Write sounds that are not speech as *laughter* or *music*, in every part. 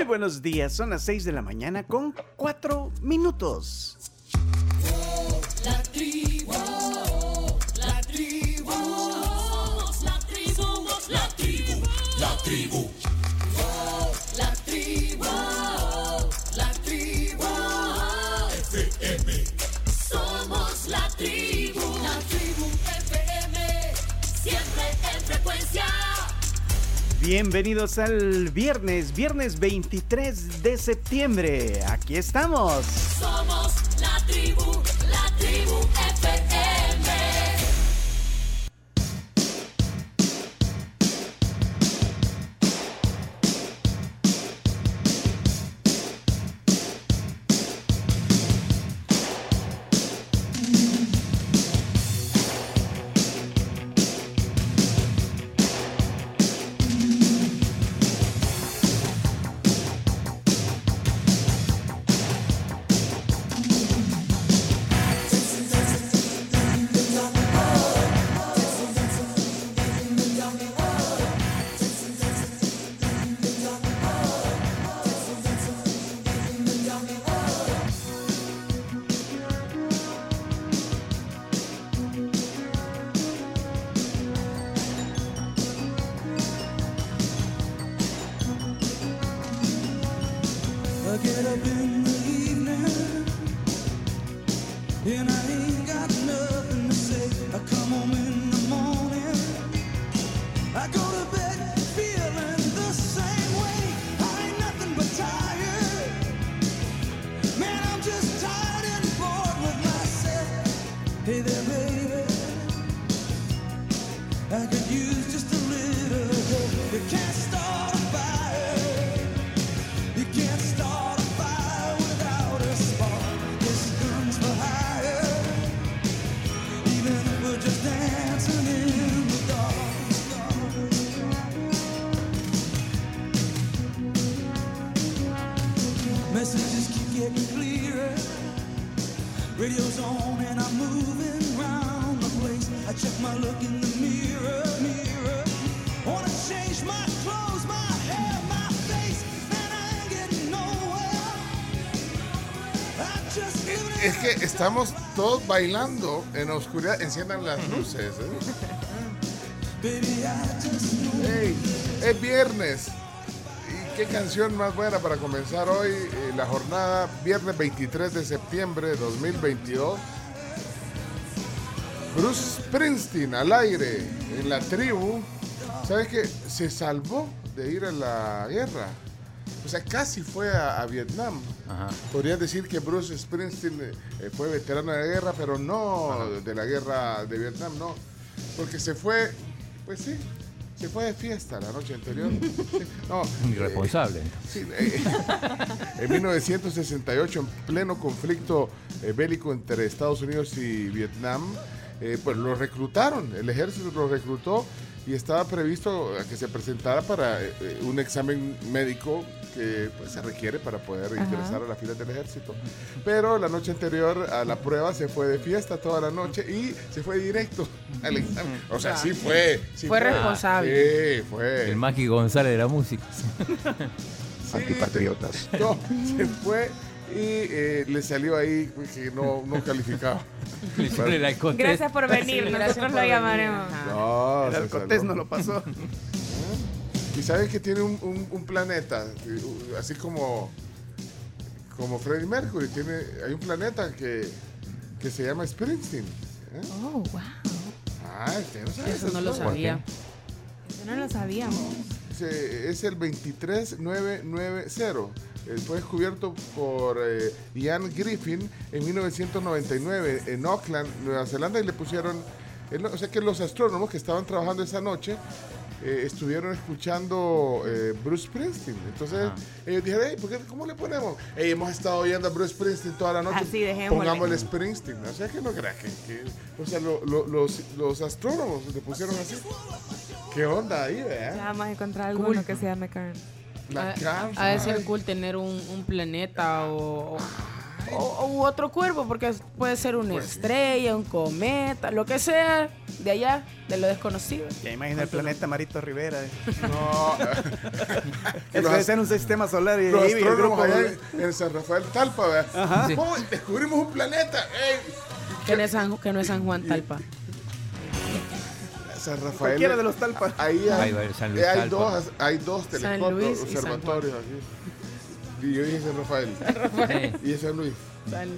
Muy buenos días, son las 6 de la mañana con 4 minutos. La tribu, la tribu, somos la tribu, somos la tribu, la tribu. Bienvenidos al viernes, viernes 23 de septiembre. Aquí estamos. Somos la tribu, estamos todos bailando en la oscuridad. Enciendan las luces. ¿eh? Baby, I just know. Ey, es viernes. ¿Y qué canción más buena para comenzar hoy eh, la jornada? Viernes 23 de septiembre de 2022. Bruce Springsteen al aire en la tribu. ¿Sabes qué? Se salvó de ir a la guerra. O sea, casi fue a, a Vietnam. Podrías decir que Bruce Springsteen eh, eh, fue veterano de la guerra, pero no de la guerra de Vietnam, no. Porque se fue, pues sí, se fue de fiesta la noche anterior. *laughs* No, Irresponsable. Sí, eh, *laughs* en 1968, en pleno conflicto eh, bélico entre Estados Unidos y Vietnam, eh, pues lo reclutaron, el ejército lo reclutó y estaba previsto que se presentara para eh, eh, un examen médico que pues, se requiere para poder ingresar a las filas del ejército. Pero la noche anterior a la prueba se fue de fiesta toda la noche y se fue directo *laughs* al examen. O sea, sí fue. sí Fue responsable. Sí, fue. El Maki González de la música. Sí, *laughs* No, se fue y eh, le salió ahí que no, no calificaba. Gracias por venir, nosotros por lo venir. llamaremos. Ajá. No, El salvó. no lo pasó. *laughs* Y sabes que tiene un, un- un planeta, eh, así como, como Freddie Mercury, tiene, hay un planeta que, que se llama Springsteen. ¿eh? Oh, wow. Ah, usted no sabe Eso no lo sabía. Eso no lo sabíamos. Es el 23990. Eh, Fue descubierto por eh, Ian Griffin en 1999 en Auckland, Nueva Zelanda, y le pusieron, o sea que los astrónomos que estaban trabajando esa noche eh, estuvieron escuchando eh, Bruce Springsteen. Entonces ellos dijeron, "Ey, ¿por qué- ¿cómo le ponemos? Ey, hemos estado oyendo a Bruce Springsteen toda la noche. Así. Pongámosle Springsteen. O sea que no creas que, que- o sea, lo- lo- los, los astrónomos le pusieron así. ¿Qué onda ahí, Ya vea? vamos a encontrar alguno Cool. que se llame Karen. La de ser ay. cool tener un, un planeta o- o, u otro cuerpo, porque puede ser una estrella, un cometa, lo que sea de allá, de lo desconocido. Ya imagina el planeta Marito Rivera. eh. No, *laughs* que debe ser un sistema solar y los vive el grupo. allá en, San Rafael Talpa, ¿verdad? Sí. ¿Cómo descubrimos un planeta? ¡Ey! Que no es San, que no es San Juan Talpa. San Rafael. Cualquiera de los talpas. Ahí hay, el San Luis eh, hay dos, hay dos San telescopios, Luis y San observatorios aquí. Y yo dije San Rafael. Sí. Y es San Luis. San-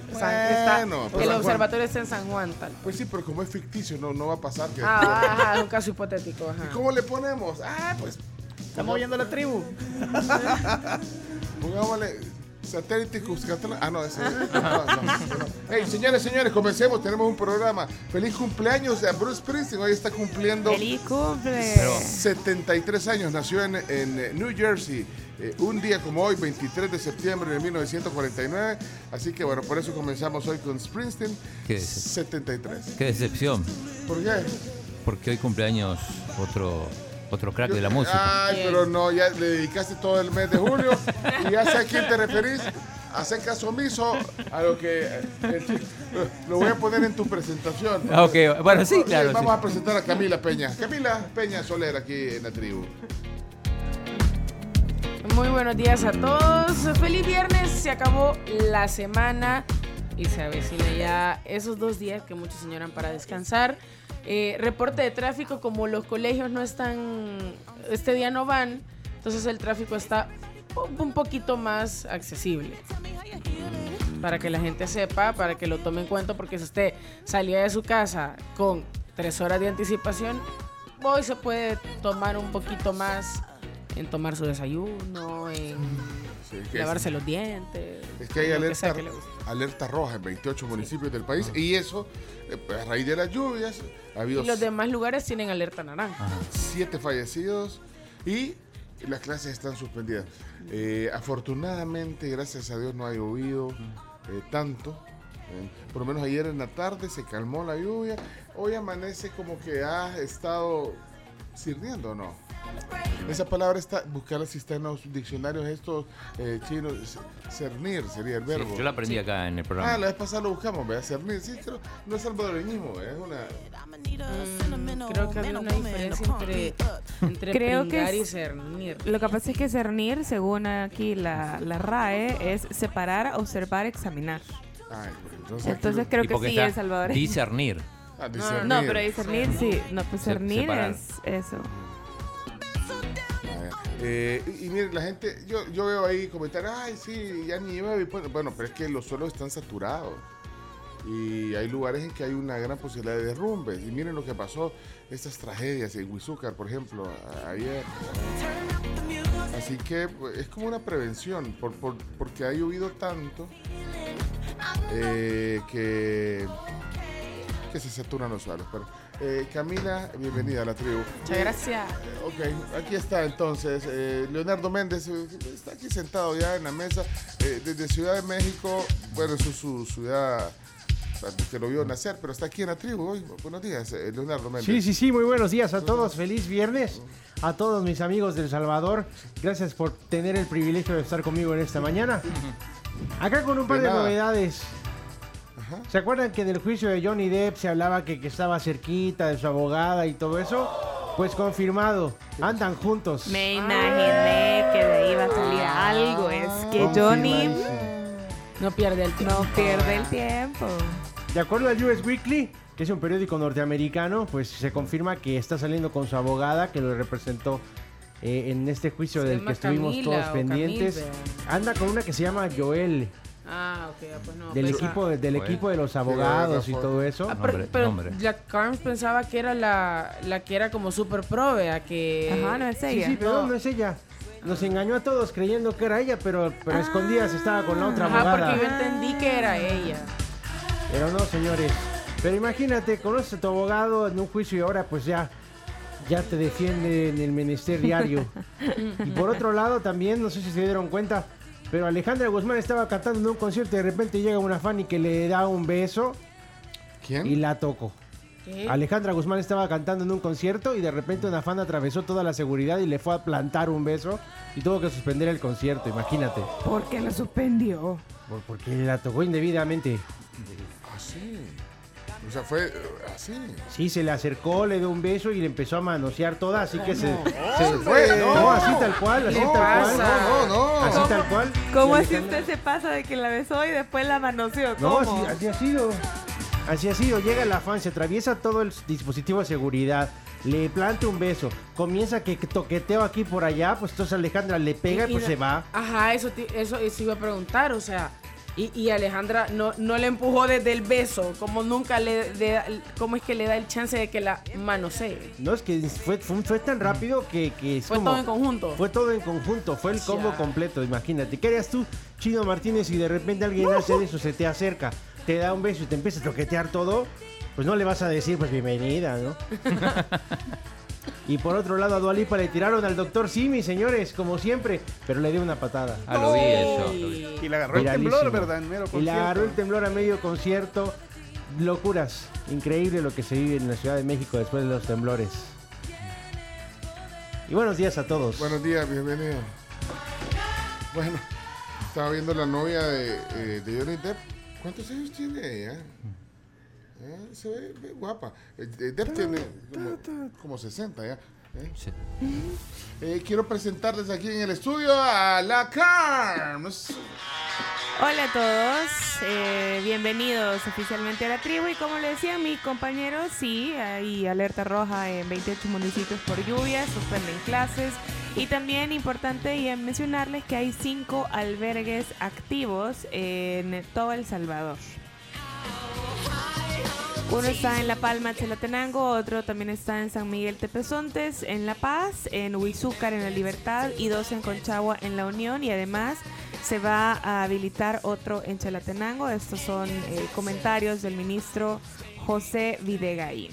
Bueno, pues el San observatorio está en San Juan. Pues sí, pero como es ficticio, no, no va a pasar. Que Ah, ajá, es un caso hipotético. Ajá. ¿Y cómo le ponemos? Ah, pues Estamos oyendo la tribu. *laughs* pongámosle satélite Cuscatlán. Ah, no, ese. No, no, no, no. Hey, señores, señores, comencemos. Tenemos un programa. Feliz cumpleaños a Bruce Springsteen. Hoy está cumpliendo ¡Feliz cumple! Pero- 73 años. Nació en, en New Jersey. eh, un día como hoy, 23 de septiembre de 1949. Así que bueno, por eso comenzamos hoy con Springsteen. ¿Qué es? 73. Qué decepción, ¿Por qué? porque hoy cumpleaños otro, otro crack de la música. Ay, pero no, ya le dedicaste todo el mes de julio y ya sé a quién te referís. Hacer caso omiso a lo que eh, lo voy a poner en tu presentación. Ah, ok, bueno, sí, claro. Vamos sí. a presentar a Camila Peña. Camila Peña Soler aquí en la tribu. Muy buenos días a todos. Feliz viernes. Se acabó la semana y se avecina ya esos dos días que muchos señoran para descansar. Eh, reporte de tráfico, como los colegios no están, este día no van, entonces el tráfico está un- poquito más accesible. Para que la gente sepa, para que lo tome en cuenta, porque si usted salía de su casa con tres horas de anticipación, hoy se puede tomar un poquito más en tomar su desayuno, en Sí, que es- lavarse los dientes. Es que hay alerta, que alerta roja en 28 municipios del país y eso, eh, a raíz de las lluvias, ha habido Y los demás lugares tienen alerta naranja. siete fallecidos y las clases están suspendidas. Eh, afortunadamente, gracias a Dios, no ha llovido eh, tanto. Eh, por lo menos ayer en la tarde se calmó la lluvia. Hoy amanece como que ha estado sirviendo, ¿no? Esa palabra está, buscarla si está en los diccionarios estos eh, chinos. Cernir sería el Sí, verbo. yo la aprendí acá en el Ah, programa. la vez pasada lo buscamos, ¿verdad? Cernir, sí, creo, no es salvadoreñismo, es una... Mm, creo que había una diferencia entre, entre Creo que y es- cernir. Lo que pasa es que cernir, según aquí la, la RAE, es separar, observar, examinar. Ay, pues, entonces, creo que sí, está El Salvador. discernir. Ah, no, discernir. No, pero discernir sí. No, pues Se- cernir separar. es eso. Eh, y, y mire, la gente, yo, yo veo ahí comentarios, ay, sí, ya ni llueve. Bueno, Bueno, pero es que los suelos están saturados. Y hay lugares en que hay una gran posibilidad de derrumbes. Y miren lo que pasó, estas tragedias en Huizúcar, por ejemplo, ayer. Así que pues, es como una prevención, por, por- porque ha llovido tanto eh, que, que se saturan los suelos. Pero, eh, Camila, bienvenida a la tribu. Muchas gracias. Ok, aquí está entonces eh, Leonardo Méndez, eh, está aquí sentado ya en la mesa eh, desde Ciudad de México, bueno, es su, su ciudad que lo vio nacer, pero está aquí en la tribu hoy. Buenos días, eh, Leonardo Méndez. Sí, sí, sí, muy buenos días a todos. Feliz viernes a todos mis amigos del Salvador. Gracias por tener el privilegio de estar conmigo en esta mañana. *laughs* Acá con un par De de, nada. ¿Se acuerdan que del juicio de Johnny Depp se hablaba que, que estaba cerquita de su abogada y todo eso? Pues confirmado, andan juntos. Me imaginé que de ahí iba a salir algo. Es que Johnny. No pierde el tiempo. no pierde el tiempo. De acuerdo al US Weekly, que es un periódico norteamericano, pues se confirma que está saliendo con su abogada que lo representó eh, en este juicio Se del que estuvimos Camila todos pendientes. Camille, Anda con una que se llama Joel, Ah, ok, ah, pues no. del pues, equipo, del equipo de los Sí, abogados y todo eso. Ah, pero, pero la Carms pensaba que era la, la que era como super pro, vea, que... Ajá, no es Sí, ella. sí, pero no. No. es ella. Nos engañó a todos creyendo que era ella, pero, pero a escondidas estaba con la otra Ajá, abogada. porque yo entendí que era ella. Pero no, señores. Pero imagínate, conoces a tu abogado en un juicio y ahora pues ya, ya te defiende en el menester diario. *laughs* y por otro lado también, no sé si se dieron cuenta, pero Alejandra Guzmán estaba cantando en un concierto y de repente llega una fan y que le da un beso ¿Quién? y la tocó. ¿Qué? Alejandra Guzmán estaba cantando en un concierto y de repente una fan atravesó toda la seguridad y le fue a plantar un beso y tuvo que suspender el concierto, imagínate. ¿Por qué la suspendió? Por- porque la tocó indebidamente. Así. O sea, fue eh, así. Sí, se le acercó, le dio un beso y le empezó a manosear toda, así que se, se- fue, no, no. así tal cual, así ¿Qué tal cual. No, no, no. Así tal cual. ¿Cómo así usted se pasa de que la besó y después la manoseó? No, así, ¿Cómo? así ha sido. Así ha sido. Llega la fan, se atraviesa todo el dispositivo de seguridad, le planta un beso, comienza que que toqueteo aquí por allá, pues entonces Alejandra le pega y, Y- pues y se no- va. Ajá, eso, te- eso, eso iba a preguntar, o sea, y, y Alejandra no, no le empujó desde el beso, como nunca le, de- cómo es que le da el chance de que la manosee. No, es que fue, fue, fue tan rápido que, que es Fue como- todo en conjunto. Fue todo en conjunto, fue el combo Ya. completo, imagínate. ¿Qué harías tú, Chino Martínez, y de repente alguien hace eso, se te acerca, te da un beso y te empieza a toquetear todo? Pues no le vas a decir, pues bienvenida, ¿no? *laughs* y por otro lado, a Dualipa le tiraron al doctor Simi, señores, como siempre, pero le dio una patada. Ah, lo vi eso. Y le agarró el temblor, ¿verdad? En mero Y le agarró el temblor a medio concierto. Locuras. Increíble lo que se vive en la Ciudad de México después de los temblores. Y buenos días a todos. Buenos días, bienvenido. Bueno, estaba viendo la novia de, eh, de Johnny Depp. ¿Cuántos años tiene ella? Se ve, ve guapa. Eh, Depp tiene como, como 60 ya. ¿eh? Sí. Eh, quiero presentarles aquí en el estudio a la Carms. Hola a todos, eh, bienvenidos oficialmente a la tribu y como le decían mis compañeros, sí, hay alerta roja en 28 municipios por lluvia, suspenden clases y también importante mencionarles que hay cinco albergues activos en todo El Salvador. Uno está en La Palma, Chalatenango, otro también está en San Miguel Tepezontes, en La Paz, en Huizúcar, en La Libertad y dos en Conchagua, en La Unión y además se va a habilitar otro en Chalatenango. Estos son eh, comentarios del ministro José Videgaín.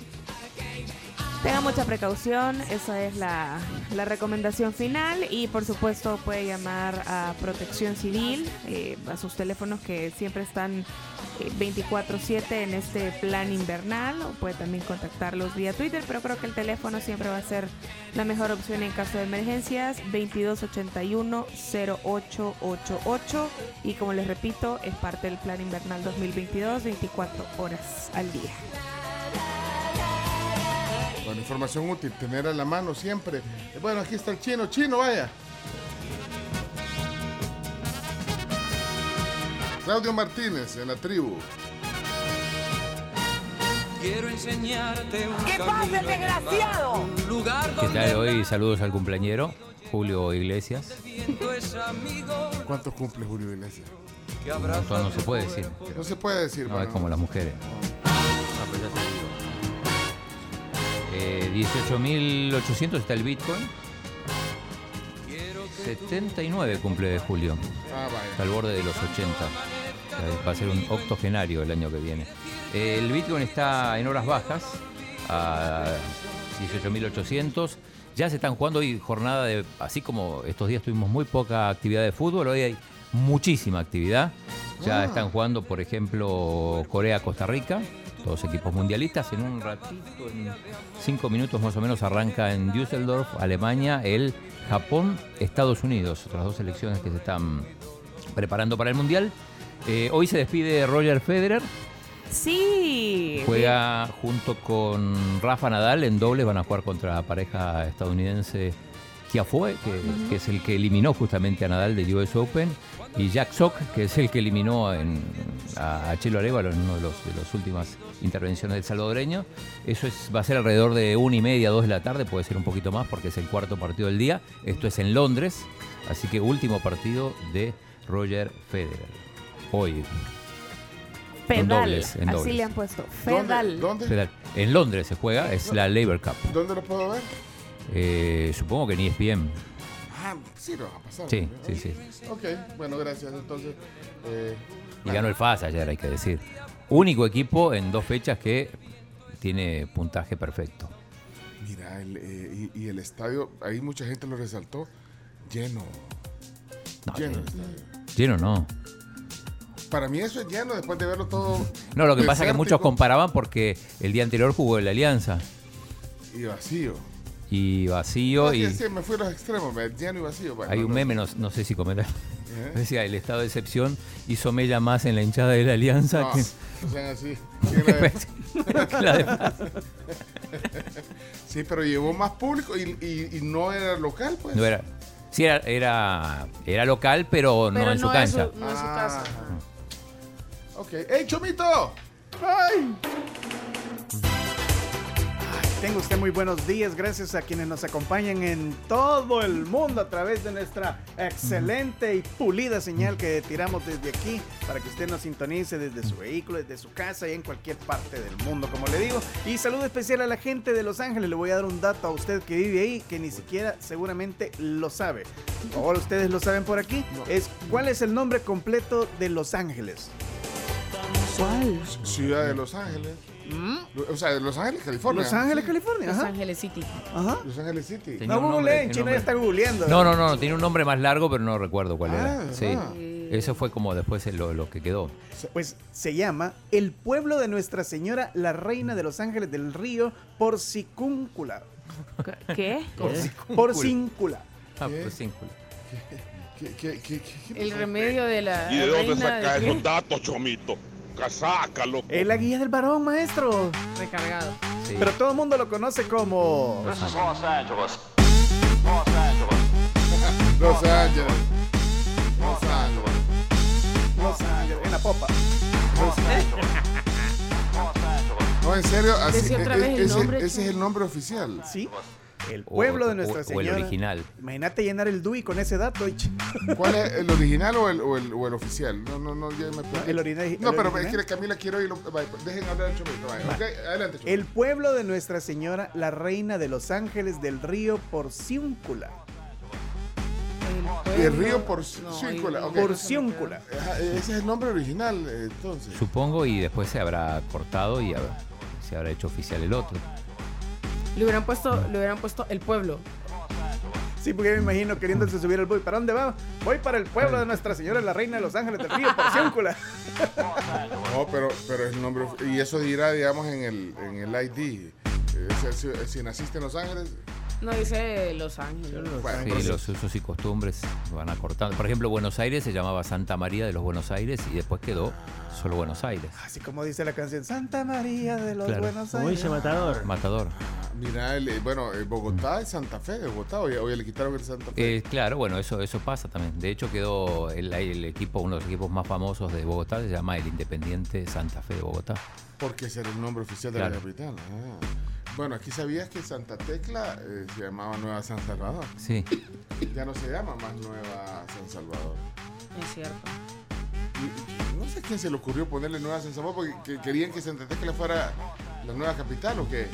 Tenga mucha precaución, esa es la, la recomendación final. Y por supuesto puede llamar a Protección Civil, eh, a sus teléfonos que siempre están eh, 24/7 en este plan invernal. O puede también contactarlos vía Twitter, pero creo que el teléfono siempre va a ser la mejor opción en caso de emergencias, 2281-0888 y como les repito, es parte del plan invernal 2022, 24 horas al día. Bueno, información útil, tener a la mano siempre. Eh, Bueno, aquí está el chino. Chino, vaya. Claudio Martínez en la tribu. Quiero enseñarte un ¿Qué pasa, desgraciado? ¿Qué tal? Hoy saludos al cumpleañero, Julio Iglesias. el viento es amigo ¿Cuánto cumple Julio Iglesias? que Todo no se puede decir. No se puede decir, No, es mano. como las mujeres. No, pero ya te digo. Eh, 18.800 está el Bitcoin. 79 cumple de julio. Ah, Está al borde de los 80. O sea, Va a ser un octogenario el año que viene. Eh, el Bitcoin está en horas bajas, a 18.800. Ya se están jugando hoy jornada de, así como estos días tuvimos muy poca actividad de fútbol, hoy hay muchísima actividad. Ya Ah. están jugando, por ejemplo, Corea-Costa Rica, todos equipos mundialistas. En un ratito, en cinco minutos más o menos, arranca en Düsseldorf, Alemania, el Japón-Estados Unidos, otras dos selecciones que se están preparando para el Mundial. Eh, hoy se despide Roger Federer, Sí. juega junto con Rafa Nadal en dobles, van a jugar contra la pareja estadounidense Tiafoe, que, que es el que eliminó justamente a Nadal del US Open, y Jack Sock, que es el que eliminó en- a, a Chelo Arevalo en una de, los- de las últimas intervenciones del salvadoreño. Eso es, va a ser alrededor de una y media, dos de la tarde, puede ser un poquito más porque es el cuarto partido del día. Esto es en Londres, así que último partido de Roger Federer. Hoy, Pedal. dobles, en Así dobles. le han puesto. ¿Dónde? Fedal. ¿Dónde? En Londres se juega, es la Labour Cup. ¿Dónde lo puedo ver? Eh, supongo que ni es bien. Ah, sí lo va a pasar. Sí, ¿no? sí, sí. Ok, bueno, gracias. Entonces, eh, Y ganó el FAS ayer, hay que decir. Único equipo en dos fechas que tiene puntaje perfecto. mira, el, eh, y, y el estadio, ahí mucha gente lo resaltó, lleno. No, Lleno eh, el estadio. lleno no. Para mí eso es llano después de verlo todo. No, lo que pasa es que muchos comparaban porque el día anterior jugó el Alianza Y vacío. Y vacío Ah, y sí, sí, me fui a los extremos, me- llano y vacío. Bueno, hay no, un no. meme, no, no sé si comentar. ¿Eh? *laughs* Decía, el estado de excepción hizo mella más en la hinchada de la Alianza No, que, no sean así. ¿Quién la- *laughs* que la demás. *laughs* Sí, pero llevó más público y, y- y no era local, pues. No era, sí, era, era, era local, pero, no Pero en su cancha. no es su Ah. casa. Ok. ¡Ey, Chomito! ¡Ay! Tenga usted muy buenos días, gracias a quienes nos acompañan en todo el mundo a través de nuestra excelente y pulida señal que tiramos desde aquí para que usted nos sintonice desde su vehículo, desde su casa y en cualquier parte del mundo, como le digo. Y saludo especial a la gente de Los Ángeles, le voy a dar un dato a usted que vive ahí que ni siquiera seguramente lo sabe. Ahora ustedes lo saben por aquí. Es ¿Cuál es el nombre completo de Los Ángeles? ¿Cuál? Ciudad de Los Ángeles. O sea, de Los Ángeles, California. ¿Mm? Los Ángeles. California. Los Ajá. Ángeles City. Ajá. Los Ángeles City. Tenía No un nombre, googleen, tenía Chino un ya está googleando. No, no, no, no, tiene un nombre más largo, pero no recuerdo cuál Ah, era. Sí. ah. Eso fue como después lo, lo que quedó. Pues se llama El pueblo de Nuestra Señora, la Reina de los Ángeles del Río, Porcicúncula. ¿Qué? Porcíncula. Ah, ¿Qué? pues cínculo. ¿Qué, qué, qué, qué- qué El remedio de la. ¿Y de dónde reina saca de qué? esos datos, Chomito? Casácalo. Es la guía del varón, maestro. Recargado. Sí. Pero todo el mundo lo conoce como... Los Ángeles. Los Ángeles. Los Ángeles, *laughs* en la popa. No, en serio, así, ese, nombre, ese es el nombre oficial. ¿Sí? El O- pueblo de o- Nuestra o el Señora. original. Imagínate llenar el DUI con ese dato. ¿Cuál es el original o el, o el, o el oficial? No, no, no, ya me perdí. el orina- No, el pero original. es que Camila quiero ir. Dejen hablar al Chomito. vaya. Ok, adelante, Chomito. El pueblo de Nuestra Señora, la Reina de los Ángeles del Río Porciúncula. El río Porciúncula, el- ok. Porciúncula. Ese es el nombre original, entonces. Supongo y después se habrá cortado y habrá- se habrá hecho oficial el otro. Le hubieran puesto, le hubieran puesto el pueblo. Sí, porque yo me imagino queriéndose subir al bus. ¿Para dónde va? Voy para el pueblo de Nuestra Señora, la Reina de los Ángeles del Río Porciúncula. *laughs* No, pero, pero es el nombre. Y eso dirá, digamos, en el, en el ID. Si, si- si naciste en Los Ángeles, No dice Los Ángeles. bueno, Sí, entonces- los usos y costumbres van acortando. Por ejemplo, Buenos Aires se llamaba Santa María de los Buenos Aires y después quedó solo Buenos Aires. Así como dice la canción Santa María de los Claro. Buenos Como Aires. dice Matador. Matador. Mira, el, eh, bueno, eh, Bogotá es Santa Fe de Bogotá. Hoy, hoy le quitaron el Santa Fe. Eh, claro, bueno, eso, eso pasa también. De hecho, quedó el, el equipo, uno de los equipos más famosos de Bogotá, se llama el Independiente Santa Fe de Bogotá. Porque ese era el nombre oficial de Claro. la capital. Ah. Bueno, aquí sabías que Santa Tecla eh, se llamaba Nueva San Salvador. Sí. Ya no se llama más Nueva San Salvador. Es cierto. Y- sé quién se le ocurrió ponerle Nueva San Salvador porque que- querían que Santa Tecla fuera la nueva capital o qué.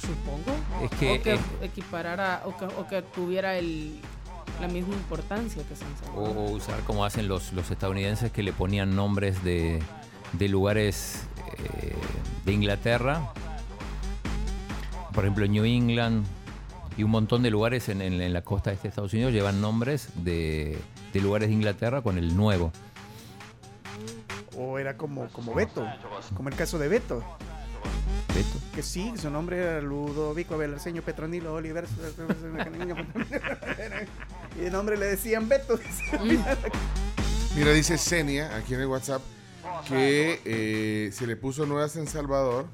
Supongo. Es que, o que eh, equiparara, o que, o que tuviera el, la misma importancia que San O, Salvador. o usar como hacen los, los estadounidenses que le ponían nombres de, de lugares eh, de Inglaterra. Por ejemplo, New England y un montón de lugares en, en- en la costa este de Estados Unidos llevan nombres de, de lugares de Inglaterra con el nuevo. O era como, como Beto, como el caso de Beto. Beto. Que sí, su nombre era Ludovico Abelarceño Petronilo Oliver. *laughs* y de nombre le decían Beto. *laughs* Mira, dice Senia aquí en el WhatsApp que eh, se le puso Nueva San Salvador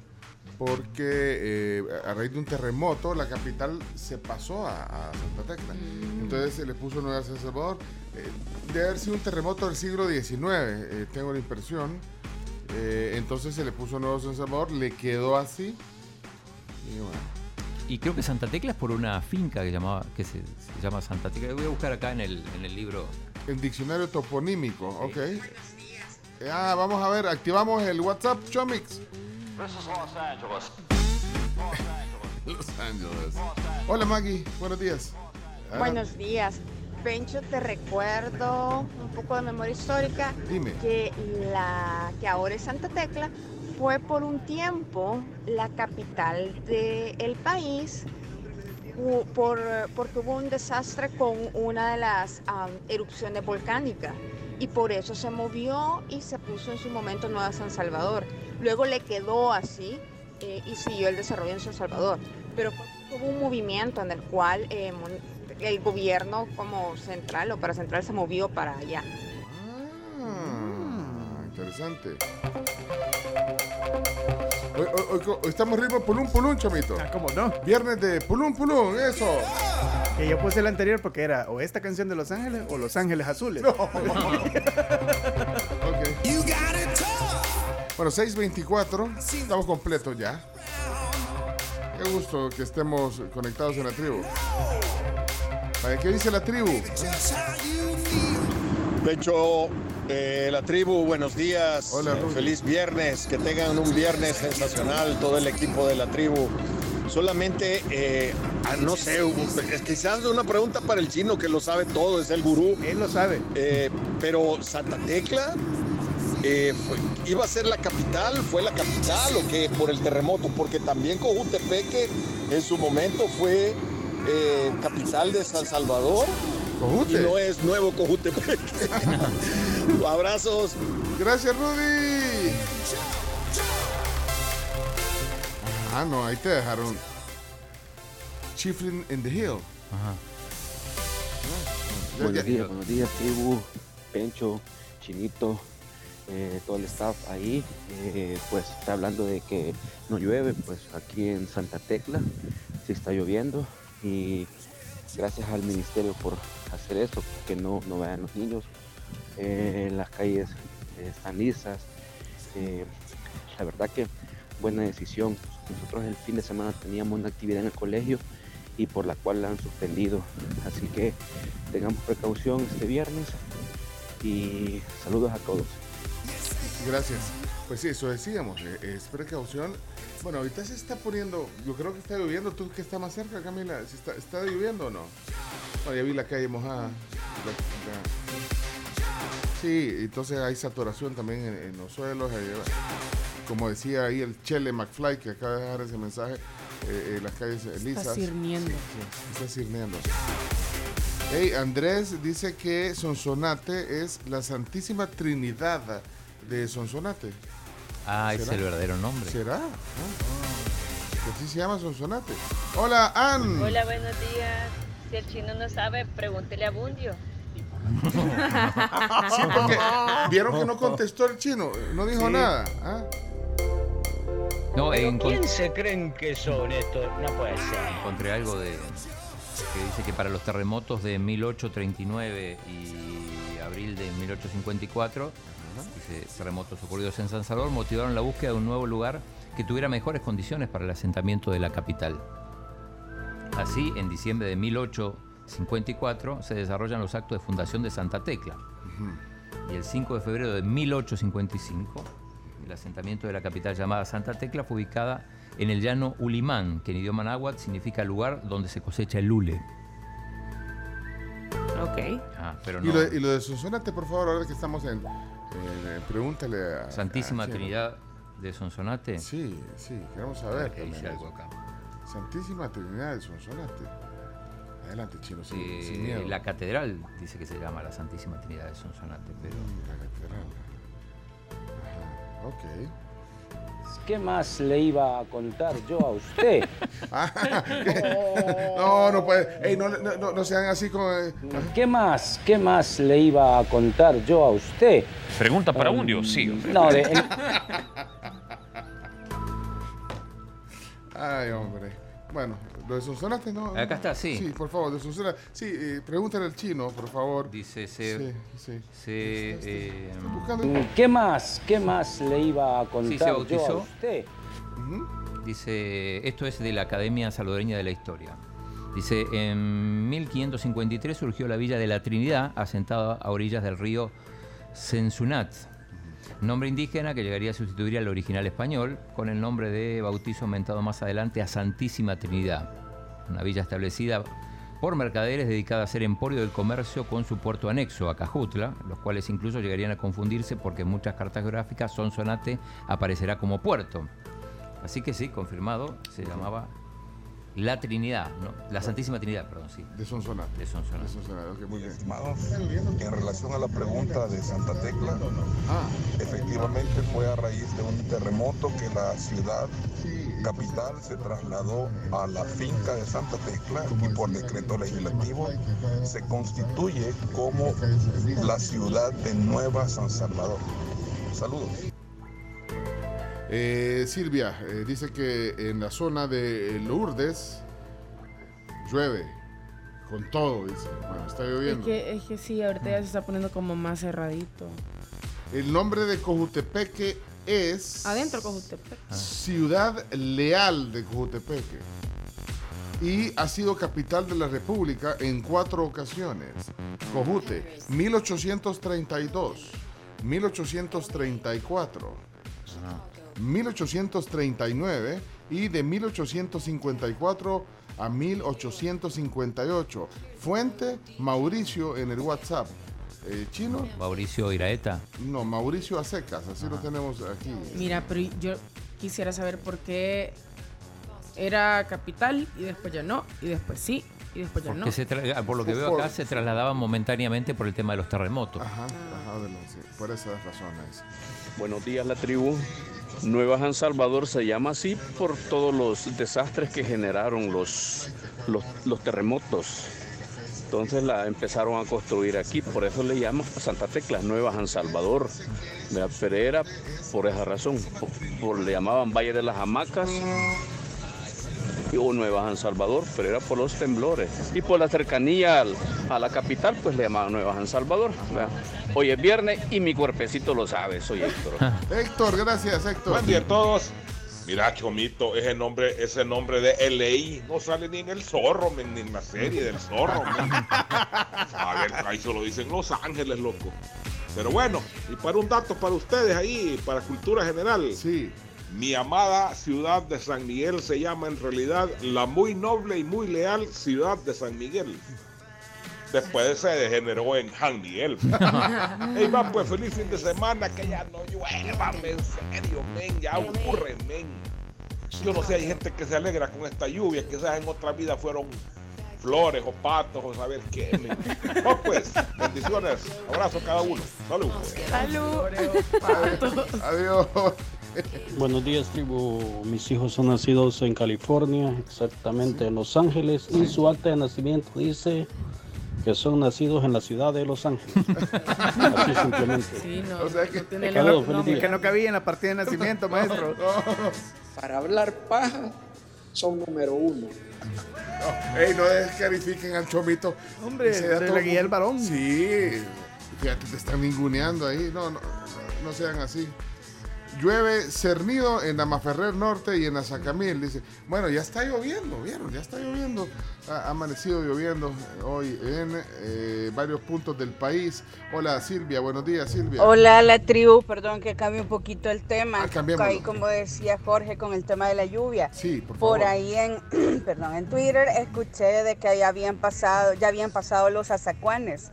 porque eh, a raíz de un terremoto la capital se pasó a, a Santa Tecla. Entonces se le puso Nueva San Salvador. Eh, debe haber sido un terremoto del siglo XIX, eh, tengo la impresión. Eh, entonces se le puso Nuevo San Salvador, le quedó así. Y bueno. Y creo que Santa Tecla es por una finca que, llamaba, que se, se llama Santa Tecla. Voy a buscar acá en el, en el libro. El diccionario toponímico, ok. Ah, vamos a ver, activamos el WhatsApp Chomix. Los Ángeles. Hola Maggie, buenos días. Buenos días. Pencho, te recuerdo un poco de memoria histórica Dime. que la que ahora es Santa Tecla fue por un tiempo la capital del país por, porque hubo un desastre con una de las erupciones volcánicas. y por eso se movió y se puso en su momento Nueva San Salvador. Luego le quedó así eh, y siguió el desarrollo en San Salvador. Pero fue- hubo un movimiento en el cual eh, el gobierno como central o para central se movió para allá. Ah, interesante. Hoy, hoy- hoy co- hoy estamos ritmo pulún pulún, chamito. Ah, ¿Cómo no? Viernes de pulún pulún, eso. Que yo puse el anterior porque era o esta canción de Los Ángeles o Los Ángeles Azules. *laughs* Ok. Bueno, 6.24, estamos completos ya. Qué gusto que estemos conectados en la tribu. Vaya, ¿Qué dice la tribu? Pecho, eh, la tribu, buenos días. Hola, Eh, feliz viernes. Que tengan un viernes sensacional todo el equipo de la tribu. Solamente, eh, ah, no sé, quizás una pregunta para el chino que lo sabe todo, es el gurú. Él lo sabe. Eh, pero Santa Tecla eh, fue- iba a ser la capital, fue la capital o qué por el terremoto, porque también Cojutepeque en su momento fue eh, capital de San Salvador. Cojute. Y no es nuevo Cojutepeque. *laughs* Abrazos. Gracias, Rudy. Ah, no, ahí te dejaron. Chiflin in the Hill. Ajá. Ya- Buenos días, buenos días, tribu, Pencho, Chinito, eh, todo el staff ahí. Eh, pues está hablando de que no llueve, pues aquí en Santa Tecla sí está lloviendo y gracias al ministerio por hacer eso, que no, no vayan los niños. Eh, las calles eh, están lisas. La verdad que buena decisión. Nosotros el fin de semana teníamos una actividad en el colegio y por la cual la han suspendido. Así que tengamos precaución este viernes y saludos a todos. Gracias. Pues sí, eso decíamos, eh, es precaución. Bueno, ahorita se está poniendo, yo creo que está lloviendo. ¿Tú que está más cerca, Camila? ¿Sí ¿Está, está lloviendo o no? Bueno, ya vi la calle mojada. La- la- Sí, entonces hay saturación también en, en los suelos. como decía ahí el Chele McFly, que acaba de dejar ese mensaje, eh, eh, las calles lisas. Está sirniendo. Está. Hey, Andrés dice que Sonsonate es la Santísima Trinidad de Sonsonate. Ah, ese es el verdadero nombre. ¿Será? Ah. Que así se llama Sonsonate. Hola, Ann. Hola, buenos días. Si el chino no sabe, pregúntele a Bundio. Sí, porque vieron que no contestó el chino, no dijo Sí. nada. ¿ah? No, ¿Quién se creen que son estos? No puede ser. encontré algo de que dice que para los terremotos de 1839 y abril de 1854, dice, terremotos ocurridos en San Salvador motivaron la búsqueda de un nuevo lugar que tuviera mejores condiciones para el asentamiento de la capital. Así, en diciembre de 1854 se desarrollan los actos de fundación de Santa Tecla. Y el 5 de febrero de 1855, el asentamiento de la capital llamada Santa Tecla fue ubicada en el llano Ulimán, que en idioma náhuatl significa lugar donde se cosecha el lule. Ok. Ah, pero Y, no. lo, y lo de Sonsonate, por favor, ahora que estamos en. En pregúntale a. Santísima a. Trinidad de Sonsonate. Sí, sí, queremos saber. Que también algo acá. Santísima Trinidad de Sonsonate. Adelante, chino, sin, Eh, sin miedo. la catedral dice que se llama la Santísima Trinidad de Sonsonate, pero Mm, La catedral. Ajá, ok. ¿Qué más le iba a contar yo a usted? *laughs* *laughs* No, no puede. Ey, no, no, no, sean así como. eh, ¿Qué más? ¿Qué más le iba a contar yo a usted? Pregunta para Um, Bundio, sí. hombre. No, de, *laughs* Ay, hombre. Bueno, lo de Sonsonate, ¿no? Acá está, sí. Sí, por favor, de Sonsonate. Sí, eh, pregúntale al chino, por favor. dice se, Sí, sí. se, eh, Buscando. ¿Qué más? ¿Qué más le iba a Sí, se contar yo a bautizó. usted? Dice, esto es de la Academia Salvadoreña de la Historia. Dice, en 1553 surgió la Villa de la Trinidad, asentada a orillas del río Sensunat, nombre indígena que llegaría a sustituir al original español, con el nombre de bautizo aumentado más adelante a Santísima Trinidad, una villa establecida por mercaderes dedicada a hacer emporio del comercio con su puerto anexo, Acajutla, los cuales incluso llegarían a confundirse porque en muchas cartas geográficas Sonsonate aparecerá como puerto. Así que sí, confirmado, se llamaba La Trinidad, ¿no? La Santísima Trinidad, perdón, sí. De Sonsonate. De Sonsonate. De Sonsonate, ok, muy bien. Estimados, en relación a la pregunta de Santa Tecla, efectivamente fue a raíz de un terremoto que la ciudad capital se trasladó a la finca de Santa Tecla y por decreto legislativo se constituye como la ciudad de Nueva San Salvador. Saludos. Eh, Silvia eh, dice que en la zona de Lourdes llueve con todo, dice. Bueno, está Es lloviendo. que, es que sí, ahorita ya se está poniendo como más cerradito. El nombre de Cojutepeque es Adentro Cojutepec. Ciudad Leal de Cojutepeque. Y ha sido capital de la República en cuatro ocasiones. Cojute, 1832, 1834, 1839 y de 1854 a 1858. Fuente Mauricio en el WhatsApp. Eh, ¿Chino? Mauricio Iraeta. No, Mauricio Acecas, así lo tenemos aquí. Mira, pero yo quisiera saber por qué era capital y después ya no, y después sí, y después ya no. Se tra- por lo que veo acá, se trasladaban momentáneamente por el tema de los terremotos. Ajá, ajá, de los- sí, por esas razones. Buenos días, la tribu. Nueva San Salvador se llama así por todos los desastres que generaron los, los, terremotos. Entonces la empezaron a construir aquí, por eso le llaman Santa Tecla, Nueva San Salvador. Pero era por esa razón, por- le llamaban Valle de las Hamacas y- o Nueva San Salvador, pero era por los temblores. Y por la cercanía al- a la capital, pues le llamaban Nueva San Salvador. ¿verdad? Hoy es viernes y mi cuerpecito lo sabe, soy Héctor. Héctor, gracias, Héctor. Buen día a todos. Mira, Chomito, ese nombre, ese nombre de LA no sale ni en el zorro, men, ni en la serie del zorro. men. *laughs* A ver, ahí solo dicen Los Ángeles, loco. Pero bueno, y para un dato para ustedes ahí, para cultura general. Sí. Mi amada ciudad de San Miguel se llama en realidad la muy noble y muy leal ciudad de San Miguel. Después se degeneró en San Miguel. *laughs* Ey, va, pues feliz fin de semana, que ya no llueva, en serio, men, ya ocurre, men. Yo no sé, hay gente que se alegra con esta lluvia, quizás en otra vida fueron flores o patos o saber qué, *laughs* pues, bendiciones, abrazo a cada uno, salud. *laughs* Adiós. *laughs* Buenos días, tribu. Mis hijos son nacidos en California, exactamente en Los Ángeles, y su acta de nacimiento dice que son nacidos en la ciudad de Los Ángeles. *laughs* Así simplemente. Sí, no, O sea que, no tiene que no, que no cabía en la partida de nacimiento, maestro. *laughs* Para hablar paja, son número uno. Ey, no descalifiquen al chomito. Hombre, Ese da de todo la guía mundo- varón. Sí. Fíjate, te están ninguneando ahí. No, no, no sean así. Llueve cernido en Amaferrer Norte y en Azacamil. Dice, bueno, ya está lloviendo, ¿vieron? Ya está lloviendo. Ha amanecido lloviendo hoy en eh, varios puntos del país. Hola Silvia, buenos días Silvia. Hola, la tribu, perdón que cambie un poquito el tema. Ah, ahí, como decía Jorge, con el tema de la lluvia. Sí, por Por favor. ahí en, *clears throat* perdón, en Twitter escuché de que ya habían pasado, ya habían pasado los azacuanes,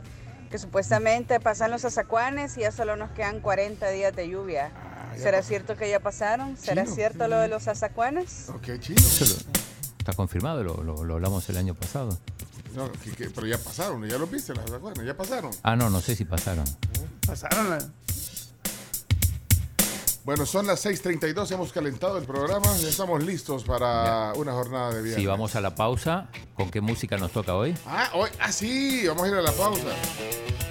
que supuestamente pasan los azacuanes y ya solo nos quedan 40 días de lluvia. Ah, ¿Será pasó. cierto que ya pasaron? ¿Será Chino. cierto lo de los azacuanes? Ok, chino. Eso lo- está confirmado, lo, lo- lo hablamos el año pasado. No, que- que- pero ya pasaron, ya lo viste, las acuerdas, ya pasaron. Ah, no, no sé si pasaron. Pasaron la... Bueno, son las 6:32, hemos calentado el programa, ya estamos listos para una jornada de viernes. Si vamos a la pausa, ¿con qué música nos toca hoy? Ah, hoy, ah, sí, vamos a ir a la pausa.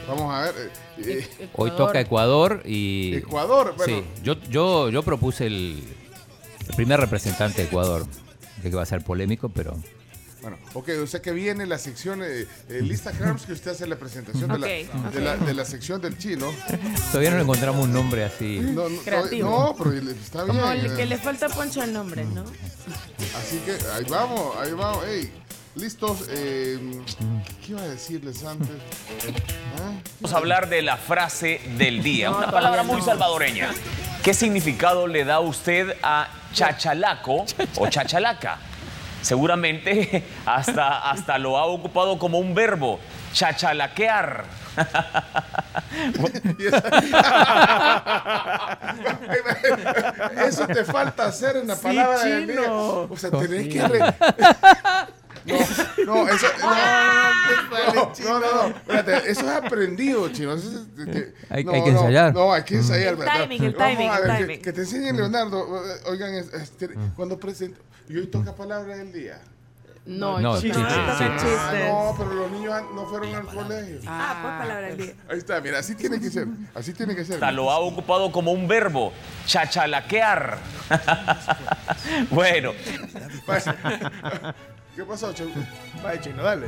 Vamos a ver. eh, eh, Hoy toca Ecuador y... Ecuador, bueno. Sí, yo, yo, yo propuse el, el primer representante de Ecuador. Sé que va a ser polémico, pero... Bueno, ok, o sea que viene la sección, eh, eh, lista Crowns, que usted hace la presentación de, la, de, la, de la sección del chino. Todavía no encontramos un nombre así. No, no, Creativo. no, pero está bien. Como el eh. que le falta poncho al nombre, ¿no? Así que ahí vamos, ahí vamos. Ey, listos. eh, ¿Qué iba a decirles antes? ¿Ah? Vamos a hablar de la frase del día, No, una palabra muy no. salvadoreña. ¿Qué significado le da usted a chachalaco o chachalaca? Seguramente *laughs* hasta, hasta lo ha ocupado como un verbo, chachalaquear. *laughs* Eso te falta hacer en la Sí, palabra del día. chino. O sea, tenés que... re- *laughs* No, no, eso... No, no, no, no, espérate, eso es aprendido, chino. Eso es- de- de- Hay- no, hay que ensayar. No, hay que ensayar. El ¿verdad? timing, el timing, el timing. Que, te enseñen, Leonardo. Oigan, es- este, cuando presento... Y hoy toca palabra del día. No, No, chiste. chiste, Ah. Ah, chistes. no, pero los niños no fueron al colegio. Ah, pues palabra del día. Ahí está, mira, así tiene que ser. Así tiene que ser. Hasta lo ha ocupado como un verbo, chachalaquear. *laughs* bueno, ¿Qué pasó, Chau? Vaya, chino, dale.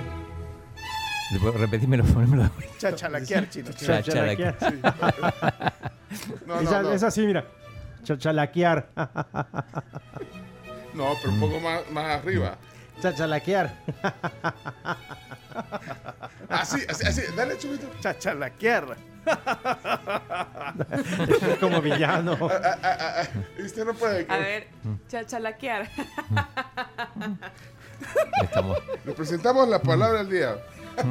Después Repetímelo, ponémelo. *laughs* Chachalaquear, chino. Chachalaquear. *laughs* No, esa, no, no. esa sí, mira. Chachalaquear. *laughs* No, pero un poco más, más arriba. Chachalaquear. Así, así, así. Dale, chubito. Chachalaquear. Como villano. Ah, ah, ah, ah. Usted no puede. A ver, chachalaquear. Estamos. Le presentamos la palabra del día. *laughs*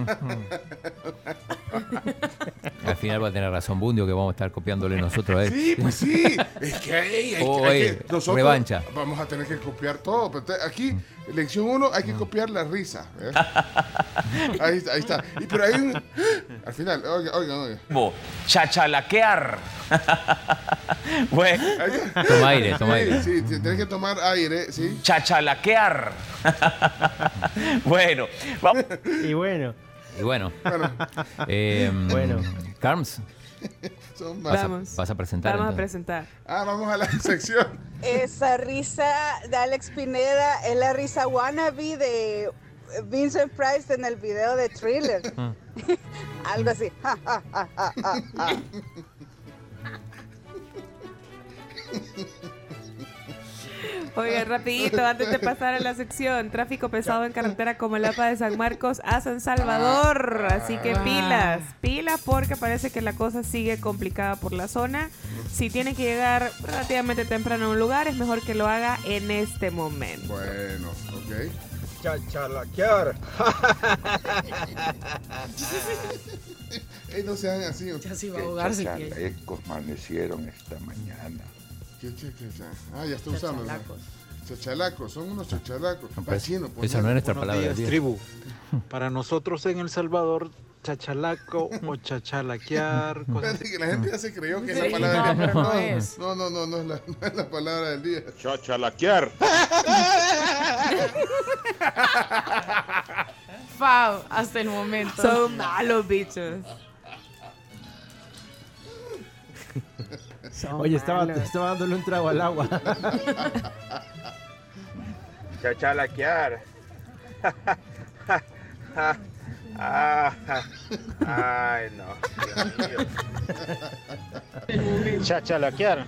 Al final va a tener razón Bundio que vamos a estar copiándole nosotros a él. Sí, pues sí. *laughs* Es que hay, hay- Oh, hay que- nosotros revancha. vamos a tener que copiar todo. pero Aquí, lección 1, hay que copiar la risa. ¿eh? *laughs* Ahí está, ahí está. Y, pero hay un. Al final, oiga, oiga, oiga. chachalaquear. *laughs* bueno. Toma aire, toma aire. Sí, sí, tenés que tomar aire, sí. chachalaquear. *laughs* bueno, vamos. Y bueno. Y bueno. Bueno, em, Bueno. Carms, *laughs* son vas más. a, Vamos. vas a presentar. Vamos a presentar. Ah, vamos a la *laughs* sección. Esa risa de Alex Pineda es la risa wannabe de Vincent Price en el video de Thriller. *laughs* Algo así. Ja, ja, ja, ja, ja, ja. Oiga, rapidito, antes de pasar a la sección, tráfico pesado en carretera como el APA de San Marcos a San Salvador. Así que pilas, pilas porque parece que la cosa sigue complicada por la zona. Si tiene que llegar relativamente temprano a un lugar, es mejor que lo haga en este momento. Bueno, ok. Chachalaquear. *laughs* Ey, no sean así. Ya se iba a ahogar si quiere. chalecos amanecieron esta mañana. ¿Qué, qué, qué, qué? Ah, ya está usando. Chachalacos. Chachalacos, son unos chachalacos. No, pues, Vecino, pues, esa no es nuestra palabra. días, del día. tribu. *laughs* Para nosotros en El Salvador, chachalaco o chachalaquear, *laughs* cosas Espérate que la gente ya se creyó que es Sí, la palabra no, del día. no es. No, no, no, no es la, no es la palabra del día. Chachalaquear. *laughs* Fab, hasta el momento. Son malos bichos. Oye, estaba, estaba dándole un trago al agua. *laughs* Chachalaquear. Ah, ay, no. Chachalaquear.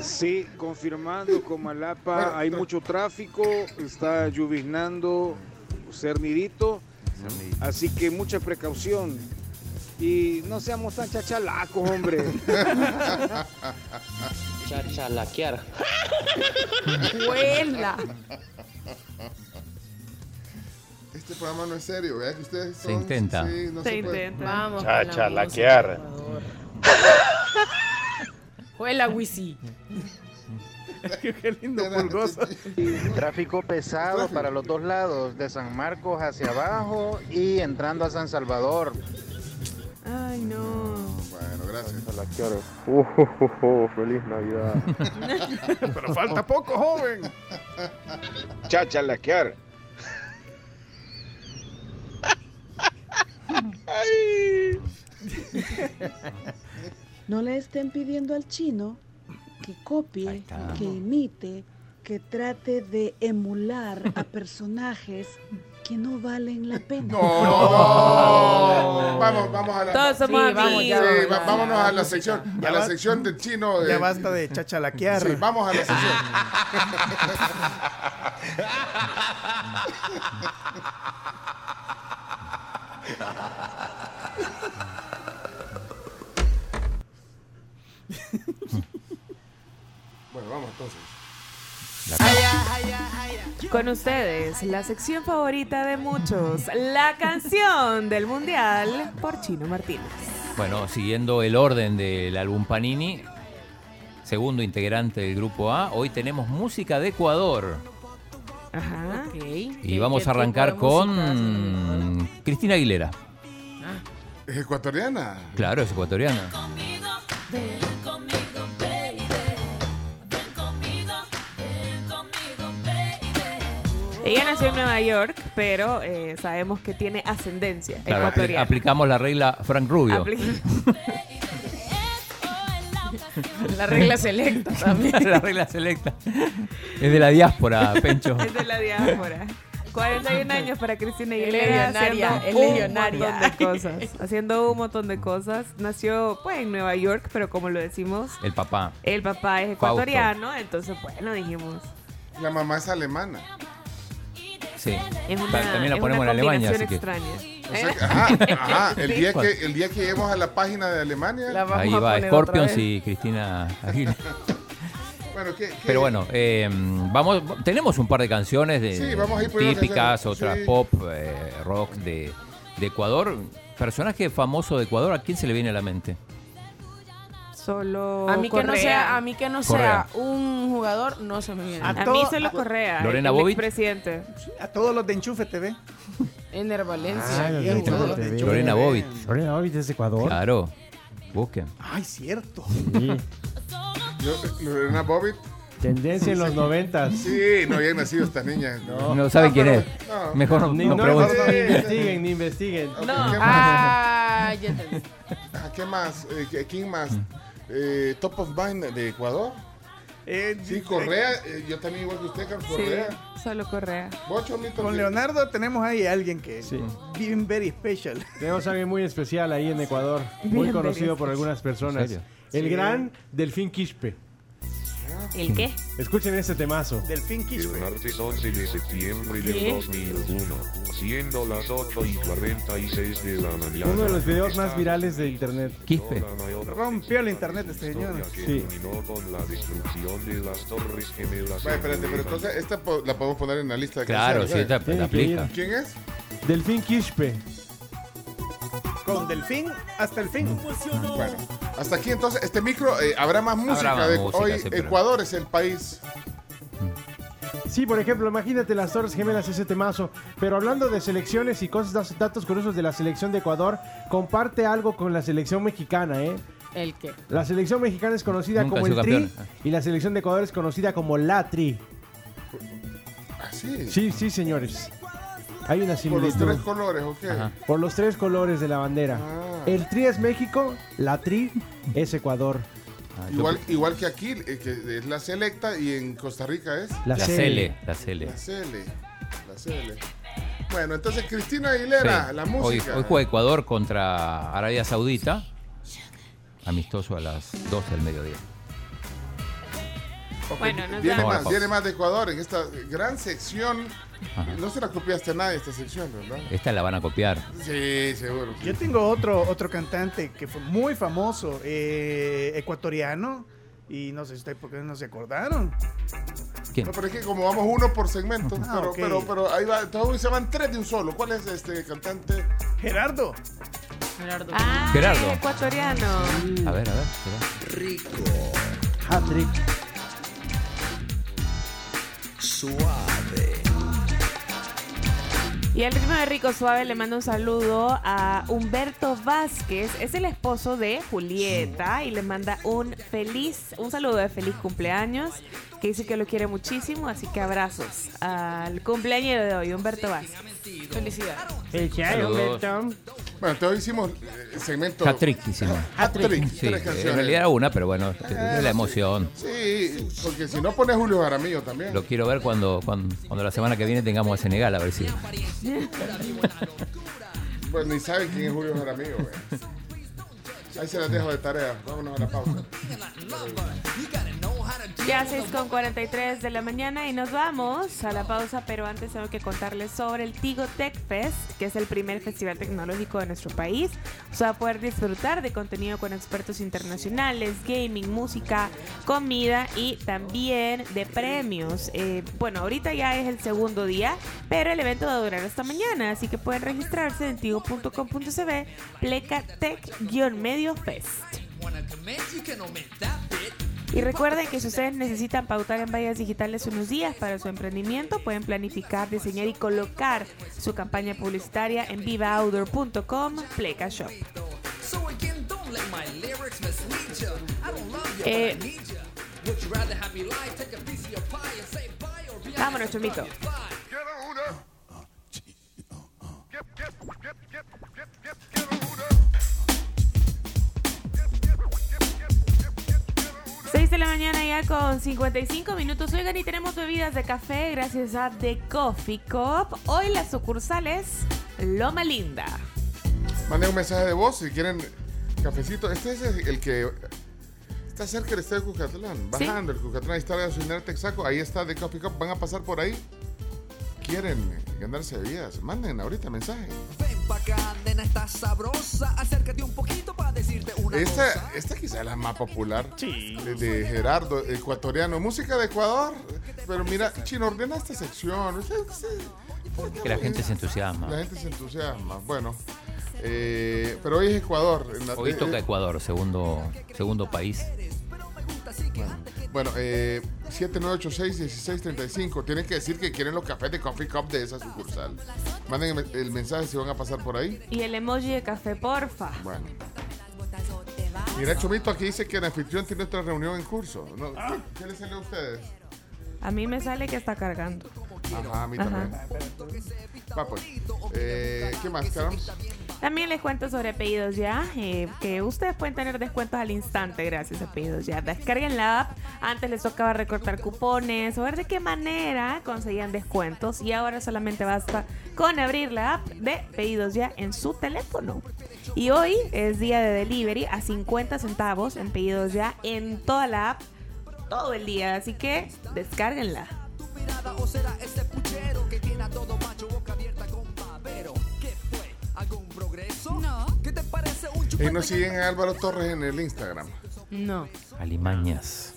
Sí, confirmando Comalapa, hay mucho tráfico, está lloviznando cernidito, así que mucha precaución. Y no seamos tan chachalacos, hombre. *laughs* Chachalaquear. Huela. Este programa no es serio, ¿verdad? Que ustedes Se intenta. Sí, no Se se puede. intenta. Vamos. Chachalaquear. Huela, Wisi. *laughs* *laughs* Qué lindo pulgoso. Tráfico pesado para los dos lados, de San Marcos hacia abajo y entrando a San Salvador. Ay, no. Bueno, gracias. Chachalaquear. Uh, feliz Navidad. *laughs* Pero falta poco, joven. Chachalaquear. No le estén pidiendo al chino que copie, que imite, que trate de emular a *laughs* personajes que no valen la pena. No, no. Vamos, vamos a la. Todos somos Sí, vamos, amigos. ya, Sí, ya. vámonos a la sección, a la sección del chino. de- Ya basta de chachalaquear. Sí, vamos a la sección. *laughs* Con ustedes, la sección favorita de muchos, la canción del mundial por Chino Martínez. Bueno, siguiendo el orden del álbum Panini, segundo integrante del grupo A, hoy tenemos música de Ecuador. Ajá. Y vamos a arrancar con Cristina Aguilera. ¿Es ecuatoriana? Claro, es ecuatoriana. Ella nació en Nueva York, pero eh, sabemos que tiene ascendencia Claro, apli- ecuatoriana. aplicamos la regla Frank Rubio. Apli- *laughs* La regla selecta también. *laughs* la regla selecta. Es de la diáspora, Pencho. Es de la diáspora. 41 años para Cristina Es Aguilera legionaria, haciendo es un legionaria. montón de cosas. Haciendo un montón de cosas. Nació pues en Nueva York, pero como lo decimos, El papá. el papá es Fausto. ecuatoriano, entonces bueno, dijimos. La mamá es alemana. Sí. Es una, También la es ponemos en una Alemania, así que. extraña. Sea que- ajá, ajá, *laughs* el, día que, el día que lleguemos a la página de Alemania. Ahí va Scorpions y Cristina Aguilera. *laughs* Bueno, ¿qué, qué- Pero bueno, eh, vamos, tenemos un par de canciones de, Sí, vamos a típicas, otras sí. pop, eh, rock de, de Ecuador. Personaje famoso de Ecuador, ¿a quién se le viene a la mente? Solo A mí que no sea, a mí que no Correa. sea un jugador, no se me viene. A, mí solo Correa. Lorena el presidente. A todos los de Enchufe TV. Ener Valencia. Ah, los y de todos Enchufe los de TV. Enchufe Lorena. Bobbitt. Lorena Bobbitt es de Ecuador. Claro, busquen. Ay, cierto. Sí. Lorena Bobbitt. Tendencia en los noventas. Sí, no habían nacido estas niñas. No, No saben quién pero- es. no. Mejor no, Ni, no no, pregunten. ni investiguen, ni investiguen. No. ¿qué más? Ah, ya. Ah, ¿Qué más? Eh, ¿qué- ¿Quién más? Eh, Top of Mind de Ecuador. Eh, Sí, Correa. eh, yo también igual que usted, Carlos Sí, Correa. solo Correa. ¿Vos, Chomito, Con? Leonardo tenemos ahí a alguien que Sí. bien very special. Tenemos a alguien muy especial ahí en Ecuador. Muy Bien, conocido por algunas personas. El Sí. gran Delfín Quispe. ¿El qué? Escuchen este temazo. Delfín El Quispe. martes 11 de septiembre ¿Qué? del 2001, siendo las 8 y 46 de la mañana. Uno de los videos más virales de internet. Quispe. Rompió el internet este señor. Sí. culminó con la destrucción de las Torres Gemelas. Vaya, en espérate, pero entonces esta po- la podemos poner en la lista de Claro, sí, canciones. Tiene que aplica. ¿Quién es? Delfín Quispe. Con Delfín hasta el fin. Bueno, hasta aquí entonces, este micro, eh, habrá más música. más de, música, hoy sí, pero- Ecuador es el país. Sí, por ejemplo, imagínate las Torres Gemelas, ese temazo. Pero hablando de selecciones y cosas, datos curiosos de la selección de Ecuador, comparte algo con la selección mexicana, ¿eh? ¿El qué? La selección mexicana es conocida Nunca como el sido Tri y la selección de Ecuador es conocida como la Tri. Ah, sí. Sí, sí, señores. Hay una Por los similitud. tres colores, ¿ok? Ajá. Por los tres colores de la bandera. Ah. El Tri es México, la Tri es Ecuador. Ah, Igual, igual que aquí, eh, que es la selecta y en Costa Rica es La, La C. Cele, la Cele. la Cele. La Cele. Bueno, entonces Cristina Aguilera, Sí. la Hoy, música. hoy juega Ecuador contra Arabia Saudita. Amistoso a las 12 del mediodía. Bueno, nos viene más, viene más de Ecuador en esta gran sección. Ajá. No se la copiaste a nadie esta sección, ¿verdad? Esta la van a copiar. Sí, seguro. Yo tengo otro, otro cantante que fue muy famoso, eh, ecuatoriano, y no sé si ustedes por qué no se acordaron. ¿Quién? No, pero es que como vamos uno por segmento, Ah, pero, pero, pero ahí va, hoy se van tres de un solo. ¿Cuál es este cantante? Gerardo. Gerardo. Ah, Gerardo. ecuatoriano. A ver, a ver. espera. Hat-trick. Y al ritmo de Rico Suave le mando un saludo a Humberto Vázquez, es el esposo de Julieta y le manda un feliz, un saludo de feliz cumpleaños, que dice que lo quiere muchísimo, así que abrazos al cumpleaños de hoy, Humberto Vázquez. Felicidades. Saludos. Bueno, entonces hicimos eh, segmento. Hat-trick hicimos. Hat-trick, Sí, tres en realidad era una, pero bueno, es la emoción. Sí, porque si no pone Julio Jaramillo también. Lo quiero ver cuando, cuando, cuando la semana que viene tengamos a Senegal, a ver si. *laughs* Pues ni saben quién es Julio Jaramillo, güey. Ahí se las dejo de tarea. Vámonos a la pausa. Ya 6 con 43 de la mañana y nos vamos a la pausa, pero antes tengo que contarles sobre el Tigo Tech Fest, que es el primer festival tecnológico de nuestro país. Se va a poder disfrutar de contenido con expertos internacionales, gaming, música, comida y también de premios. Eh, bueno, ahorita ya es el segundo día, pero el evento va a durar hasta mañana, así que pueden registrarse en tigo.com.cb, pleca tech-medio fest. Y recuerden que si ustedes necesitan pautar en vallas digitales unos días para su emprendimiento, pueden planificar, diseñar y colocar su campaña publicitaria en vivaoutdoor.com Pleca Shop. Eh, vámonos, Chomito. De la mañana ya con 55 minutos. Oigan, y tenemos bebidas de café gracias a The Coffee Cup. Hoy las sucursales Loma Linda. Manden un mensaje de voz si quieren cafecito. Este es el que está cerca del estadio Cucatlán. Bajando el Cucatlán, ahí está la gasolinera Texaco. Ahí está The Coffee Cup. Van a pasar por ahí. Quieren ganarse bebidas. Manden ahorita mensaje. está sabrosa. Acércate un poquito para decirte una Esta, esta quizá es la más popular de, de Gerardo, ecuatoriano. Música de Ecuador. Pero mira, Chino, ordena esta sección. Que la gente se entusiasma. La gente se entusiasma. Bueno, eh, pero hoy es Ecuador. En la- Hoy toca eh, Ecuador, segundo, segundo país. Bueno, eh, 7986-1635. Tienen que decir que quieren los cafés de Coffee Cup de esa sucursal. Manden el, el mensaje si van a pasar por ahí. Y el emoji de café, porfa. Bueno. Mira, Chomito aquí dice que el anfitrión tiene otra reunión en curso. ¿No? ¿Qué, qué les a ustedes? A mí me sale que está cargando. Ajá, a mí Ajá. también. Va pues. Eh, ¿Qué más, Carol? También les cuento sobre pedidos ya, eh, que ustedes pueden tener descuentos al instante gracias a pedidos ya. Descarguen la app, antes les tocaba recortar cupones o ver de qué manera conseguían descuentos y ahora solamente basta con abrir la app de pedidos ya en su teléfono. Y hoy es día de delivery a 50 centavos en pedidos ya en toda la app todo el día, así que descárguenla. No. ¿Qué te parece un Y nos siguen a Álvaro Torres en el Instagram. No. Alimañas.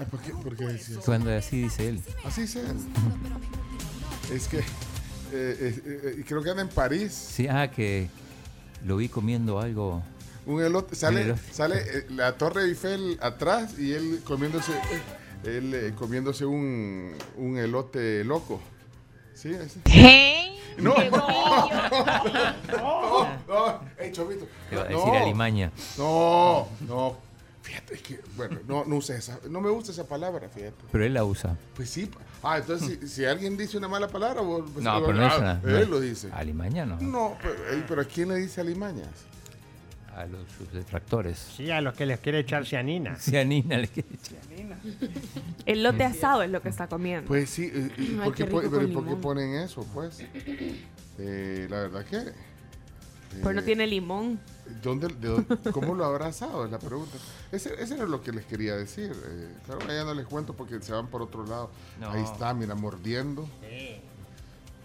Ah, ¿Por qué, por qué decías? Cuando así dice él. Así dice él. Es que eh, eh, eh, creo que anda en París. Sí, ah, que lo vi comiendo algo. Un elote, sale, elote. sale eh, la Torre Eiffel atrás y él comiéndose, eh, él eh, comiéndose un, un elote loco. Sí, así. No, ¡Qué no, no, Ey, Chovito. Te iba a no, decir alimaña. No, no. Fíjate que, bueno, no, no usé esa, no me gusta esa palabra, fíjate. Pero él la usa. Pues sí. Ah, entonces si, si alguien dice una mala palabra, vos, pues, No, pero no es ah, una. no Él es- lo dice. Alimaña no. No, pero, ey, pero ¿a quién le dice alimañas? A los sus detractores. Sí, a los que les quiere echar cianina. *laughs* Cianina le quiere El lote asado es lo que está comiendo. Pues sí, eh, ¿y Ay, ¿por, qué, qué po- rico pero con ¿por qué limón. ponen eso? Pues Eh, la verdad que... Pero no eh, tiene limón. ¿dónde, de dónde- ¿Cómo lo habrá asado? Es la pregunta. Ese, ese era lo que les quería decir. eh, claro, ya no les cuento porque se van por otro lado. No. Ahí está, mira, mordiendo.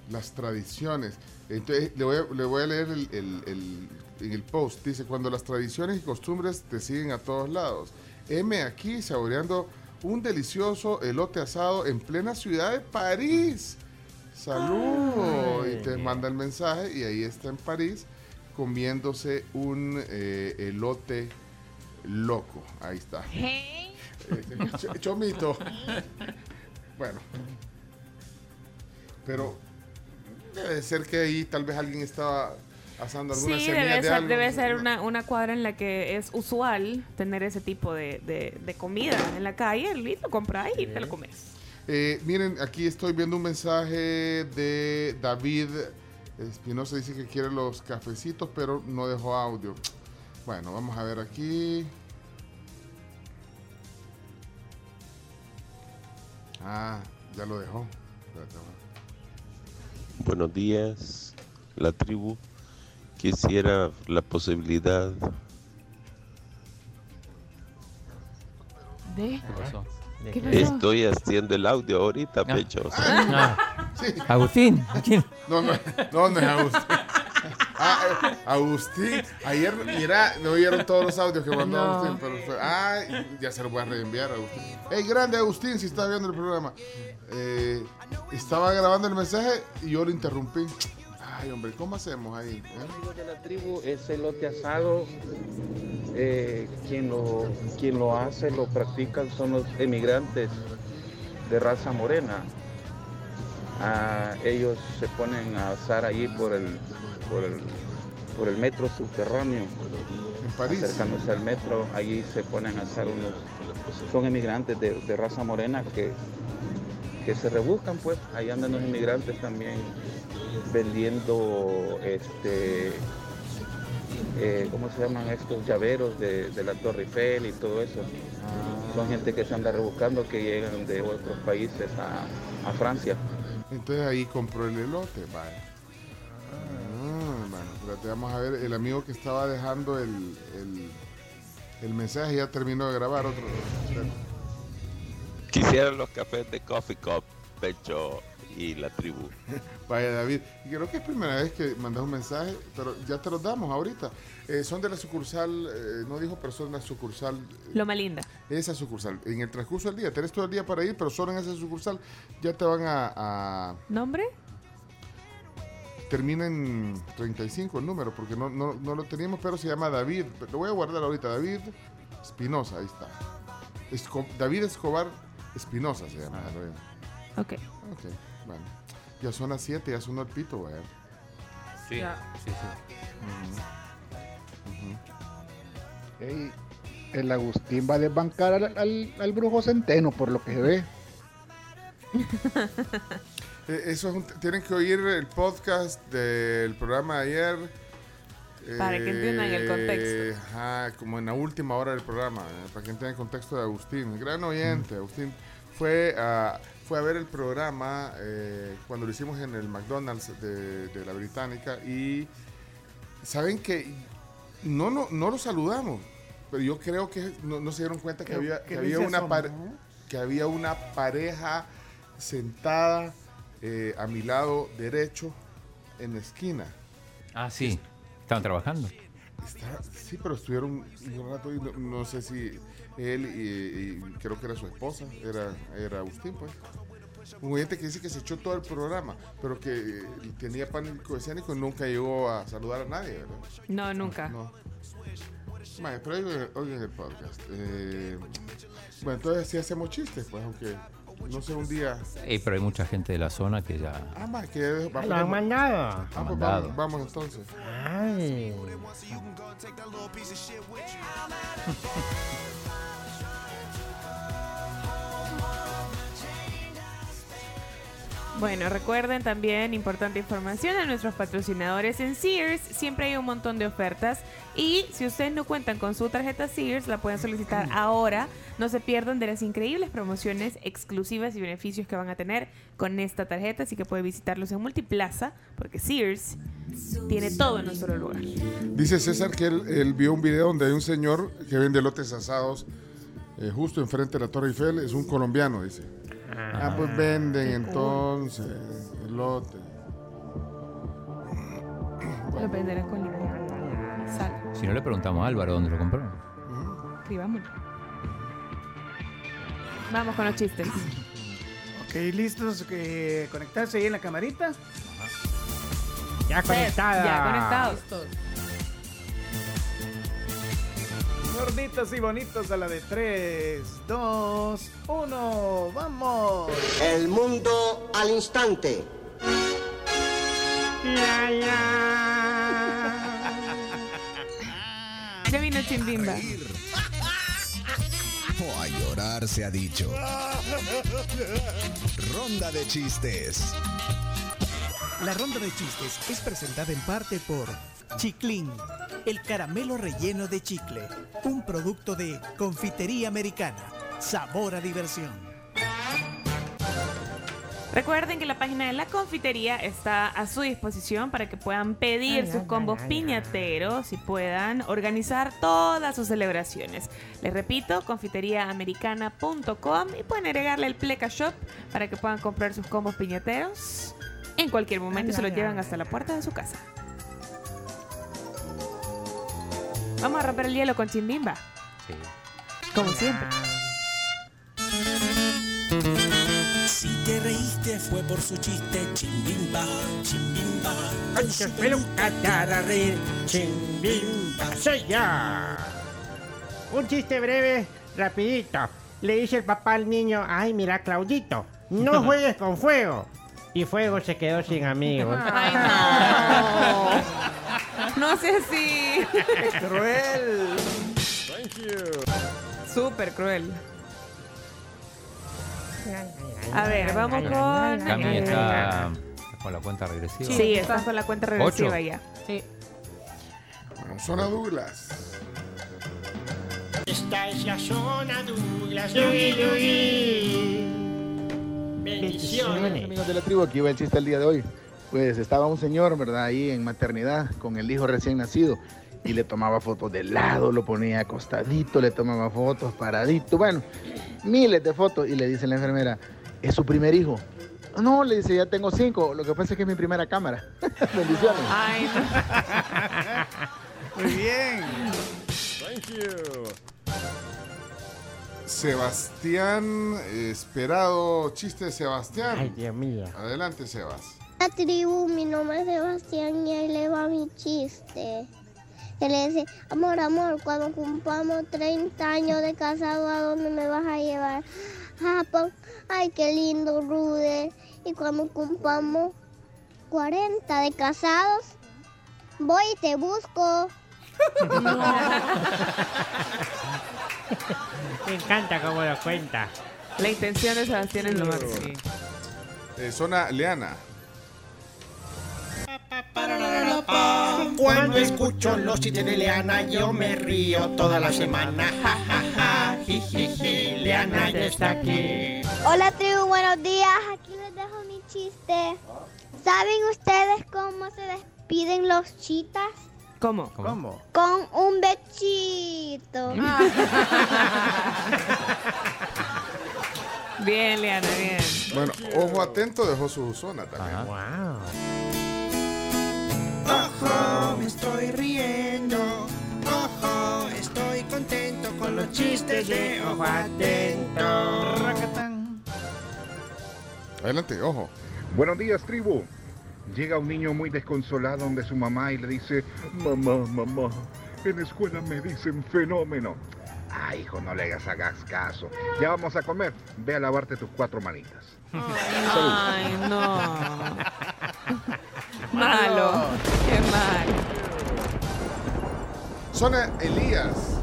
Las tradiciones. Entonces, le voy a, le voy a leer el, el- el- en el post. Dice, cuando las tradiciones y costumbres te siguen a todos lados. M aquí saboreando un delicioso elote asado en plena ciudad de París. Salud. Ay. y te manda el mensaje y ahí está en París comiéndose un eh, elote loco. Ahí está. *laughs* Eh, ch- Chomito. Bueno. Pero debe ser que ahí tal vez alguien estaba asando alguna Sí, semilla debe de ser, algo. debe ser una, una cuadra en la que es usual tener ese tipo de, de- de comida en la calle. Listo, compra ahí y te lo comes. Eh, miren, aquí estoy viendo un mensaje de David Espinosa. Dice que quiere los cafecitos, pero no dejó audio. Bueno, vamos a ver aquí. Ah, ya lo dejó. Buenos días, la tribu. Quisiera la posibilidad ¿De? ¿Qué pasó? ¿Qué pasó? Estoy haciendo el audio ahorita, Pecho. Ah. Agustín. ¿quién? No, no, no, no es Agustín. Ah, eh, Agustín, ayer, mira, no oyeron todos los audios que mandó No. Agustín, pero fue, ah, ya se los voy a reenviar a Agustín. Hey, grande Agustín, si está viendo el programa. Eh, estaba grabando el mensaje y yo lo interrumpí. Ay, hombre, ¿cómo hacemos ahí? eh? Amigos de la tribu, ese lote asado, eh, quien, lo, quien lo hace, lo practican son los emigrantes de raza morena. Ah, ellos se ponen a asar allí por el, por el, por el metro subterráneo. En París. Acercándose al metro, allí se ponen a asar unos. Son emigrantes de, de raza morena que, que se rebuscan, pues. Ahí andan los inmigrantes también vendiendo este. eh, ¿Cómo se llaman estos llaveros de, de la Torre Eiffel y todo eso? Son gente que se anda rebuscando que llegan de otros países a, a Francia. Entonces ahí compró el elote, vaya. Ah, bueno, espérate, vamos a ver, el amigo que estaba dejando el, el, el mensaje ya terminó de grabar otro. Quisiera los cafés de Coffee Cup, Pecho y la tribu. *laughs* Vaya David, y creo que es primera vez que mandas un mensaje, pero ya te los damos ahorita. Eh, son de la sucursal, eh, no dijo, pero son de la sucursal, Loma Linda. esa sucursal. En el transcurso del día, tenés todo el día para ir, pero solo en esa sucursal ya te van a... a ¿Nombre? termina en 35 el número, porque no, no, no lo teníamos, pero se llama David. Lo voy a guardar ahorita, David Espinosa, ahí está. Esco- David Escobar Espinosa se llama. veo. Ok. Ok, bueno. Ya son las 7, ya sonó el pito, güey. Sí, Ya. sí, sí. El Agustín va a desbancar al, al- al brujo centeno, por lo que se ve. *laughs* Eh, Eso es un- tienen que oír el podcast del programa de ayer. Para que entiendan el contexto. Ajá, como en la última hora del programa, eh, para que entiendan el contexto de Agustín. Gran oyente, Agustín. Fue a, fue a ver el programa eh, cuando lo hicimos en el McDonald's de, de la Británica y saben que no, no, no lo saludamos, pero yo creo que no, no se dieron cuenta que ¿Qué- había, que había una eso, pare- no? que había una pareja sentada eh, a mi lado derecho en la esquina. Ah, sí. Estaban trabajando. Está- sí, pero estuvieron un rato y no, no sé si él y, y creo que era su esposa, era, era Agustín, pues. Un oyente que dice que se echó todo el programa, pero que eh, tenía pánico escénico y nunca llegó a saludar a nadie, ¿verdad? No, nunca. No. Vale, pero oigan, oigan el podcast. Eh, bueno, entonces sí hacemos chistes, pues, aunque no sé, un día. Pero hay mucha gente de la zona que ya. Ah, más que Ah, lo han mandado. Ah, pues mandado. vamos, vamos entonces. Ay. *laughs* Bueno, recuerden también, importante información, a nuestros patrocinadores en Sears. Siempre hay un montón de ofertas. Y si ustedes no cuentan con su tarjeta Sears, la pueden solicitar ahora. No se pierdan de las increíbles promociones exclusivas y beneficios que van a tener con esta tarjeta. Así que pueden visitarlos en Multiplaza, porque Sears tiene todo en un solo lugar. Dice César que él, él vio un video donde hay un señor que vende lotes asados eh, justo enfrente de la Torre Eiffel. Es un colombiano, dice. Ah, pues venden entonces elote. Lo venderán con limón. Sal. Si no le preguntamos a Álvaro dónde lo compró. Escribámoslo. Vamos con los chistes. *clears throat* Ok, listos. Que conectarse ahí en la camarita. Ya conectada. Ya conectados. Gorditos y bonitos a la de 3, 2, 1. ¡Vamos! El mundo al instante. Ya *laughs* vino Chimbimba. O a llorar se ha dicho. Ronda de chistes. La ronda de chistes es presentada en parte por Chiclín, el caramelo relleno de chicle, un producto de confitería americana. Sabor a diversión. Recuerden que la página de la confitería está a su disposición para que puedan pedir sus combos piñateros y puedan organizar todas sus celebraciones. Les repito, confiteriaamericana.com y pueden agregarle el Pleca Shop para que puedan comprar sus combos piñateros en cualquier momento y se los llevan hasta la puerta de su casa. Vamos a romper el hielo con Chimbimba. Como siempre. Si te reíste fue por su chiste, chimbimba, chimbimba. Concha peluca te hará reír, chimbimba, soy yo. Un chiste breve, rapidito. Le dice el papá al niño, ay mira Claudito, no *laughs* juegues con fuego. Y Fuego se quedó sin amigos. Ay, no. *laughs* No sea así. *laughs* Cruel. Thank you. Súper cruel. A ver, vamos con. Cami está con la cuenta regresiva. Sí, estás con la cuenta regresiva Ocho. ya. Sí. Bueno, zona Douglas. Esta es la zona Douglas. Yugi, yugi. Bendiciones. Amigos de la tribu, aquí va el chiste el día de hoy. Pues estaba un señor, ¿verdad? Ahí en maternidad con el hijo recién nacido y le tomaba fotos de lado, lo ponía acostadito, le tomaba fotos paradito, bueno, miles de fotos y le dice la enfermera, ¿es su primer hijo? No, le dice, ya tengo cinco, lo que pasa es que es mi primera cámara. *laughs* Bendiciones. Ay, Muy bien. Thank you. Sebastián, esperado chiste de Sebastián. Ay, Dios mío. Adelante, Sebas. La tribu, mi nombre es Sebastián y ahí le va mi chiste. Él le dice, amor, amor, cuando cumplamos 30 años de casado, ¿a dónde me vas a llevar? Japón. Ay, qué lindo, Rude. Y cuando cumplamos 40 de casados, voy y te busco. Me encanta cómo lo cuenta. La intención de Sebastián es lo máximo. Eh, zona Leana. Cuando escucho los chistes de Leana, yo me río toda la semana. Ja. Leana ya está aquí. Hola tribu, buenos días. Aquí les dejo mi chiste. ¿Saben ustedes cómo se despiden los chitas? ¿Cómo? ¿Cómo? Con un bechito. *laughs* Bien, Leana, bien. Bueno, ojo atento dejó su zona también. Wow. Ojo, me estoy riendo. Ojo, estoy contento con los chistes de ojo atento. Racatán. Adelante, ojo. Buenos días, tribu. Llega un niño muy desconsolado donde su mamá y le dice, mamá, mamá, en la escuela me dicen fenómeno. Ay, hijo, no le hagas, hagas caso. Ya vamos a comer. Ve a lavarte tus cuatro manitas. Ay, no. *laughs* Malo. Qué mal. Zona Elías.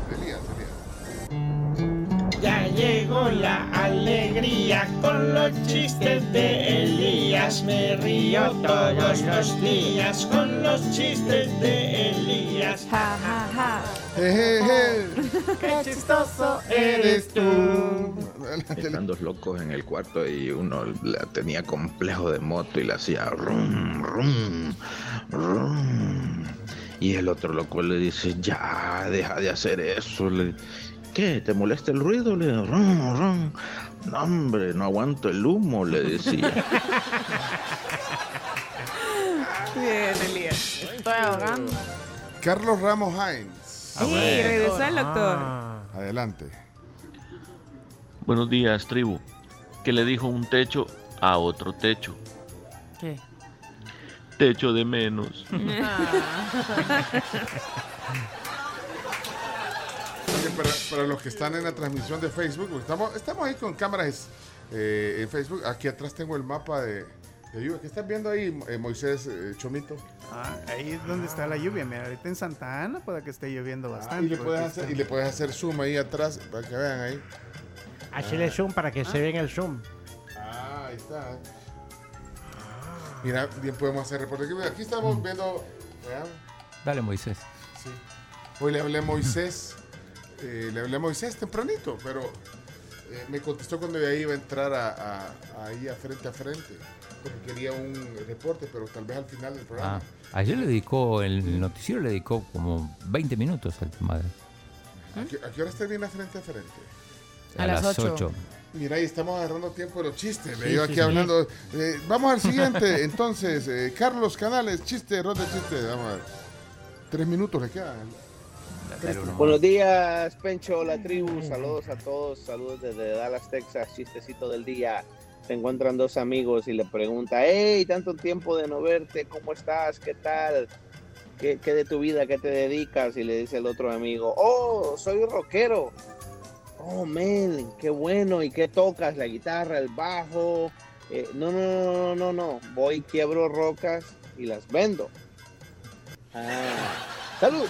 Ya llegó la alegría con los chistes de Elías. Me río todos los días con los chistes de Elías. Ja, ja, ja. Jejeje. ¡Qué chistoso eres tú! Están dos locos en el cuarto y uno la tenía complejo de moto y le hacía rum, rum, rum. Y el otro loco le dice, ya, deja de hacer eso. Le- ¿Qué? ¿Te molesta el ruido? Le dice, rum, rum. No, hombre, no aguanto el humo, le decía. Bien, Elías. Estoy ahogando. Carlos Ramos Hines. Sí, regresó el doctor. Adelante. Buenos días, tribu. ¿Qué le dijo un techo a otro techo? ¿Qué? Techo de menos. *laughs* Oye, para, para los que están en la transmisión de Facebook, pues estamos, estamos ahí con cámaras eh, en Facebook. Aquí atrás tengo el mapa de, de lluvia. ¿Qué estás viendo ahí, eh, Moisés eh, Chomito? Ah, ahí es donde está la lluvia. Mira, ahorita en Santa Ana puede que esté lloviendo bastante. Ah, y, le porque puedes está- hacer, y le puedes hacer zoom ahí atrás para que vean ahí. Hazle zoom para que se vea en el zoom. Ah, ahí está. Mira, bien podemos hacer reporte. Aquí- Aquí estamos viendo. vean, Dale, Moisés. Sí. Hoy le hablé a Moisés. Eh, le hablé a Moisés tempranito, pero eh, me contestó cuando ya iba a entrar a, a- ahí a frente a frente, porque quería un reporte, pero tal vez al final del programa. Ah, ayer le dedicó, el noticiero le dedicó como 20 minutos al tema de... ¿A, qué, a qué horas termina frente a frente? A, las 8. Mira, ahí estamos agarrando tiempo de los chistes. Sí, Veo sí, aquí sí. hablando. eh, vamos al siguiente. *laughs* Entonces, eh, Carlos Canales, chiste, ronda de chiste. Vamos a ver. Tres minutos le quedan. Buenos días, Pencho, la tribu. Saludos a todos. Saludos desde Dallas, Texas. Chistecito del día. Se encuentran dos amigos y le pregunta, hey, tanto tiempo de no verte, ¿cómo estás? ¿Qué tal? ¿Qué, qué de tu vida? ¿Qué te dedicas? Y le dice el otro amigo, oh, soy rockero. Oh, man, qué bueno. ¿Y qué tocas? ¿La guitarra, el bajo? Eh, no, no, no, no, no, no. Voy, quiebro rocas y las vendo. Ah. ¡Salud!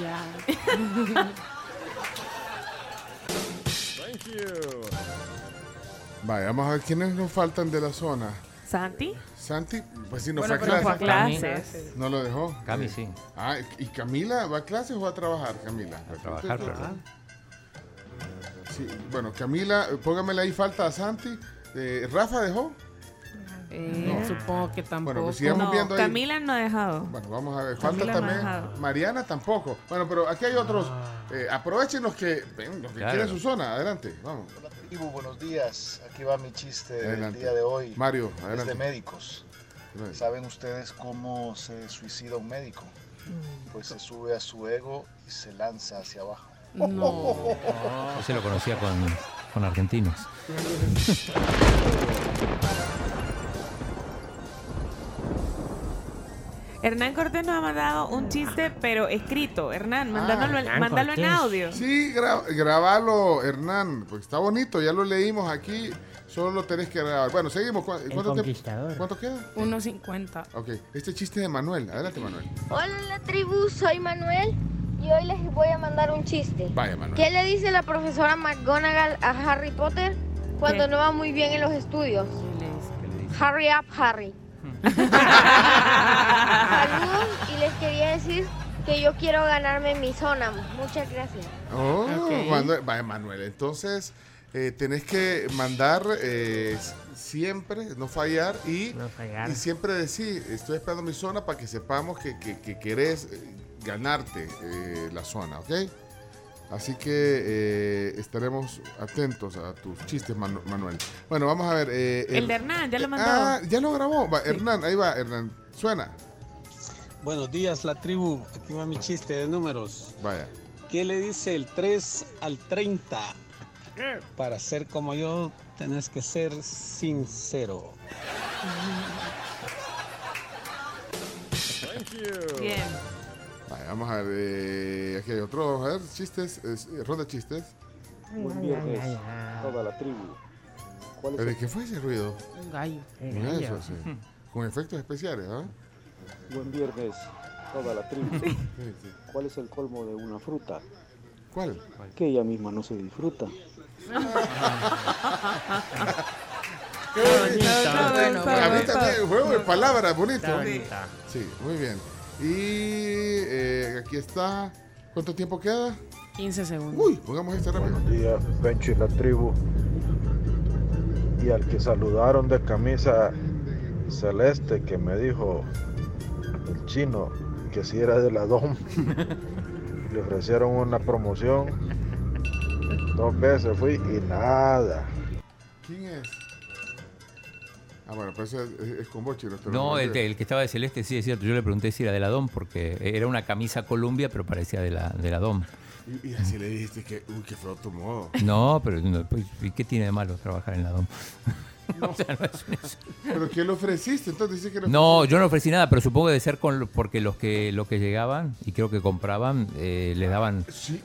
Vaya, vamos a ver quiénes nos faltan de la zona. ¿Santi? Santi, pues sí, no Bueno, fue a fue a clase. clases. No lo dejó. Cami sí. Ah, ¿y Camila va a clases o va a trabajar, Camila? A trabajar, pero- Sí, bueno, Camila, póngamela ahí, falta a Santi. Eh, ¿Rafa dejó? Eh, No. Supongo que tampoco. Bueno, pues sigamos No, viendo ahí. Camila no ha dejado. Bueno, vamos a ver. Falta no también. Mariana tampoco. Bueno, pero aquí hay otros. Eh, aprovechen los que, ven, los que Claro. quieren su zona. Adelante, vamos. Tribu, buenos días. Aquí va mi chiste Adelante. del día de hoy. Mario, Es adelante. de médicos. ¿Saben ustedes cómo se suicida un médico? Pues se sube a su ego y se lanza hacia abajo. No. *laughs* Ese lo conocía con, con argentinos. *laughs* Hernán Cortés nos ha mandado un chiste, pero escrito. Hernán, mándalo, Ah, mándalo en audio. Sí, gra- grabalo, Hernán, porque está bonito, ya lo leímos aquí, solo lo tenés que grabar. Bueno, seguimos. ¿Cu- ¿Cuánto, tiempo- conquistador. ¿Cuánto queda? 1.50. Ok, este chiste de Manuel, adelante Manuel. Hola la tribu, soy Manuel y hoy les voy a mandar un chiste. Vaya Manuel. ¿Qué le dice la profesora McGonagall a Harry Potter cuando ¿Qué? no va muy bien en los estudios? Hurry up, Harry. Saludos *laughs* y les quería decir que yo quiero ganarme mi zona. Muchas gracias. Oh, Ok. Manuel, vaya Manuel, entonces eh, tenés que mandar eh, siempre, no fallar y, y siempre decir, estoy esperando mi zona para que sepamos que, que- que querés eh, ganarte eh, la zona, ¿ok? Así que eh, estaremos atentos a tus chistes, Manu- Manuel. Bueno, vamos a ver. eh, El de Hernán, ya lo mandó. Ah, ya lo grabó. Va, Hernán, ahí va, Hernán. Suena. Buenos días, la tribu. Aquí va mi chiste de números. Vaya. ¿Qué le dice el 3 al 30? Para ser como yo, tenés que ser sincero. Bien. Vamos a ver. eh, aquí hay otro. A ver, chistes. es- eh, ronda de chistes. Buen viernes, toda la tribu. ¿Cuál es ¿De el- qué fue ese ruido? Un gallo. Mira eso, sí. *laughs* Con efectos especiales, ¿ah? Buen viernes, toda la tribu. Sí, sí. ¿Cuál es el colmo de una fruta? ¿Cuál? Que ella misma no se disfruta. *laughs* Qué bonito. bonito. Bueno, A mí también, un juego de palabras, bonito. Sí, muy bien. Y eh, aquí está. ¿Cuánto tiempo queda? 15 segundos. Uy, pongamos este rápido. Buenos días, Pencho y la tribu. Y al que saludaron de camisa celeste que me dijo el chino que si era de la DOM, *laughs* le ofrecieron una promoción. Dos veces fui y nada. Ah, bueno, pues es, es- con Bochi. No, No, el, que estaba de celeste, sí, es cierto. Yo le pregunté si era de la DOM porque era una camisa Columbia, pero parecía de la, de la DOM. Y, y así le dijiste que, uy, qué feo tu modo. No, pero no, pues, ¿y qué tiene de malo trabajar en la DOM? *laughs* O sea, no es eso. ¿Pero qué le ofreciste? Entonces dice que le No, yo no ofrecí nada, pero supongo que de ser con lo- porque los que los que llegaban y creo que compraban eh, les daban. Sí,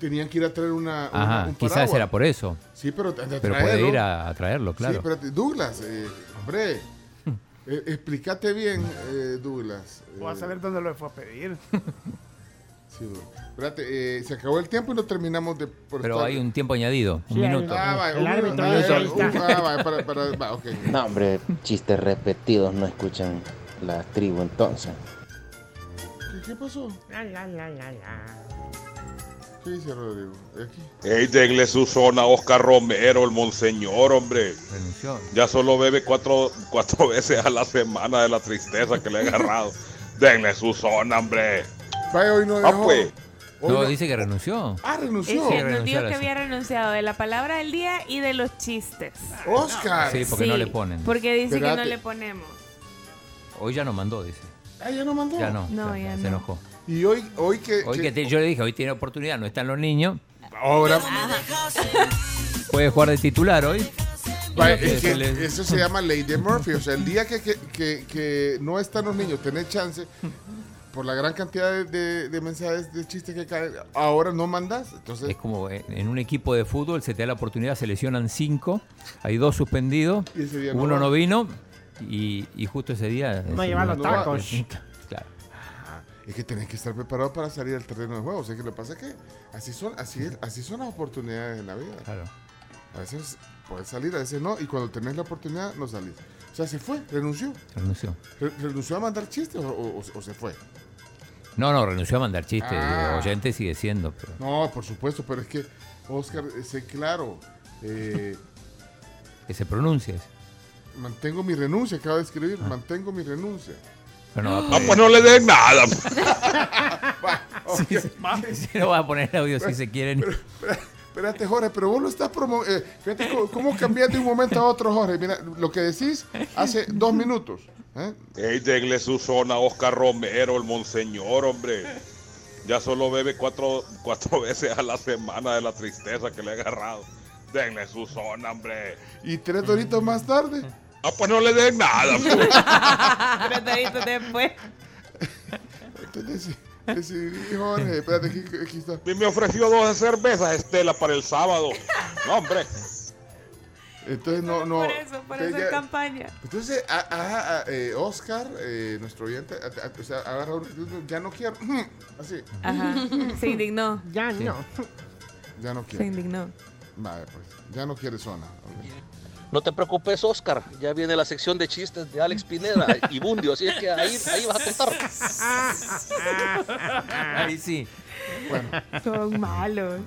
tenían que ir a traer una. una- Ajá, un quizás era por eso. Sí, pero a Pero puede ir a, a traerlo, claro. Sí, espérate, Douglas, eh, hombre, *laughs* eh, explícate bien, eh, Douglas. Voy a Eh, saber dónde lo fue a pedir. *laughs* sí. Espérate, eh, se acabó el tiempo y no terminamos de. por Pero estar- hay un tiempo añadido, un Sí, minuto. Ah, va, El un árbitro minuto, dice, ah, ahí está. un- ah, va, para, para, va, ok. No, hombre, chistes repetidos no escuchan la tribu entonces. ¿Qué, qué pasó? La, la, la, la, la. ¿Qué dice Rodrigo? Aquí. Ey, denle su zona a Oscar Romero, el monseñor, hombre. Renunció. Ya solo bebe cuatro, cuatro *laughs* veces a la semana de la tristeza que le ha agarrado. denle su zona, hombre. Vaya, hoy no Ah, dejó. pues. Hoy No, no- dice que renunció. Ah, Es renunció. que Sí, nos dijo que había renunciado de la palabra del día y de los chistes. Oscar. Sí, porque no le ponen. Porque dice que no Espérate. le ponemos. Hoy ya no mandó, dice. Ah, ya no mandó. Ya no. No, ya se no. enojó. Y hoy, hoy que. Hoy que- que te- yo le dije, hoy tiene oportunidad, no están los niños. Ahora. Puede jugar de titular hoy. Es que eso se llama ley de Murphy. O sea, el día que, que, que- que no están los niños, tenés chance, por la gran cantidad de, de- de mensajes de chistes que caen, ahora no mandas. Entonces, Es como en en un equipo de fútbol se te da la oportunidad, se lesionan cinco, hay dos suspendidos, no uno no vino y, y justo ese día... No ese lleva día- los tacos. Es que tenés que estar preparado para salir al terreno de juego. O sea, que lo que pasa es que así son, así, es- así son las oportunidades en la vida. Claro. A veces puedes salir, a veces no. Y cuando tenés la oportunidad, no salís. O sea, se fue, renunció. Renunció. Re- ¿Renunció a mandar chistes o, o- o se fue? No, no, renunció a mandar chistes. Ah. oyente sigue siendo. Pero... No, por supuesto, pero es que, Oscar, sé claro. eh, Que se pronuncie. mantengo mi renuncia, acaba de escribir, Ah. mantengo mi renuncia. Pero no va a Ah, pues no le den nada. *laughs* Sí, sí. Sí, no va a poner audio si se quieren. Espérate, Jorge, pero vos lo estás promoviendo. fíjate cómo, cómo cambias de un momento a otro, Jorge. Mira, lo que decís hace dos minutos. ¿eh? Ey, denle su zona a Oscar Romero, el monseñor, hombre. Ya solo bebe cuatro, cuatro *laughs* veces a la semana de la tristeza que le ha agarrado. Denle su zona, hombre. Y tres doritos más tarde. Ah, pues no le den nada. *laughs* Tres doritos después. Entonces decidí, Jorge, espérate, aquí, aquí está. Y me ofreció dos cervezas Estela para el sábado. No, hombre. Entonces no, no. Por eso, por eso es campaña. Entonces, a, a- a- eh, Oscar, eh, nuestro oyente, a- a- o sea, agarra un- ya no quiero. *clears throat* Así. Ajá. Se indignó. Ya Sí. no. Ya no Se quiere. indignó. Vale, pues. Ya no quiere zona. No te preocupes, Oscar. Ya viene la sección de chistes de Alex Pineda y Bundio, así es que ahí, ahí vas a contar. Ahí sí. Bueno. Son malos.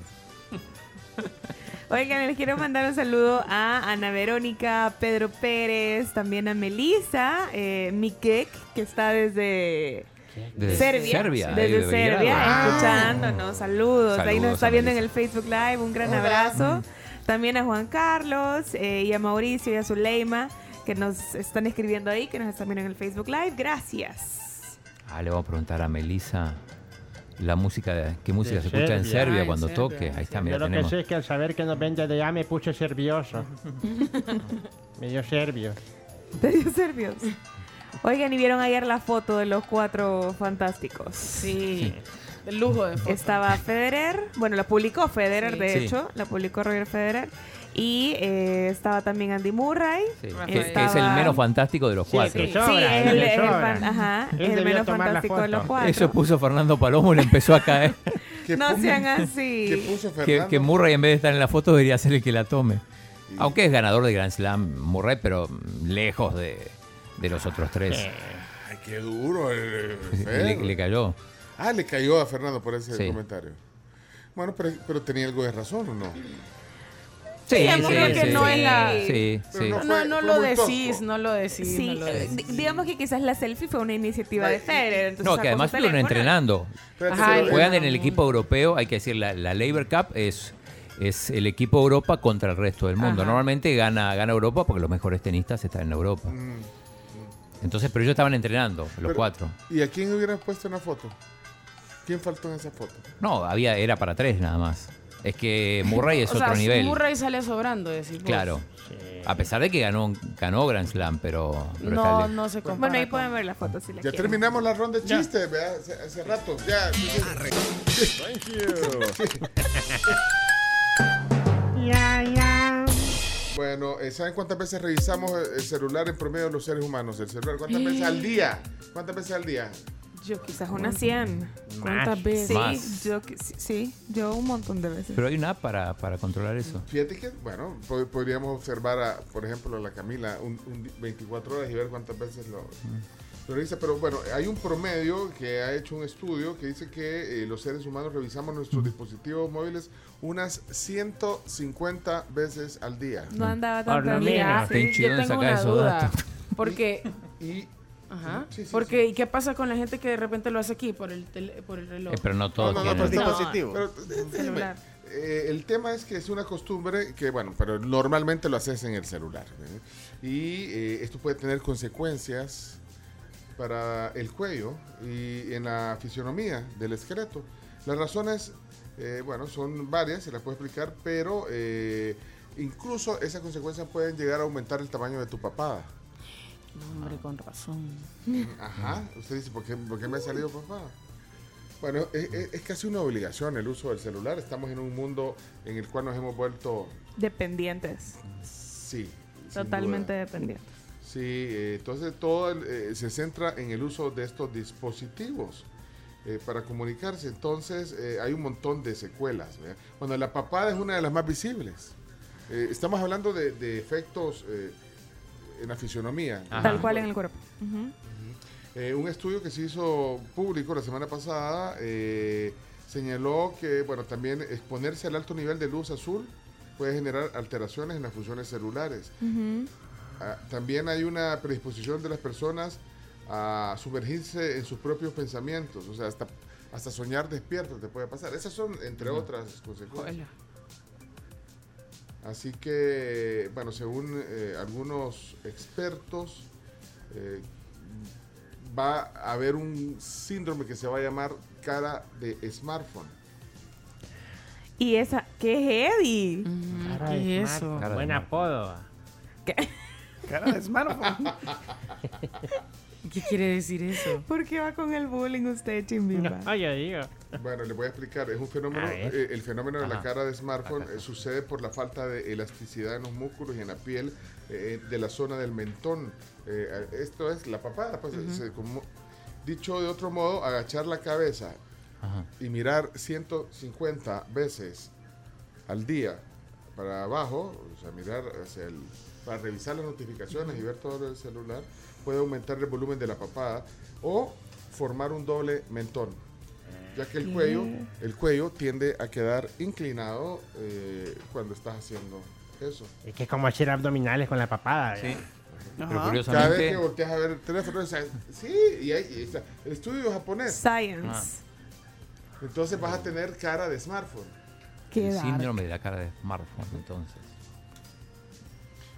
Oigan, les quiero mandar un saludo a Ana Verónica, Pedro Pérez, también a Melisa, eh, Mikek, que está desde Desde Serbia. Desde de. Serbia, Ah. escuchándonos. Saludos. Ahí nos está viendo en el Facebook Live. Un gran Hola. abrazo. También a Juan Carlos eh, y a Mauricio y a Zuleima, que nos están escribiendo ahí, que nos están viendo en el Facebook Live. Gracias. Ah, le vamos a preguntar a Melissa la música, de- qué música De se escucha en Serbia. Ah, en cuando Serbia, toque. Ahí está, mira, Yo lo que sé es que al saber que nos vende de allá me puse nervioso. *laughs* Medio serbio. Medio serbios. Oigan, ¿y vieron ayer la foto de los cuatro fantásticos? Sí. De lujo de foto. Estaba Federer, bueno, la publicó Federer, Sí. de Sí. hecho, la publicó Roger Federer. Y eh, estaba también Andy Murray. Sí, que es el Estaba- menos fantástico de los Sí, cuatro. Sí, es el el, fan- ajá, el menos fantástico de los cuatro. Eso puso Fernando Palomo, le empezó a caer. *laughs* *laughs* ¿Qué No sean ¿Qué así. puso que, Murray en vez de estar en la foto debería ser el que la tome. Aunque es ganador de Grand Slam Murray, pero lejos de, de los otros tres. Ay, qué duro. el- el *laughs* Le, Fer. le cayó. Ah, le cayó a Fernando por ese Sí. comentario. Bueno, pero, pero tenía algo de razón, ¿o no? Sí, Digamos sí, que sí, no sí. es la- Sí, Pero sí. no No, fue- no fue lo decís, no lo decís. Sí, no lo decís. di- digamos que quizás la selfie fue una iniciativa de Federer. No, que además estuvieron entrenando. Ajá, Juegan en el equipo europeo, hay que decir, la, la Labor Cup es, es el equipo Europa contra el resto del mundo. Ajá. Normalmente gana, gana Europa porque los mejores tenistas están en Europa. Mm. Entonces, pero ellos estaban entrenando, los Pero- cuatro. ¿Y a quién hubieran puesto una foto? ¿Quién faltó en esa foto? No, había, era para tres nada más. Es que Murray es o otro sea, nivel. Murray sale sobrando, vos. Claro. A pesar de que ganó, ganó Grand Slam, pero, pero No, no se compara. Bueno, ahí con- pueden ver la foto si la Ya quieren. terminamos la ronda de chistes, ¿verdad? Hace, hace rato. Ya. Thank you. *laughs* Ya, ya. Bueno, eh, ¿saben cuántas veces revisamos el celular en promedio de los seres humanos? El celular, ¿cuántas veces al día? ¿Cuántas veces al día? Yo quizás unas 100. ¿Cuántas veces? Sí, Más. yo sí, sí, yo un montón de veces. Pero hay una app para, para controlar eso. Fíjate que, bueno, po- podríamos observar, a, por ejemplo, a la Camila un, un di- 24 horas y ver cuántas veces lo, lo realiza. Pero bueno, hay un promedio que ha hecho un estudio que dice que eh, los seres humanos revisamos nuestros dispositivos móviles unas 150 veces al día. No andaba tan menos. Qué yo tengo una duda. Porque, Y ajá, Sí, sí, porque ¿y qué pasa con la gente que de repente lo hace aquí por el tele- por el reloj? Eh, pero no todos No, no, no, dispositivo. Pero, eh, déjeme, eh, el tema es que es una costumbre que, bueno, pero normalmente lo haces en el celular. ¿eh? Y eh, esto puede tener consecuencias para el cuello y en la fisionomía del esqueleto. Las razones, eh, bueno, son varias, se las puedo explicar, pero eh, incluso esas consecuencias pueden llegar a aumentar el tamaño de tu papada. No, hombre, con razón. Ajá. Usted dice, ¿por qué, por qué me ha salido papá? Bueno, es, es- es casi una obligación el uso del celular. Estamos en un mundo en el cual nos hemos vuelto, Dependientes. sí. Totalmente dependientes. Sí, eh, entonces todo el, eh, se centra en el uso de estos dispositivos eh, para comunicarse. Entonces eh, hay un montón de secuelas. ¿verdad? Bueno, la papada es una de las más visibles. Eh, estamos hablando de, de efectos eh, en la fisionomía. Tal cual en el cuerpo. Eh, un estudio que se hizo público la semana pasada eh, señaló que, bueno, también exponerse al alto nivel de luz azul puede generar alteraciones en las funciones celulares. Ah, también hay una predisposición de las personas a sumergirse en sus propios pensamientos, o sea, hasta, hasta soñar despierto te puede pasar. Esas son, entre otras consecuencias. Así que, bueno, según eh, algunos expertos, eh, va a haber un síndrome que se va a llamar cara de smartphone. Y esa, ¿qué es Eddie? Cara ¿Qué de es eso? Buen apodo. Cara de smartphone. *laughs* ¿Qué quiere decir eso? *laughs* ¿Por qué va con el bullying usted, Chimbimba? No, yo digo. Bueno, le voy a explicar. Es un fenómeno, eh, el fenómeno de la cara de smartphone eh, sucede por la falta de elasticidad en los músculos y en la piel eh, de la zona del mentón. Eh, esto es la papada. Pues, se- como- dicho de otro modo, agachar la cabeza Ajá. y mirar 150 veces al día para abajo, o sea, mirar hacia el, para revisar las notificaciones y ver todo el celular, puede aumentar el volumen de la papada o formar un doble mentón, ya que el ¿Qué? cuello, el cuello tiende a quedar inclinado eh, cuando estás haciendo eso. Es que es como hacer abdominales con la papada. Sí. ¿verdad? Pero Ajá. Cada vez curiosamente, que volteas a ver el teléfono, o sea, sí, y hay, y está- el estudio japonés. Science. Ah. Entonces vas a tener cara de smartphone. Qué el síndrome de la cara de smartphone, entonces.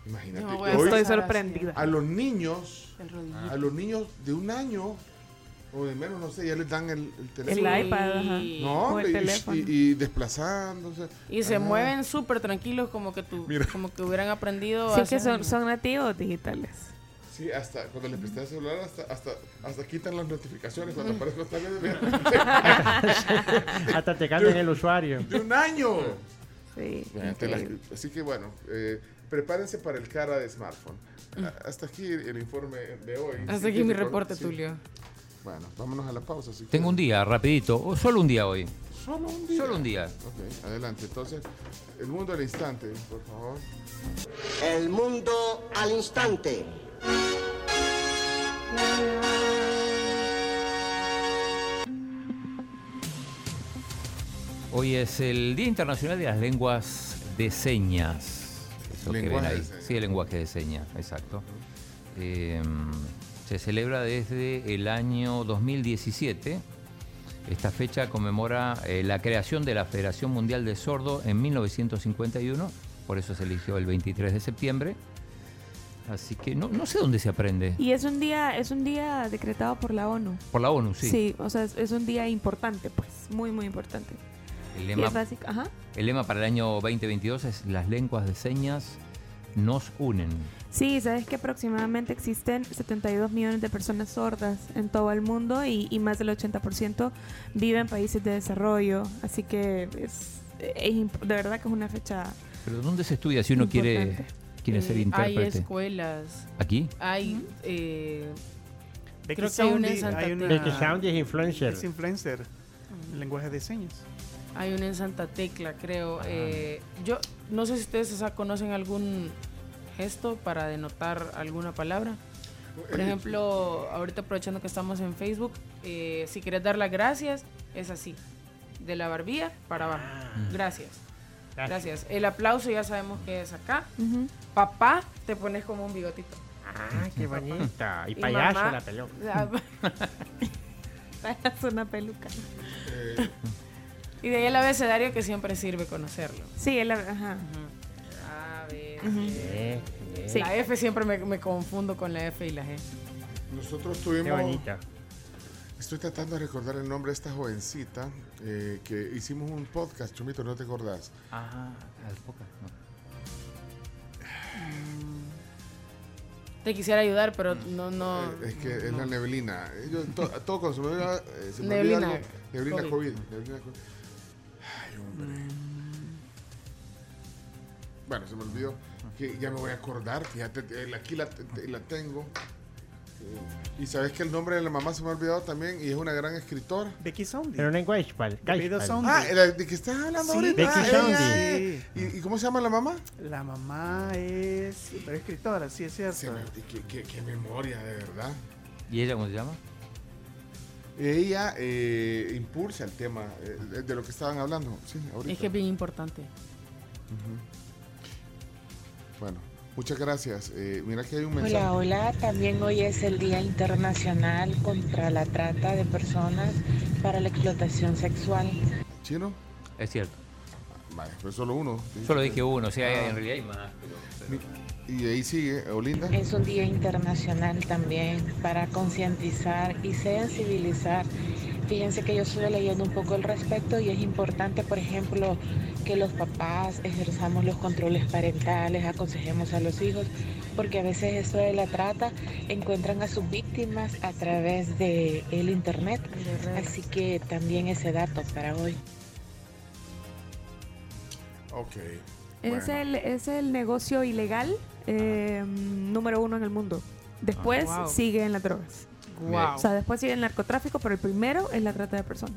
Imagínate. No, Estoy sorprendida. a los niños, El rodillito. a los niños de un año o de menos, no sé, ya les dan el, el teléfono. El iPad, ajá. No, O el y- teléfono. y, y desplazándose. Y se mueven súper tranquilos como que tú, Mira. como que hubieran aprendido Sí, hace que son, son nativos digitales. Sí, hasta cuando les prestas el celular, hasta, hasta, hasta quitan las notificaciones cuando aparece otra vez. *laughs* *laughs* Hasta te cambian el usuario. ¡De un año! Sí. Así que bueno, eh, prepárense para el cara de smartphone. A- Hasta aquí el informe de hoy. Hasta aquí mi reporte, sí. Tulio. Bueno, vámonos a la pausa. si Tengo un día, rapidito, o solo un día hoy. Solo un día. Solo un día. Ok, adelante. Entonces, el mundo al instante, por favor. El mundo al instante. Hoy es el Día Internacional de las Lenguas de Señas. Eso que ven ahí. de señas. Sí, el lenguaje de señas, exacto. Eh, se celebra desde el año 2017. Esta fecha conmemora eh, la creación de la Federación Mundial de Sordo en 1951, por eso se eligió el 23 de septiembre. Así que no, no sé dónde se aprende. Y es un día, es un día decretado por la ONU. Por la ONU, sí. Sí, o sea, es, es un día importante, pues, muy, muy importante. El lema, es básico, ajá. el lema para el año 2022 es las lenguas de señas nos unen. Sí, sabes que aproximadamente existen 72 millones de personas sordas en todo el mundo y, y más del 80% vive en países de desarrollo. Así que es, es de verdad que es una fecha. Pero ¿dónde se estudia si uno quiere, Importante. quiere ser Eh, Hay intérprete? escuelas, ¿Aquí? hay eh, Becky Creo que hay una hay una- es influencer. Es influencer. en lenguaje de señas. Hay una en Santa Tecla, creo. Eh, yo no sé si ustedes o sea, conocen algún gesto para denotar alguna palabra. Por Eh, ejemplo, ahorita aprovechando que estamos en Facebook, eh, si quieres dar las gracias, es así. De la barbilla para abajo. Gracias. Gracias. El aplauso ya sabemos que es acá. Papá, te pones como un bigotito. Ah, qué bonita. *laughs* Y Y payaso mamá- la pelota. *laughs* *laughs* Payaso una peluca. Y de ahí el abecedario que siempre sirve conocerlo. Sí, el, ajá. A, B, D. Sí. La F siempre me, me confundo con la F y la G. Nosotros tuvimos. Qué bonita. Estoy tratando de recordar el nombre de esta jovencita eh, que hicimos un podcast, Chumito, ¿no te acordás? Ajá, al podcast, no. Te quisiera ayudar, pero no, no. Eh, es que es la neblina. Yo, to- todo cuando se me olvida, eh, Neblina. Neblina COVID. COVID. neblina COVID. Hombre. Bueno, se me olvidó. Que ya me voy a acordar. Fíjate, aquí la, te- la tengo. Y sabes que el nombre de la mamá se me ha olvidado también y es una gran escritora. Becky Soundy. Pero no en Soundy. Ah, de que estás hablando Sí, ahorita. Becky Ah, Soundy. ¿Y, y cómo se llama la mamá? La mamá es. Pero escritora, sí, es cierto. Se me- qué, qué- qué memoria, de verdad. ¿Y ella cómo se llama? Ella eh, impulsa el tema eh, de- lo que estaban hablando. Sí, ahorita. Es que es bien importante. Bueno, muchas gracias. Eh, mira que hay un mensaje. Hola, hola. También hoy es el Día Internacional contra la Trata de Personas para la Explotación Sexual. ¿Chino? Es cierto. Vale, pues solo uno. Solo dije uno, o sea, Ah. en realidad hay más. pero- Y ahí sigue, Olinda. Es un día internacional también para concientizar y sensibilizar. Fíjense que yo estuve leyendo un poco al respecto y es importante, por ejemplo, que los papás ejerzamos los controles parentales, aconsejemos a los hijos, porque a veces esto de la trata encuentran a sus víctimas a través de el internet. Así que también ese dato para hoy. Ok. Es, el, es el negocio ilegal eh, número uno en el mundo. Después Ah, wow. sigue en las drogas. Guau. O sea, después sigue el narcotráfico, pero el primero es la trata de personas.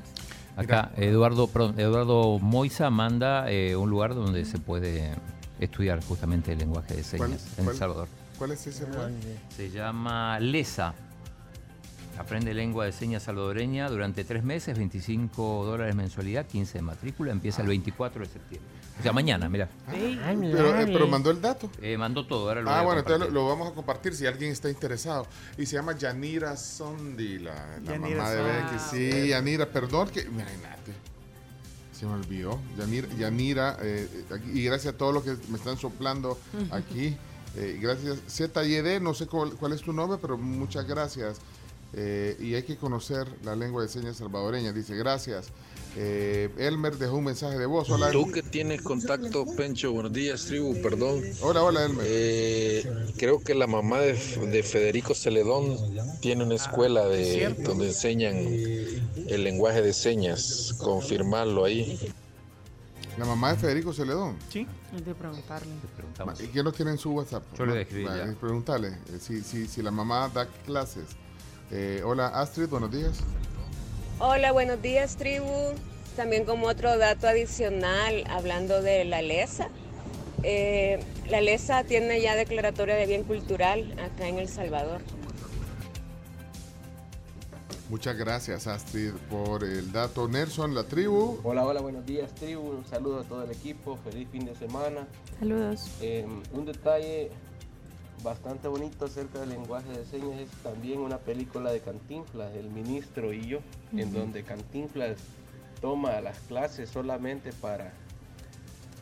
Acá, Eduardo, perdón, Eduardo Moisa manda eh, un lugar donde se puede estudiar justamente el lenguaje de ¿Cuál- señas en cuál- El Salvador. ¿Cuál es ese lugar? Se llama LESA. Aprende lengua de señas salvadoreña durante tres meses, 25 dólares mensualidad, 15 de matrícula, empieza el 24 de septiembre. O sea, mañana, mira. Pero, eh, pero mandó el dato. Eh, mandó todo, ahora lo Ah, bueno, entonces lo, vamos a compartir si alguien está interesado. Y se llama Yanira Sondi, la, la Yanira mamá de Sondi. Becky. Sí, Yanira, perdón que. Imagínate. Se me olvidó. Yanira, Yanira eh, aquí- y gracias a todos los que me están soplando *laughs* aquí. eh, gracias. ZYD, no sé cuál, cuál es tu nombre, pero muchas gracias. Eh, y hay que conocer la lengua de señas salvadoreña. Dice, gracias. Eh, Elmer dejó un mensaje de voz. Hola. Tú que tienes contacto, Pencho, buenos días, tribu, perdón. Hola, hola, Elmer. Eh, creo que la mamá de, de Federico Celedón tiene una escuela de donde enseñan el lenguaje de señas. Confirmarlo ahí. La mamá de Federico Celedón. Sí. Es de preguntarle. ¿Y quién lo tiene en su WhatsApp? Yo le eh, Preguntarle eh, si, si, si la mamá da clases. Eh, hola Astrid, buenos días. Hola, buenos días, tribu. También como otro dato adicional, hablando de la LESA. eh, la LESA tiene ya declaratoria de bien cultural acá en El Salvador. Muchas gracias Astrid por el dato. Nelson, la tribu. Hola, hola, buenos días, tribu. Un saludo a todo el equipo. Feliz fin de semana. Saludos. Eh, un detalle bastante bonito acerca del lenguaje de señas es también una película de Cantinflas, El Ministro y yo, en donde Cantinflas toma las clases solamente para,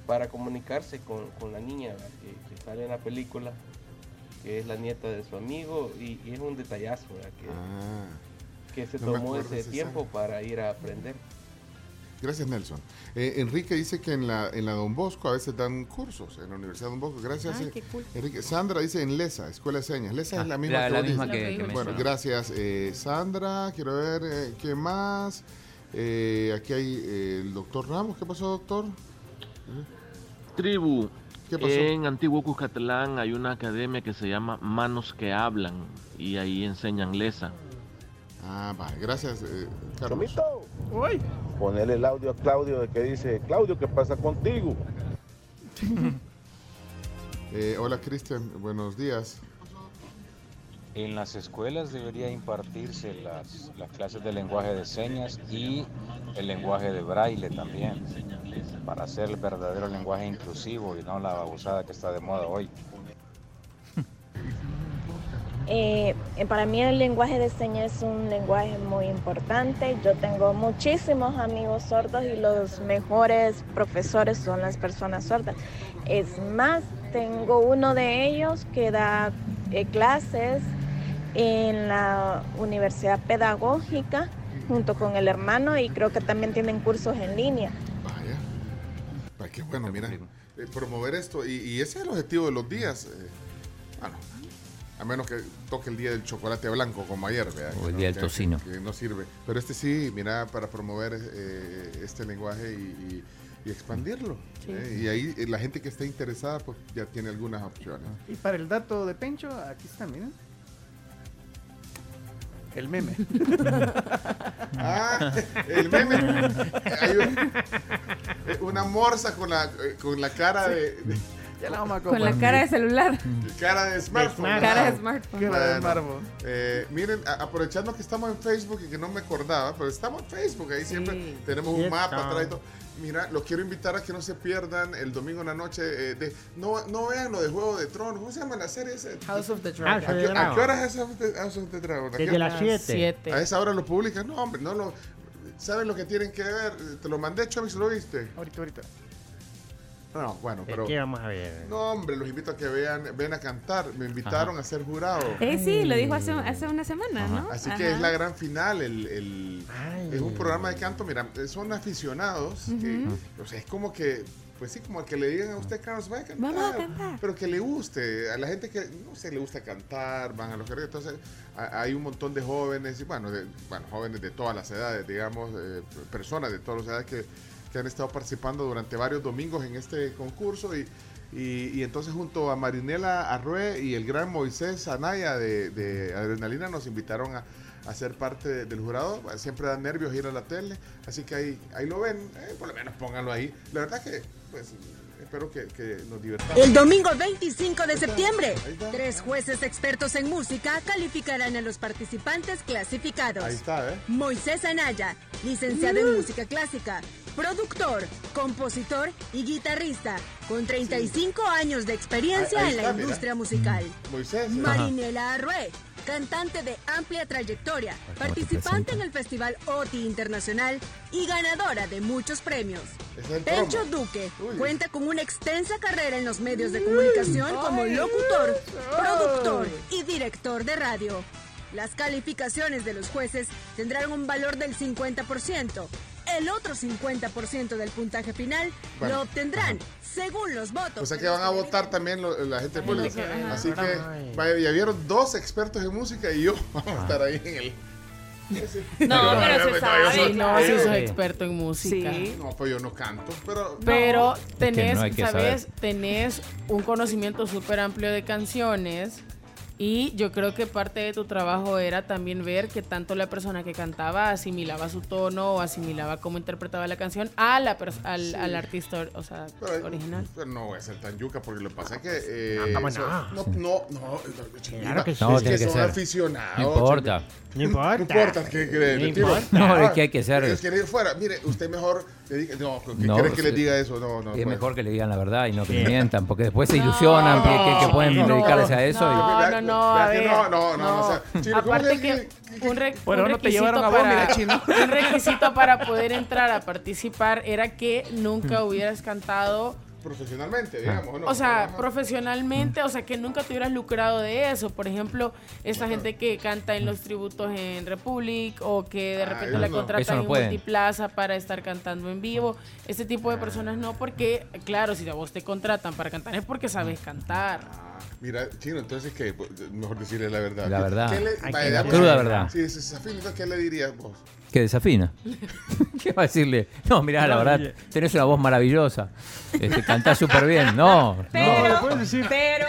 para comunicarse con, con la niña que, que sale en la película, que es la nieta de su amigo, y, y es un detallazo que, que se no tomó ese tiempo para ir a aprender. Gracias Nelson. Eh, Enrique dice que en la, en la Don Bosco a veces dan cursos, en la Universidad Don Bosco. Gracias. Ay, eh, qué cool. Enrique. Sandra dice en LESA, Escuela de Señas. LESA Ah, es la misma la- que la vos misma que- que Bueno, gracias eh, Sandra. Quiero ver eh, qué más. Eh, aquí hay eh, el doctor Ramos. ¿Qué pasó, doctor? Tribu. ¿Qué pasó? En Antiguo Cuscatlán hay una academia que se llama Manos que Hablan y ahí enseñan lesa. Ah, va, gracias, eh, Carlos. Chomito, Uy. Ponele el audio a Claudio de que dice, Claudio, ¿qué pasa contigo? *laughs* Eh, hola, Cristian, buenos días. En las escuelas debería impartirse las, las clases de lenguaje de señas y el lenguaje de braille también, para hacer el verdadero lenguaje inclusivo y no la babosada que está de moda hoy. Eh, eh, para mí el lenguaje de señas es un lenguaje muy importante. Yo tengo muchísimos amigos sordos y los mejores profesores son las personas sordas. Es más, tengo uno de ellos que da eh, clases en la Universidad Pedagógica junto con el hermano y creo que también tienen cursos en línea. Vaya. Vaya, qué bueno, mira. eh, promover esto. Y, y ese es el objetivo de los días. eh, bueno, a menos que toque el día del chocolate blanco como ayer, ¿verdad? O el día del tocino. Que, no sirve. Pero este sí, mira, para promover eh, este lenguaje y, y- y expandirlo. Sí. ¿eh? Y ahí eh, la gente que está interesada, pues ya tiene algunas opciones. Y para el dato de Pencho, aquí está, miren. El meme. *laughs* Ah, el meme. Hay un- una morsa con la, con la cara de, de- Ya la vamos a Con la cara de celular. cara de smartphone. smartphone. Cara de smartphone. Cara de Bueno, smartphone. eh, miren, a- aprovechando que estamos en Facebook y que no me acordaba, pero estamos en Facebook, ahí siempre tenemos un mapa atrás y todo. Mira, los quiero invitar a que no se pierdan el domingo en la noche. eh, de, no, no vean lo de Juego de Tronos. ¿Cómo se llama la serie? esa? House of the ¿A Dragon. The qué, a qué hora es House of the- House of the Dragon? ¿A Desde las 7. Siete. A esa hora lo publican. No, hombre, no lo. ¿Saben lo que tienen que ver? Te lo mandé, Chovis, ¿lo viste? Ahorita, ahorita. No, bueno, pero. ¿Qué vamos a ver? No, hombre, los invito a que vean, ven a cantar. Me invitaron a ser jurado. Eh, sí, lo dijo hace, hace una semana, ¿no? Así que es la gran final. El, el- es un programa de canto. Mira, son aficionados. que, o sea, es como que, pues sí, como que le digan a usted, Carlos, vaya a cantar. Vamos a cantar. Pero que le guste. A la gente que, no sé, le gusta cantar, van a los que Entonces, a- hay un montón de jóvenes, y bueno, de, bueno jóvenes de todas las edades, digamos, eh, personas de todas las edades que, que han estado participando durante varios domingos en este concurso. Y, y, entonces junto a Marinela Arrué y el gran Moisés Anaya de, Adrenalina nos invitaron a, a ser parte de- del jurado. Siempre da nervios ir a la tele, así que ahí, ahí lo ven, eh, por lo menos pónganlo ahí. La verdad que, pues, espero que, que nos divertamos. El domingo 25 de septiembre, tres jueces expertos en música calificarán a los participantes clasificados. Ahí está, ¿eh? Moisés Anaya, licenciado en música clásica, productor, compositor y guitarrista, con 35 años de experiencia en la mira. industria musical. Moisés. ¿eh? Marinela Arrué, cantante de amplia trayectoria, participante en el Festival OTI Internacional y ganadora de muchos premios. Pencho. Duque cuenta con una extensa carrera en los medios de comunicación como locutor, productor y director de radio. Las calificaciones de los jueces tendrán un valor del 50%. El otro 50% del puntaje final Bueno. lo obtendrán según los votos. O sea que van a votar también lo- la gente del público. Así que, vaya, ya vieron dos expertos en música y yo *laughs* vamos a estar ahí en el. *laughs* No, pero se sabe. No, si yo- sos experto en música. No, pues yo no canto, pero. Pero no. tenés, no hay que ¿sabes? Tenés un conocimiento súper amplio de canciones. Y yo creo que parte de tu trabajo era también ver que tanto la persona que cantaba asimilaba su tono o asimilaba cómo interpretaba la canción a la al, Sí. al artista o sea, Pero, original. pero no voy a ser tan yuca porque lo que pasa es que. eh, No, ¿cómo eso- no? no, no, Claro que es sí. No, que tiene que son ser. aficionados. No importa. No importa. *laughs* No importa que, que le- No importa. No, es Ah, que hay que ser- Es que fuera, mire, usted mejor. No, ¿qué No, quieres que le diga eso? No, no. es pues. mejor que le digan la verdad y no que mientan, porque después se ilusionan que, que- que pueden no, dedicarse a eso. y- No, Vea- no, no, a ver. no, no, no, o sea, Chino, ¿cómo Aparte que- que un, re- Bueno, un no te requisito llevaron a vos, para, mira, *laughs* un requisito para poder entrar a participar era que nunca *laughs* hubieras cantado Profesionalmente, digamos. ¿no? o sea, profesionalmente, o sea, que nunca te hubieras lucrado de eso. Por ejemplo, esa gente que canta en los tributos en Republic o que de Ah, repente la no. contratan en pueden. Multiplaza para estar cantando en vivo. Ese tipo de personas no, porque, claro, si a vos te contratan para cantar es porque sabes cantar. Ah, Mira, Chino, entonces, ¿qué? Pues, Mejor decirle la verdad. La verdad. ¿Qué le- Hay vaya, que. Cruda verdad. Sí, si se afina, ¿qué le dirías vos? Que desafina. *laughs* ¿Qué va a decirle? No, mirá, la No, verdad, tenés una voz maravillosa. Este, cantás súper bien. No, No, no. le puedes decir, Pero.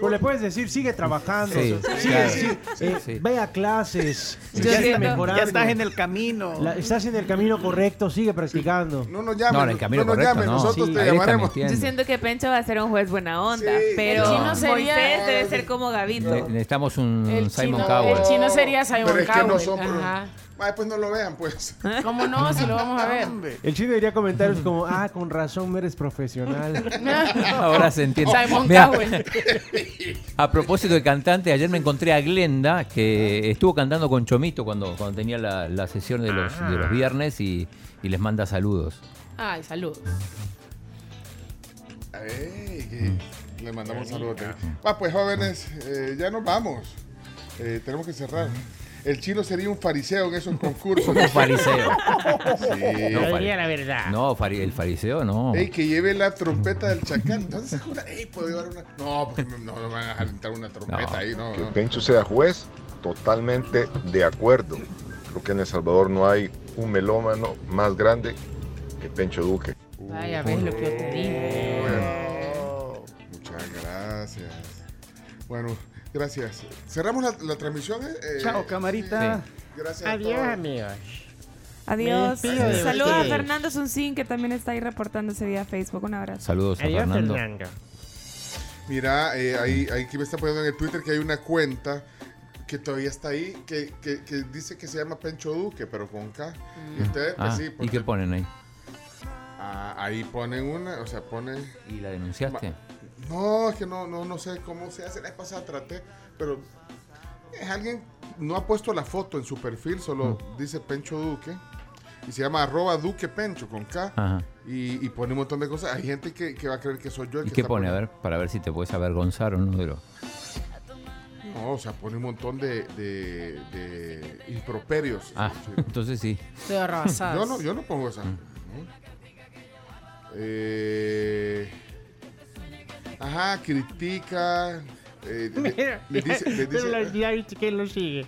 o le puedes decir, sigue trabajando, Sí, sigue, claro. sí, eh, Sí. ve a clases, sigue mejorando. Ya estás en el camino. La- estás en el camino correcto, sigue practicando. No nos llamen, No, en el camino no nos correcto, llamen, no. nosotros Sí, te llamaremos. Yo siento que Pencho va a ser un juez buena onda, Sí, pero el chino sería- Moisés debe ser como Gavito. Ne- Necesitamos un El Simon chino, Cowell. el chino sería Simon Pero es que no Cowell. son. Ay, pues no lo vean, pues. *laughs* ¿Cómo no? Si lo vamos a ver. El chino diría comentarios como, ah, con razón eres profesional. *laughs* Ahora se entiende. Cowell. *laughs* A propósito de cantante, ayer me encontré a Glenda, que estuvo cantando con Chomito cuando, cuando tenía la, la sesión de los, de los viernes y, y les manda saludos. Ay, salud. Ey, que le mandamos saludos. Ah, pues jóvenes, eh, ya nos vamos. Eh, tenemos que cerrar. El chino sería un fariseo en esos concursos. *laughs* Un fariseo. Sí. No, fari- la verdad. No, fari- el fariseo no. Ey, que lleve la trompeta del chacal. Entonces, ey, puedo llevar una. No, porque me- no, no van a dejar entrar una trompeta No. ahí, no. Que no. Pencho sea juez, totalmente de acuerdo. Creo que en El Salvador no hay un melómano más grande que Pencho Duque. Vaya, ves lo que yo te dije. Bueno, muchas gracias. Bueno, gracias. Cerramos la, la transmisión. eh, eh, Chao, camarita. sí. Gracias. a Adiós, todos. amigos. Adiós. Saludos a. Fernando Sunsin, que también está ahí reportándose vía Facebook. Un abrazo. Saludos a Adiós, Fernando. Fernando. Mira, eh, ahí, ahí que me está poniendo en el Twitter que hay una cuenta que todavía está ahí, que, que, que dice que se llama Pencho Duque, pero con K. Y ustedes, pues Ah, sí, ¿Y qué ponen ahí? Ah, ahí ponen una, o sea, ponen... ¿Y la denunciaste? No, es que no, no, no sé cómo se hace. La vez pasada traté, pero es alguien, no ha puesto la foto en su perfil, solo Mm. dice Pencho Duque. Y se llama arroba Duque Pencho con K. Ajá. Y, y pone un montón de cosas. Hay gente que, que va a creer que soy yo el ¿Y que qué está pone? A ver, para ver si te puedes avergonzar o no de lo... No, o sea, pone un montón de, de, de improperios. Ah, Sí. *laughs* entonces sí. Estoy arrabasada. Yo no, yo no pongo esa. Mm. ¿no? Eh, ajá, critica. eh, le- Mira, le dice- le pero dice- la- ya viste quién lo sigue.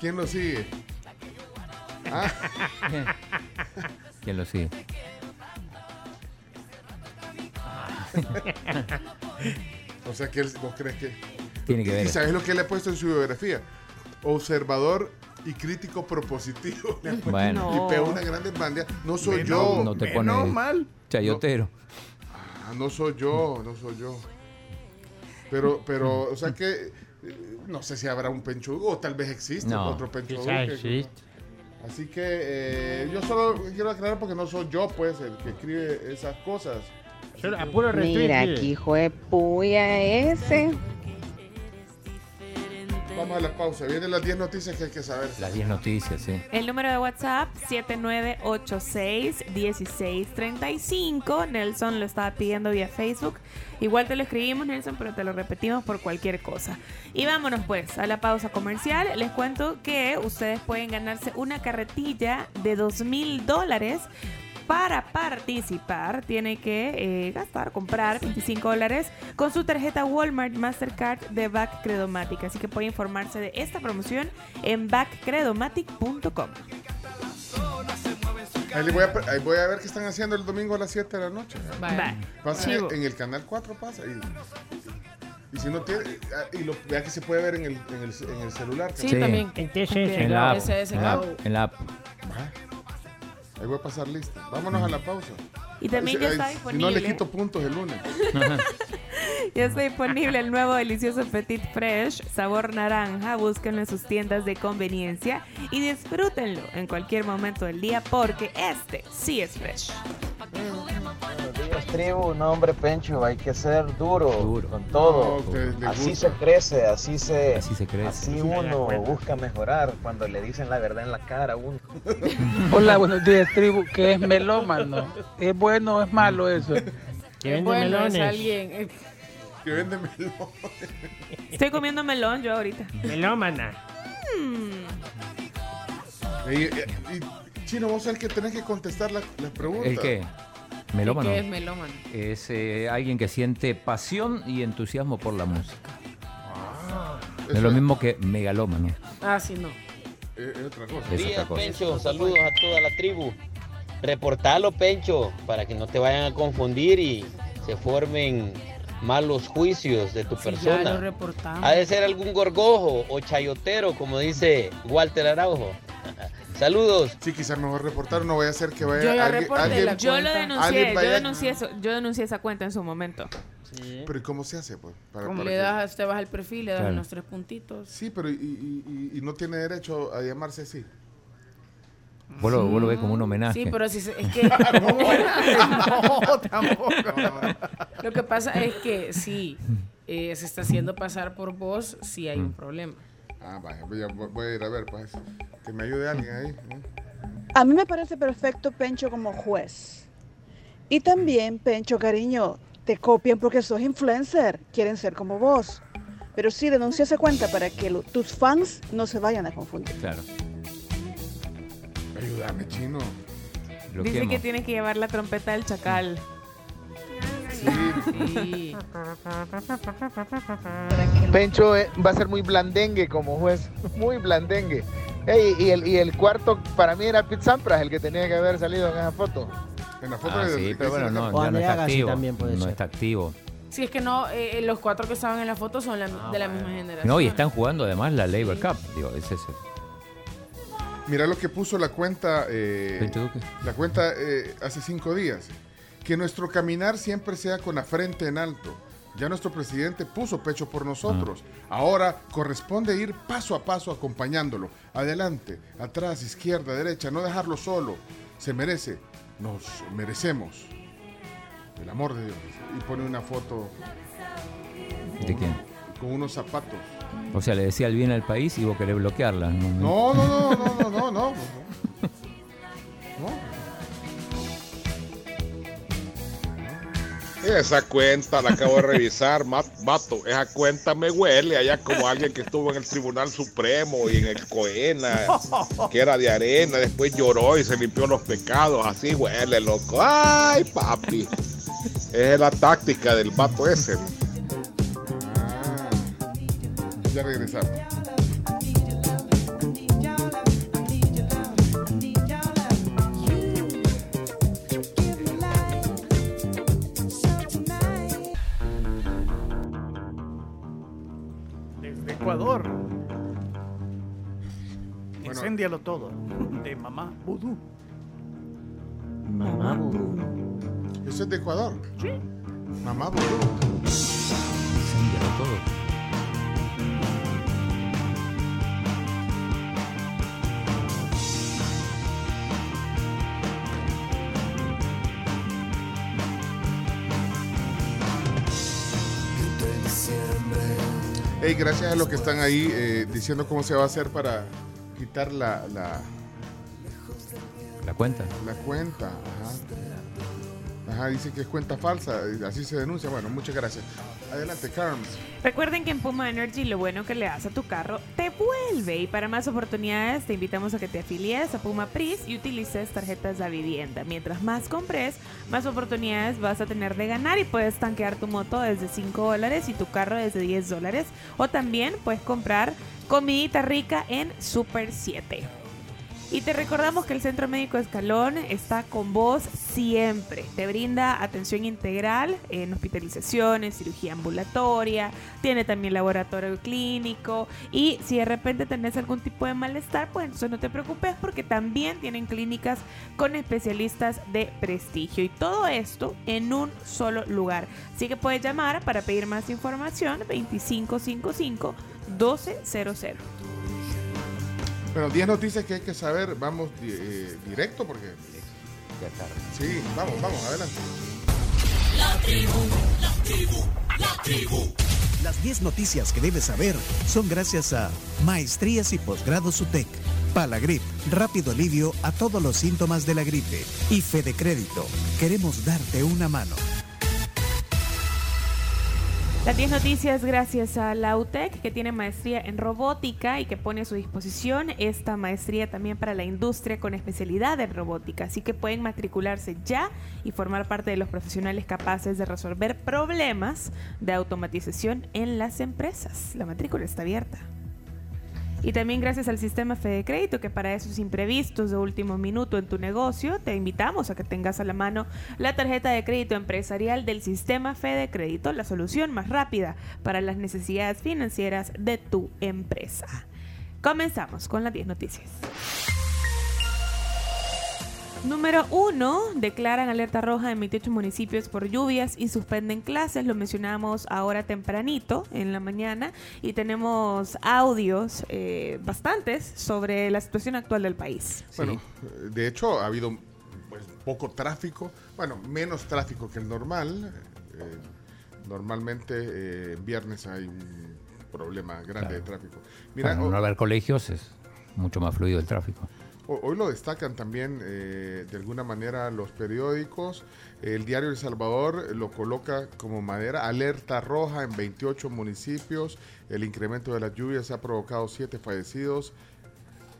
¿Quién lo sigue? Ah, ¿Quién lo sigue? *laughs* o sea, que él- vos crees que. Tiene que ¿Y ver. sabes lo que le ha puesto en su biografía? Observador y crítico propositivo. Bueno. Y pegó una grande bandia. No soy Menos- yo. No te Menos mal. chayotero. Ah, no soy yo, no soy yo. Pero, pero, o sea que no sé si habrá un penchudo o tal vez existe No. otro penchudo. Que-. Así que eh, yo solo quiero aclarar porque no soy yo, pues, el que escribe esas cosas. Solo que- a puro retweet. Mira, aquí hijo de puya ese. Vamos a la pausa. Vienen las 10 noticias que hay que saber. Las 10 noticias, sí. El número de WhatsApp 7986-1635. Nelson lo estaba pidiendo vía Facebook. Igual te lo escribimos, Nelson, pero te lo repetimos por cualquier cosa. Y vámonos pues a la pausa comercial. Les cuento que ustedes pueden ganarse una carretilla de dos mil dólares. Para participar, tiene que eh, gastar, comprar 25 dólares con su tarjeta Walmart Mastercard de Back Credomatic. Así que puede informarse de esta promoción en backcredomatic.com. Ahí, voy a, ahí voy a ver qué están haciendo el domingo a las 7 de la noche. Vale. Pasa en el canal 4, pasa. Y, y si no tiene, ah, y lo, vea que se puede ver en el, en el, en el celular. Sí, Sí. también. En TCS. En la app. En la app. En la app. Ahí voy a pasar lista. Vámonos a la pausa. Y también ya está ay, Si no disponible. le quito puntos el lunes. *laughs* Ya está disponible el nuevo delicioso Petit Fresh, sabor naranja. Búsquenlo en sus tiendas de conveniencia y disfrútenlo en cualquier momento del día porque este sí es fresh. Días, tribu. No, hombre, Pencho, hay que ser duro, Duro. con todo. No, que así gusta. se crece, así se, Así se crece. así uno busca mejorar cuando le dicen la verdad en la cara a uno. *laughs* Hola, buenos días, tribu. ¿Qué es melómano? ¿Es bueno o es malo eso? Que vende Bueno, es melones. alguien. eh, Que vende melón. Estoy comiendo melón yo ahorita. Melómana. Mm. Y, y- y, Chino, vos el que tenés que contestar la- las preguntas. ¿El qué? Melómano. ¿Qué es melómano? Es eh, alguien que siente pasión y entusiasmo por la música. Ah, No es lo mismo que megalómano. Ah, sí, no. es, es otra cosa. Es Días, otra cosa. Pencho, saludos a toda la tribu. Reportalo, Pencho, para que no te vayan a confundir y se formen malos juicios de tu Sí, ya lo persona. reportamos. Ha de ser algún gorgojo o chayotero, como dice Walter Araujo. Saludos. Sí, quizás mejor reportar, no vaya a ser que vaya Yo ya alguien, reporté alguien- Yo lo denuncié, yo denuncié, eso, yo denuncié esa cuenta en su momento. Pero ¿y cómo se hace? Pues, para, Como para le das, te vas al perfil, le das Claro. unos tres puntitos. Sí, pero y, y- y- y no tiene derecho a llamarse así. Vos lo, vos lo ves como un homenaje. Sí, pero si se- es que *laughs* *laughs* no, tampoco. Lo que pasa es que si eh, se está haciendo pasar por vos, sí hay un problema. Ah, vaya, voy a, voy a ir a ver, pues. Que me ayude alguien ahí. ¿eh? A mí me parece perfecto Pencho como juez. Y también, Pencho, cariño, te copian porque sos influencer, quieren ser como vos. Pero sí, denuncia esa cuenta para que lo- tus fans no se vayan a confundir. Claro. Ayúdame, chino. Dice que tiene que llevar la trompeta del chacal. Sí. Pencho eh, va a ser muy blandengue como juez, *laughs* muy blandengue. Ey, y, el, y el cuarto para mí era Pete Sampras el que tenía que haber salido en esa foto. En la Ah, sí, pero bueno, no, no Andrea está activo. también puede no ser. está activo. Si es que no, eh, los cuatro que estaban en la foto son la- de la misma generación. No, y están jugando además la Labor Cup. Digo, es eso. Mira lo que puso la cuenta. eh, la cuenta eh, hace cinco días. Que nuestro caminar siempre sea con la frente en alto. Ya nuestro presidente puso pecho por nosotros. Ahora corresponde ir paso a paso acompañándolo. Adelante, atrás, izquierda, derecha. No dejarlo solo. Se merece. Nos merecemos. El amor de Dios. Y pone una foto ¿De quién? con unos zapatos. O sea, le decía el bien al país y vos querés bloquearla. No, No, no, no, no, no, no, no. *laughs* Esa cuenta la acabo de revisar, ma- vato. Esa cuenta me huele allá como alguien que estuvo en el Tribunal Supremo y en el Coena, que era de arena, después lloró y se limpió los pecados. Así huele, loco. Ay, papi. Es la táctica del vato ese. Ya regresamos. Ecuador. Incéndialo todo. De mamá vudú. Mamá ¿Eso es de Ecuador? Sí. Mamá Vudú. Incéndialo todo. Hey, gracias a los que están ahí eh, diciendo cómo se va a hacer para quitar la, la, La cuenta. la cuenta. Ajá. Ajá, dice que es cuenta falsa, así se denuncia. Bueno, muchas gracias. Adelante, Carms. Recuerden que en Puma Energy lo bueno que le das a tu carro te vuelve y para más oportunidades te invitamos a que te afilies a Puma Pris y utilices tarjetas de vivienda. Mientras más compres, más oportunidades vas a tener de ganar y puedes tanquear tu moto desde 5 dólares y tu carro desde 10 dólares o también puedes comprar comidita rica en Super 7. Y te recordamos que el Centro Médico Escalón está con vos siempre. Te brinda atención integral en hospitalizaciones, cirugía ambulatoria, tiene también laboratorio clínico y si de repente tenés algún tipo de malestar, pues entonces no te preocupes porque también tienen clínicas con especialistas de prestigio y todo esto en un solo lugar. Así que puedes llamar para pedir más información 2555 1200. Bueno, 10 noticias que hay que saber. Vamos eh, directo porque. Ya tarde. Sí, vamos, vamos, adelante. La tribu, la tribu, la tribu. Las 10 noticias que debes saber son gracias a Maestrías y Posgrados UTEC, Palagrip, rápido alivio a todos los síntomas de la gripe y Fede Crédito. Queremos darte una mano. Las 10 noticias gracias a la UTEC, que tiene maestría en robótica y que pone a su disposición esta maestría también para la industria con especialidad en robótica. Así que pueden matricularse ya y formar parte de los profesionales capaces de resolver problemas de automatización en las empresas. La matrícula está abierta. Y también gracias al sistema Fede Crédito, que para esos imprevistos de último minuto en tu negocio, te invitamos a que tengas a la mano la tarjeta de crédito empresarial del sistema Fede Crédito, la solución más rápida para las necesidades financieras de tu empresa. Comenzamos con las 10 noticias. Número 1. Declaran alerta roja en 28 municipios por lluvias y suspenden clases. Lo mencionamos ahora tempranito en la mañana y tenemos audios eh, bastantes sobre la situación actual del país. Bueno, de hecho ha habido pues, poco tráfico, bueno, menos tráfico que el normal. Eh, normalmente eh, en viernes hay un problema grande de tráfico. Mira, Para no haber colegios es mucho más fluido el tráfico. Hoy lo destacan también eh, de alguna manera los periódicos. El diario El Salvador lo coloca como madera alerta roja en 28 municipios. El incremento de las lluvias ha provocado siete fallecidos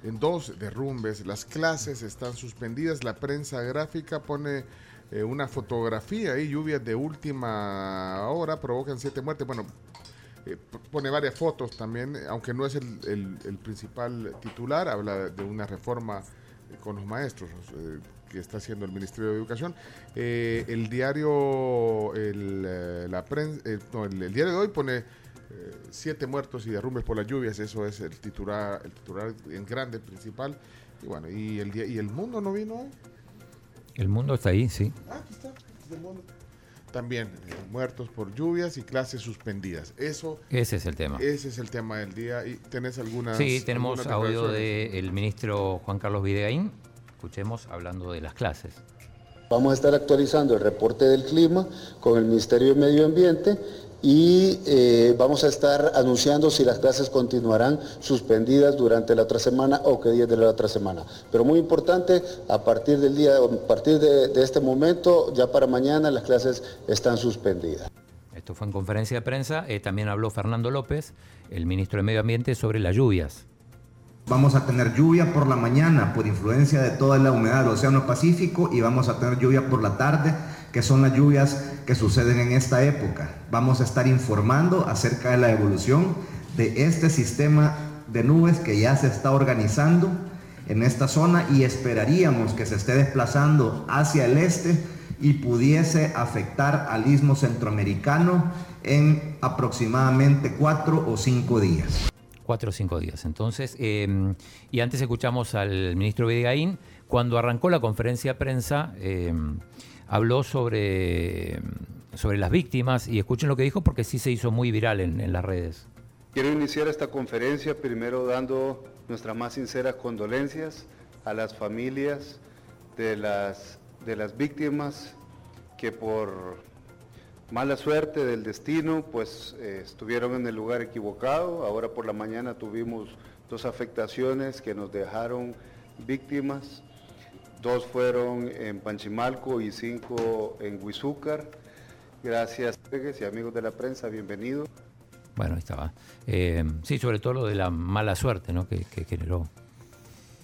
en dos derrumbes. Las clases están suspendidas. La prensa gráfica pone eh, una fotografía y lluvias de última hora provocan siete muertes. Bueno, eh, pone varias fotos también, aunque no es el, el, principal titular, habla de una reforma eh, con los maestros eh, que está haciendo el Ministerio de Educación. el diario, el, la prensa, no, el, diario de hoy pone siete muertos y derrumbes por las lluvias, eso es el titular, el titular en grande principal. Y bueno, y el, y el mundo no vino hoy. El mundo está ahí, sí. Ah, aquí está, el mundo también eh, muertos por lluvias y clases suspendidas. Eso ese es el tema. Ese es el tema del día. ¿Y tenés algunas? Sí, tenemos audio del ministro Juan Carlos Videgaín. Escuchemos hablando de las clases. Vamos a estar actualizando el reporte del clima con el Ministerio de Medio Ambiente y eh, vamos a estar anunciando si las clases continuarán suspendidas durante la otra semana o qué días de la otra semana. Pero muy importante, a partir del día, a partir de, este momento, ya para mañana las clases están suspendidas. Esto fue en conferencia de prensa. Eh, también habló Fernando López, el ministro de Medio Ambiente, sobre las lluvias. Vamos a tener lluvia por la mañana por influencia de toda la humedad del Océano Pacífico y vamos a tener lluvia por la tarde, que son las lluvias que suceden en esta época. Vamos a estar informando acerca de la evolución de este sistema de nubes que ya se está organizando en esta zona y esperaríamos que se esté desplazando hacia el este y pudiese afectar al istmo centroamericano en aproximadamente cuatro o cinco días. Cuatro o cinco días. Entonces, em, y antes escuchamos al ministro Videgaín, cuando arrancó la conferencia de prensa, em, habló sobre, sobre las víctimas y escuchen lo que dijo porque sí se hizo muy viral en, las redes. Quiero iniciar esta conferencia primero dando nuestras más sinceras condolencias a las familias de las, de las víctimas que por mala suerte del destino pues eh, estuvieron en el lugar equivocado. Ahora por la mañana tuvimos dos afectaciones que nos dejaron víctimas. Dos fueron en Panchimalco y cinco en Huizúcar. Gracias, y amigos de la prensa, bienvenidos. Bueno, ahí estaba. Eh, sí, sobre todo lo de la mala suerte, ¿no? Que, generó,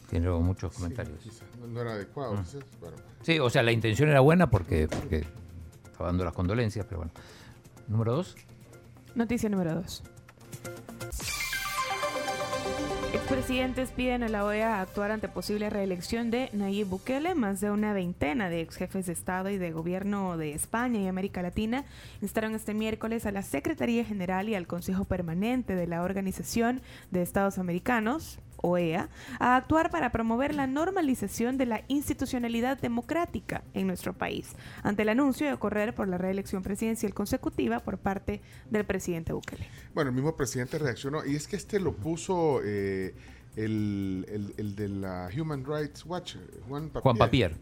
generó muchos comentarios. no, era adecuado. Ah. Sí, o sea, la intención era buena porque, porque estaba dando las condolencias, pero bueno. Número dos. Noticia número dos. Expresidentes piden a la OEA actuar ante posible reelección de Nayib Bukele. Más de una veintena de ex jefes de Estado y de Gobierno de España y América Latina instaron este miércoles a la Secretaría General y al Consejo Permanente de la Organización de Estados Americanos, OEA, a actuar para promover la normalización de la institucionalidad democrática en nuestro país, ante el anuncio de correr por la reelección presidencial consecutiva por parte del presidente Bukele. Bueno, el mismo presidente reaccionó y es que este lo puso... Eh, el, de la Human Rights Watch, Juan Papier.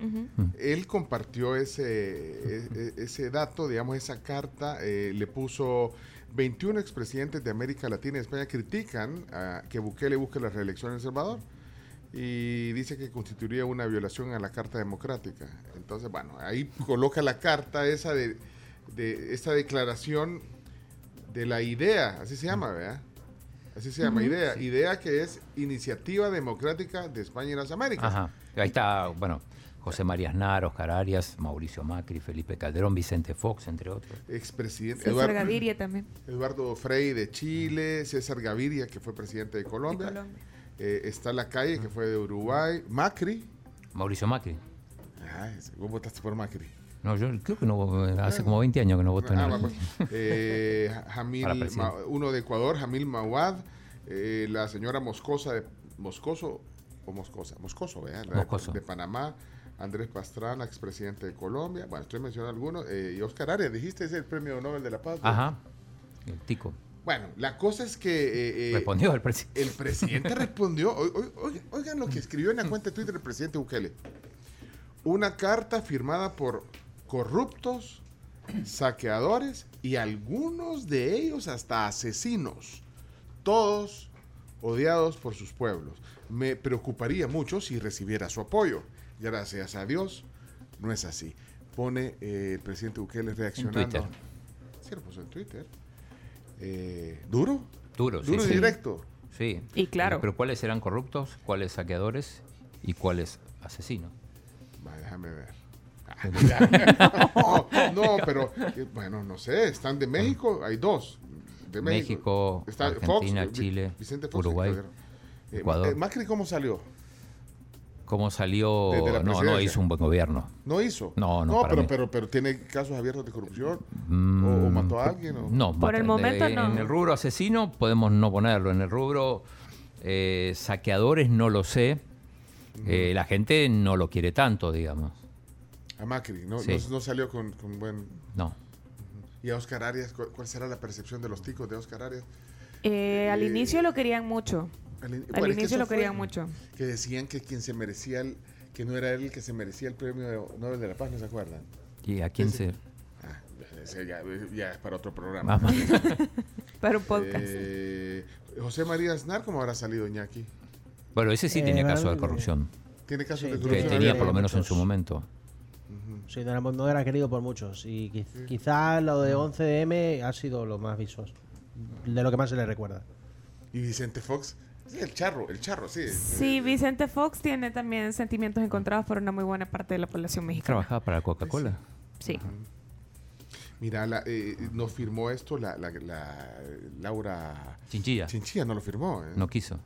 Él compartió ese, e, e, ese, dato, digamos, esa carta, eh, le puso 21 expresidentes de América Latina y España critican a que Bukele busque la reelección en El Salvador y dice que constituiría una violación a la Carta Democrática. Entonces, bueno, ahí coloca la carta esa de, de esta declaración de la idea, así se llama, ¿verdad? Así se llama, idea. Idea que es Iniciativa Democrática de España y las Américas. Ajá. Ahí está, bueno, José María Aznar, Oscar Arias, Mauricio Macri, Felipe Calderón, Vicente Fox, entre otros. Expresidente. César Eduardo- Gaviria también. Eduardo Frei de Chile, César Gaviria, que fue presidente de Colombia. Eh, está la calle, que fue de Uruguay. Macri. Mauricio Macri. Ay, vos votaste por Macri. No, yo creo que no, hace como 20 años que no voto en Ah, el... pues. Eh, *laughs* Jamil, uno de Ecuador, Jamil Mawad, eh, la señora Moscosa de Moscoso o Moscosa, Moscoso, ¿verdad? La de- Moscoso. De, Panamá, Andrés Pastrana, expresidente de Colombia. Bueno, estoy mencionando algunos. eh, y Oscar Arias, dijiste, es el premio Nobel de la Paz. Ajá, el tico. Bueno, la cosa es que... eh, eh, Respondió el presidente. El presidente *laughs* respondió. Oigan- Oigan lo que escribió en la cuenta de Twitter el presidente Bukele. Una carta firmada por corruptos, saqueadores y algunos de ellos hasta asesinos. Todos odiados por sus pueblos. Me preocuparía mucho si recibiera su apoyo. Gracias a Dios, no es así. Pone eh, el presidente Bukele reaccionando. Twitter. Sí, lo puso en Twitter. Eh, ¿Duro? Duro, sí, Duro y sí. directo. Sí. Y claro. Pero ¿cuáles serán corruptos? ¿Cuáles saqueadores? ¿Y cuáles asesinos? Va, déjame ver. *laughs* No, no, pero eh, bueno, no sé, están de México, hay dos. De México. México, Está Argentina, Vi- Chile, Vicente Fox, Uruguay. Eh, Ecuador. eh, Macri, ¿cómo salió? ¿Cómo salió? No, no hizo un buen gobierno. ¿No hizo? No, no, No, para pero, mí. pero, pero tiene casos abiertos de corrupción. Mm, o, o mató a alguien. O... No, Por el momento de- no. En el rubro asesino podemos no ponerlo. En el rubro eh, saqueadores no lo sé. Eh, la gente no lo quiere tanto, digamos. A Macri, ¿no? Sí. No, no salió con, con buen... No. ¿Y a Oscar Arias? ¿Cuál, cuál será la percepción de los ticos de Oscar Arias? Eh, al Eh, inicio lo querían mucho. Al, in- Al bueno, es que inicio lo fue querían mucho. Que decían que quien se merecía el, que no era él el que se merecía el premio Nobel de la Paz, ¿no se acuerdan? ¿Y a quién se...? Ah, ese ya, ya es para otro programa. *laughs* Para un podcast. Eh, José María Aznar, ¿cómo habrá salido Iñaki? Bueno, ese sí Eh, tenía caso de corrupción. Tiene casos Sí, de Que corrupción. tenía abiertos. por lo menos en su momento. Sí, no era, no era querido por muchos. Y quiz- quizá lo de 11M ha sido lo más vistoso. De lo que más se le recuerda. Y Vicente Fox, sí, el charro, el charro, sí. Sí, Vicente Fox tiene también sentimientos encontrados por una muy buena parte de la población mexicana. ¿Trabajaba para Coca-Cola? Sí. Mira, la, eh, no firmó esto la, la- la- Laura Chinchilla. Chinchilla, no lo firmó. ¿eh? No quiso.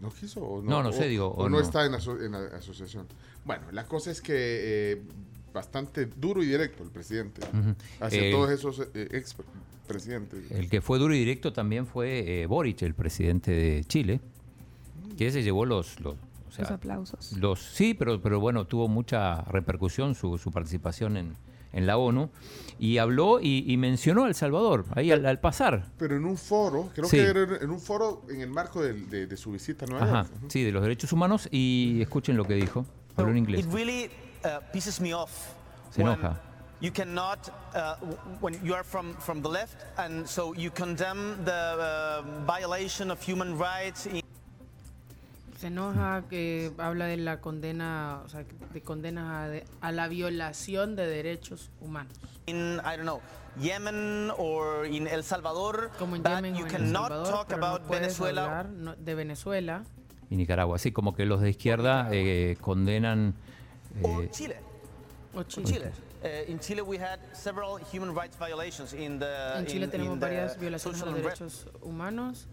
¿No quiso o no? No, no sé, o- digo, O, o no, no. está en, aso- en la asociación. Bueno, la cosa es que eh, bastante duro y directo el presidente hacia todos esos eh, ex presidentes. El que fue duro y directo también fue eh, Boric, el presidente de Chile, que ese llevó los... los o sea, Los aplausos. Los, sí, pero, pero bueno, tuvo mucha repercusión su, su participación en, en la ONU y habló y, y mencionó a El Salvador, ahí al, al pasar. Pero en un foro, creo Sí. que era en un foro en el marco de, de su visita a Nueva Ajá, York. Ujú. sí, de los derechos humanos y escuchen lo que dijo. Habló en inglés. It really pisses me off. Se enoja. You cannot, uh, when you are from, from the left, and so you condemn the uh, violation of human rights. In Se enoja que habla de la condena, o sea, de condenas a, de- a la violación de derechos humanos. in I don't know Yemen or in El Salvador, Como en but Yemen you o en El cannot Salvador, talk pero no about puedes Venezuela. hablar no- de Venezuela. Y Nicaragua, así como que los de izquierda eh, condenan... eh, Chile. O In Chile. Chile. Uh, in Chile, we had several human rights violations in the. En Chile in- tenemos in the varias violaciones a los derechos humanos.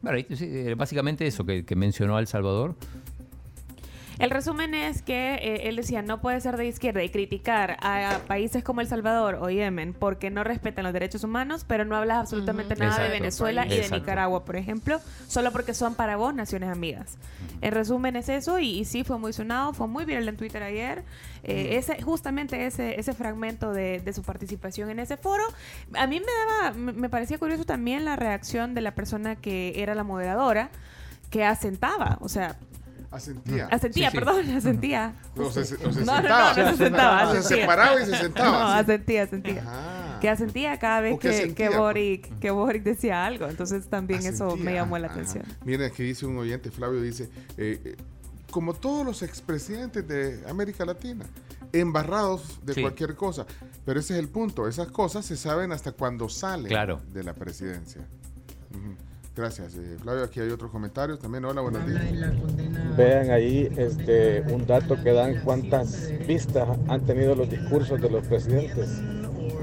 bueno, eh, básicamente eso que, que mencionó El Salvador. El resumen es que eh, él decía no puede ser de izquierda y criticar a, países como El Salvador o Yemen porque no respetan los derechos humanos, pero no hablas absolutamente nada de. Venezuela y de. Nicaragua, por ejemplo, solo porque son para vos naciones amigas. En resumen es eso y, y sí fue muy sonado, fue muy viral en Twitter ayer. Eh, ese, justamente ese, ese fragmento de, de su participación en ese foro. A mí me daba, me parecía curioso también la reacción de la persona que era la moderadora que asentaba, o sea, Asentía. Asentía, Sí, sí. perdón, asentía. No, se, no se No, sentaba. no, no se sentaba. Se asentía. separaba y se sentaba. No, asentía, asentía. Ajá. Que asentía cada vez que que, asentía, que, pues. Boric, que Boric decía algo. Entonces también eso Asentía. me llamó la Ajá. atención. Miren, aquí dice un oyente, Flavio, dice, eh, eh, como todos los expresidentes de América Latina, embarrados de Sí. cualquier cosa. Pero ese es el punto, esas cosas se saben hasta cuando salen Claro. de la presidencia. Ujú. Gracias, eh, Flavio. Aquí hay otros comentarios también. Hola, buenos días. Vean ahí este, un dato que dan cuántas vistas han tenido los discursos de los presidentes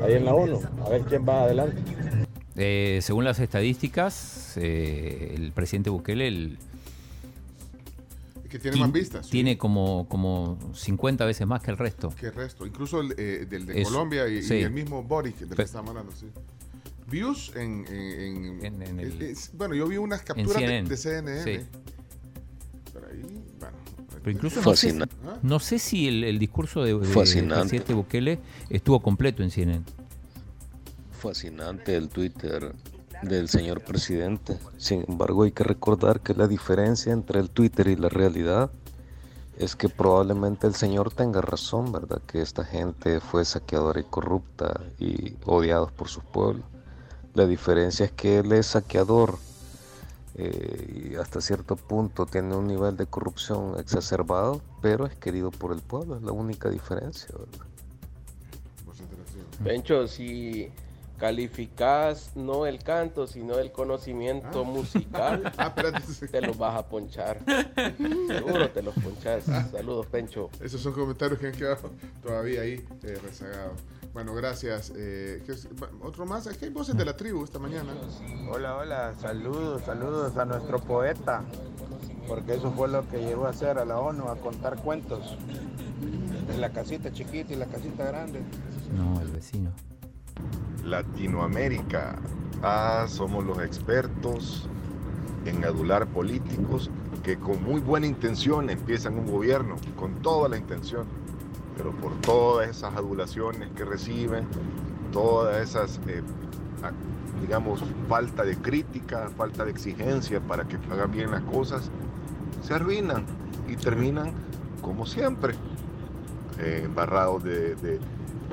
ahí en la ONU. A ver quién va adelante. Eh, según las estadísticas, eh, el presidente Bukele el, Que tiene más vistas. sí, tiene como, como 50 veces más que el resto. Que el resto. Incluso el, eh, del de Eso, Colombia y, el mismo Boric del que Pe- estamos hablando, sí. Views en. en- en- el- es- bueno, yo vi unas capturas de, CNN. de CNN. Sí. Por ahí, bueno. Pero incluso no sé, Fascinante. no sé si el, el discurso de, de- del presidente Bukele estuvo completo en CNN. Fascinante el Twitter del señor presidente. Sin embargo, hay que recordar que la diferencia entre el Twitter y la realidad es que probablemente el señor tenga razón, ¿verdad? Que esta gente fue saqueadora y corrupta y odiados por sus pueblos. La diferencia es que él es saqueador eh, y hasta cierto punto tiene un nivel de corrupción exacerbado, pero es querido por el pueblo, es la única diferencia, ¿verdad? Pencho, si calificas no el canto, sino el conocimiento musical, *laughs* te los vas a ponchar. Seguro te los ponchas. Saludos, Pencho. Esos son comentarios que han quedado todavía ahí eh, rezagados. Bueno, gracias. Eh, Otro más. Aquí hay voces de la tribu esta mañana. Hola, hola, saludos, saludos a nuestro poeta, porque eso fue lo que llegó a hacer a la ONU, a contar cuentos. En la casita chiquita y la casita grande. No, el vecino. Latinoamérica. Ah, somos los expertos en adular políticos que con muy buena intención empiezan un gobierno, con toda la intención, pero por todas esas adulaciones que reciben, todas esas, eh, digamos, falta de crítica, falta de exigencia para que hagan bien las cosas, se arruinan y terminan como siempre, eh, embarrados de,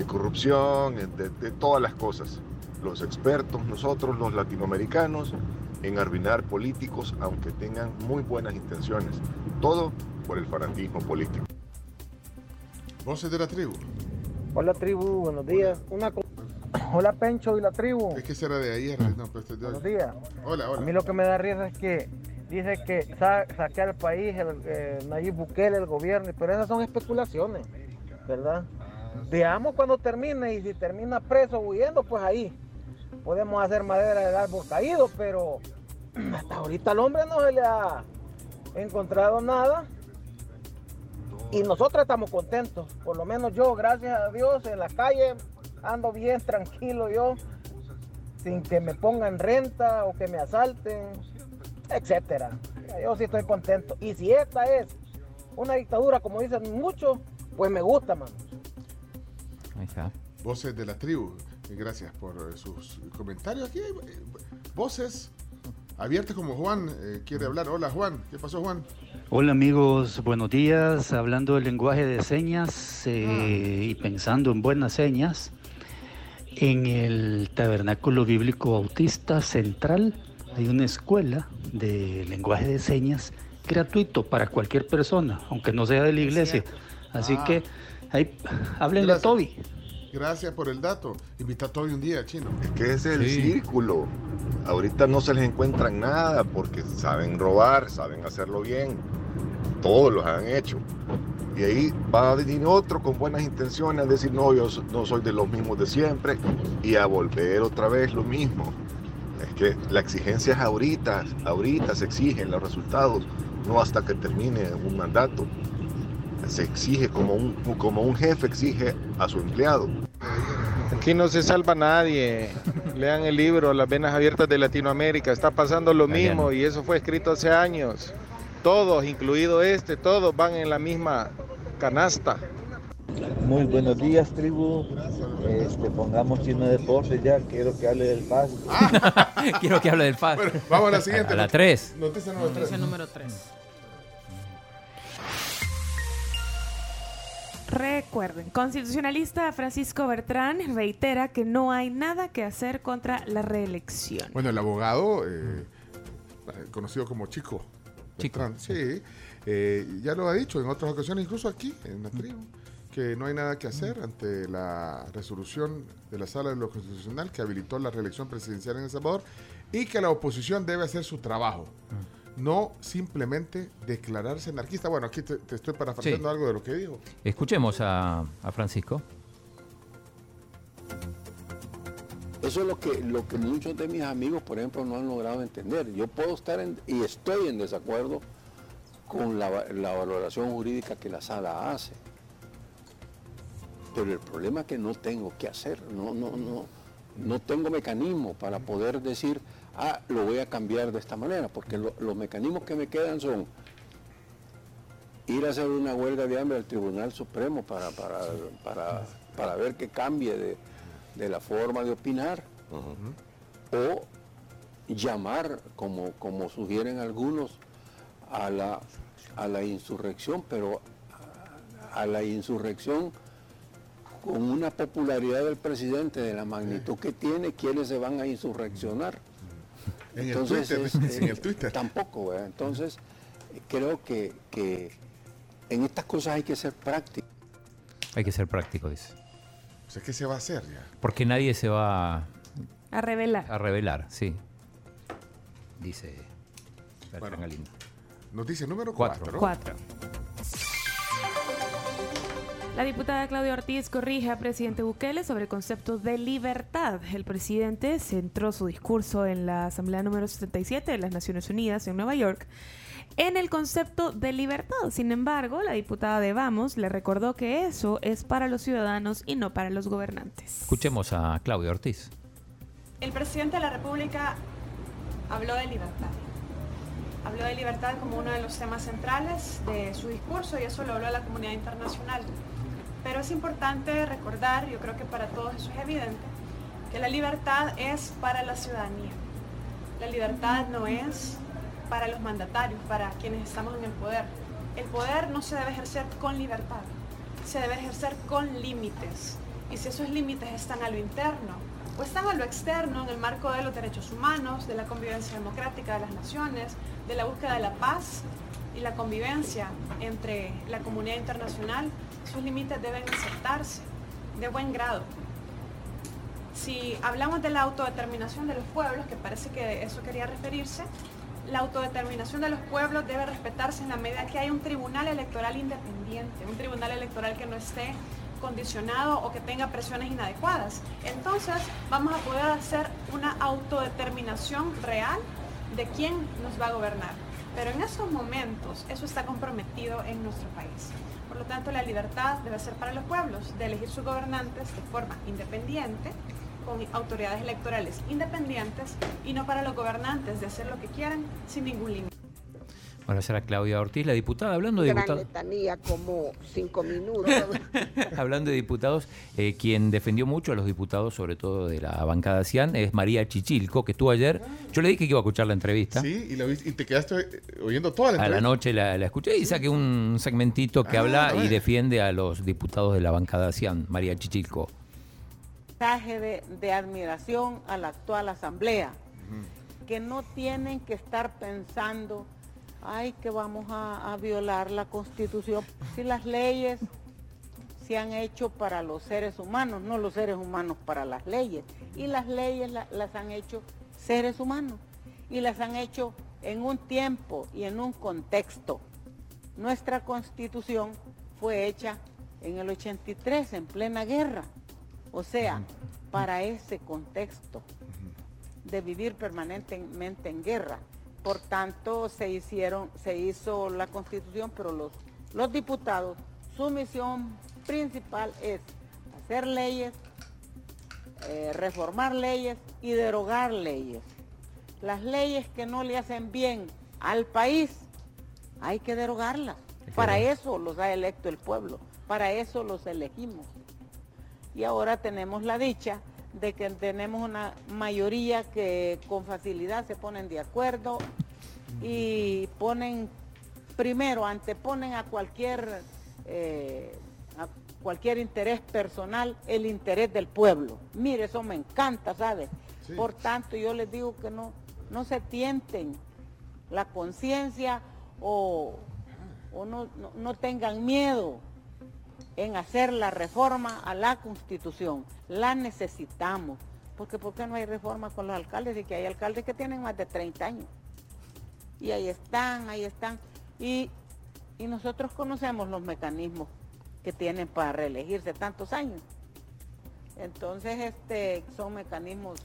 corrupción, de, de todas las cosas. Los expertos, nosotros los latinoamericanos, en arruinar políticos, aunque tengan muy buenas intenciones. Todo por el fanatismo político. Voces de la tribu. Hola tribu, buenos días. Una *coughs* Hola Pencho y la tribu. Es que será de ayer. No, pues este de hoy. Buenos días. Hola, A hola. mí lo que me da risa es que dice que sa saquear el país, el, eh, Nayib Bukele, el gobierno, pero esas son especulaciones, ¿verdad? Veamos cuando termine y si termina preso huyendo, pues ahí podemos hacer madera del árbol caído, pero *clears throat* hasta ahorita al hombre no se le ha encontrado nada y nosotros estamos contentos, por lo menos yo, gracias a Dios, en la calle ando bien tranquilo yo, sin que me pongan renta o que me asalten, etcétera. Yo sí estoy contento. Y si esta es una dictadura, como dicen muchos, pues me gusta, mano. Ahí está. Voces de la tribu. Gracias por sus comentarios. Aquí hay eh, voces abiertas como Juan eh, quiere hablar. Hola Juan, ¿qué pasó Juan? Hola amigos, buenos días. Hablando del lenguaje de señas eh, y pensando en buenas señas, en el Tabernáculo Bíblico Bautista Central hay una escuela de lenguaje de señas gratuito para cualquier persona, aunque no sea de la iglesia. Así Ah. que ahí, háblenle a. Toby. Gracias por el dato. Invita a todo un día, chino. que ese es el Sí. círculo. Ahorita no se les encuentran nada porque saben robar, saben hacerlo bien. Todos los han hecho. Y ahí va a venir otro con buenas intenciones a decir, no, yo no soy de los mismos de siempre. Y a volver otra vez lo mismo. Es que la exigencia es ahorita, ahorita se exigen los resultados, no hasta que termine un mandato. Se exige como un, como un jefe exige a su empleado. Aquí no se salva nadie. Lean el libro Las venas abiertas de Latinoamérica. Está pasando lo mismo y eso fue escrito hace años. Todos, incluido este, todos van en la misma canasta. Muy buenos días, tribu. Este, pongamos chino de deporte ya. Quiero que hable del FAS. *laughs* Quiero que hable del FAS. Vamos a la siguiente. A la 3. Noticia número Noticia 3. número 3. Recuerden, constitucionalista Francisco Bertrán reitera que no hay nada que hacer contra la reelección. Bueno, el abogado, eh, conocido como Chico. Beltrán, sí, eh, ya lo ha dicho en otras ocasiones, incluso aquí, en la tribu, que no hay nada que hacer ante la resolución de la Sala de lo Constitucional que habilitó la reelección presidencial en El Salvador. y que la oposición debe hacer su trabajo. Mm. No simplemente declararse anarquista. Bueno, aquí te, te estoy parafraseando Sí. algo de lo que dijo. Escuchemos a, a Francisco. Eso es lo que, lo que muchos de mis amigos, por ejemplo, no han logrado entender. Yo puedo estar en- y estoy en desacuerdo con la, la valoración jurídica que la sala hace. Pero el problema es que no tengo qué hacer, no, no, no, no tengo mecanismo para poder decir, ah, lo voy a cambiar de esta manera, porque lo- los mecanismos que me quedan son ir a hacer una huelga de hambre al Tribunal Supremo para, para, para, para ver que cambie de, de la forma de opinar, o llamar, como, como sugieren algunos, a la, a la insurrección, pero a, la insurrección con una popularidad del presidente de la magnitud que tiene, ¿quiénes se van a insurreccionar? En el Twitter, en el Twitter. Tampoco, ¿verdad? Entonces, eh, creo que, que en estas cosas hay que ser práctico. Hay que ser práctico, dice. O sea, ¿qué se va a hacer ya? Porque nadie se va A revelar. a revelar, sí. Dice Bertrand Galindo. Noticia número Cuatro. 4. La diputada Claudia Ortiz corrige a presidente Bukele sobre el concepto de libertad. El presidente centró su discurso en la Asamblea número 77 de las Naciones Unidas en Nueva York en el concepto de libertad. Sin embargo, la diputada de Vamos le recordó que eso es para los ciudadanos y no para los gobernantes. Escuchemos a Claudia Ortiz. El presidente de la República habló de libertad. Habló de libertad como uno de los temas centrales de su discurso y eso lo habló a la comunidad internacional. Pero es importante recordar, yo creo que para todos eso es evidente, que la libertad es para la ciudadanía. La libertad no es para los mandatarios, para quienes estamos en el poder. El poder no se debe ejercer con libertad, se debe ejercer con límites. Y si esos límites están a lo interno o están a lo externo en el marco de los derechos humanos, de la convivencia democrática de las naciones, de la búsqueda de la paz y la convivencia entre la comunidad internacional, esos límites deben aceptarse de buen grado. Si hablamos de la autodeterminación de los pueblos, que parece que eso quería referirse, la autodeterminación de los pueblos debe respetarse en la medida que haya un tribunal electoral independiente, un tribunal electoral que no esté condicionado o que tenga presiones inadecuadas. Entonces vamos a poder hacer una autodeterminación real de quién nos va a gobernar. Pero en estos momentos eso está comprometido en nuestro país. Por lo tanto, la libertad debe ser para los pueblos de elegir sus gobernantes de forma independiente, con autoridades electorales independientes y no para los gobernantes de hacer lo que quieran sin ningún límite. Bueno, será Claudia Ortiz, la diputada. Hablando de Gran diputados, letanía, como cinco minutos. *laughs* hablando de diputados eh, quien defendió mucho a los diputados, sobre todo de la bancada CIAN, es María Chichilco, que estuvo ayer. Yo le dije que iba a escuchar la entrevista. Sí, y, viste- y te quedaste eh, oyendo toda la A la entrevista. noche la, la escuché y saqué un segmentito que Ah, habla y defiende a los diputados de la bancada CIAN, María Chichilco. mensaje de, de admiración a la actual asamblea, que no tienen que estar pensando, ay, que vamos a, a violar la constitución. Si las leyes se han hecho para los seres humanos, no los seres humanos para las leyes. Y las leyes la- las han hecho seres humanos. Y las han hecho en un tiempo y en un contexto. Nuestra constitución fue hecha en el 83, en plena guerra. O sea, para ese contexto de vivir permanentemente en guerra. Por tanto, se hicieron, se hizo la constitución, pero los, los diputados, su misión principal es hacer leyes, eh, reformar leyes y derogar leyes. Las leyes que no le hacen bien al país, hay que derogarlas. Para eso los ha electo el pueblo, para eso los elegimos. Y ahora tenemos la dicha de que tenemos una mayoría que con facilidad se ponen de acuerdo y ponen primero, anteponen a cualquier, eh, a cualquier interés personal el interés del pueblo. Mire, eso me encanta, ¿sabe? Sí. Por tanto, yo les digo que no, no se tienten la conciencia o, o no, no- no tengan miedo en hacer la reforma a la constitución. La necesitamos porque ¿por qué no hay reforma con los alcaldes? Y que hay alcaldes que tienen más de 30 años. Y ahí están, ahí están. Y, y nosotros conocemos los mecanismos que tienen para reelegirse tantos años. Entonces, este, son mecanismos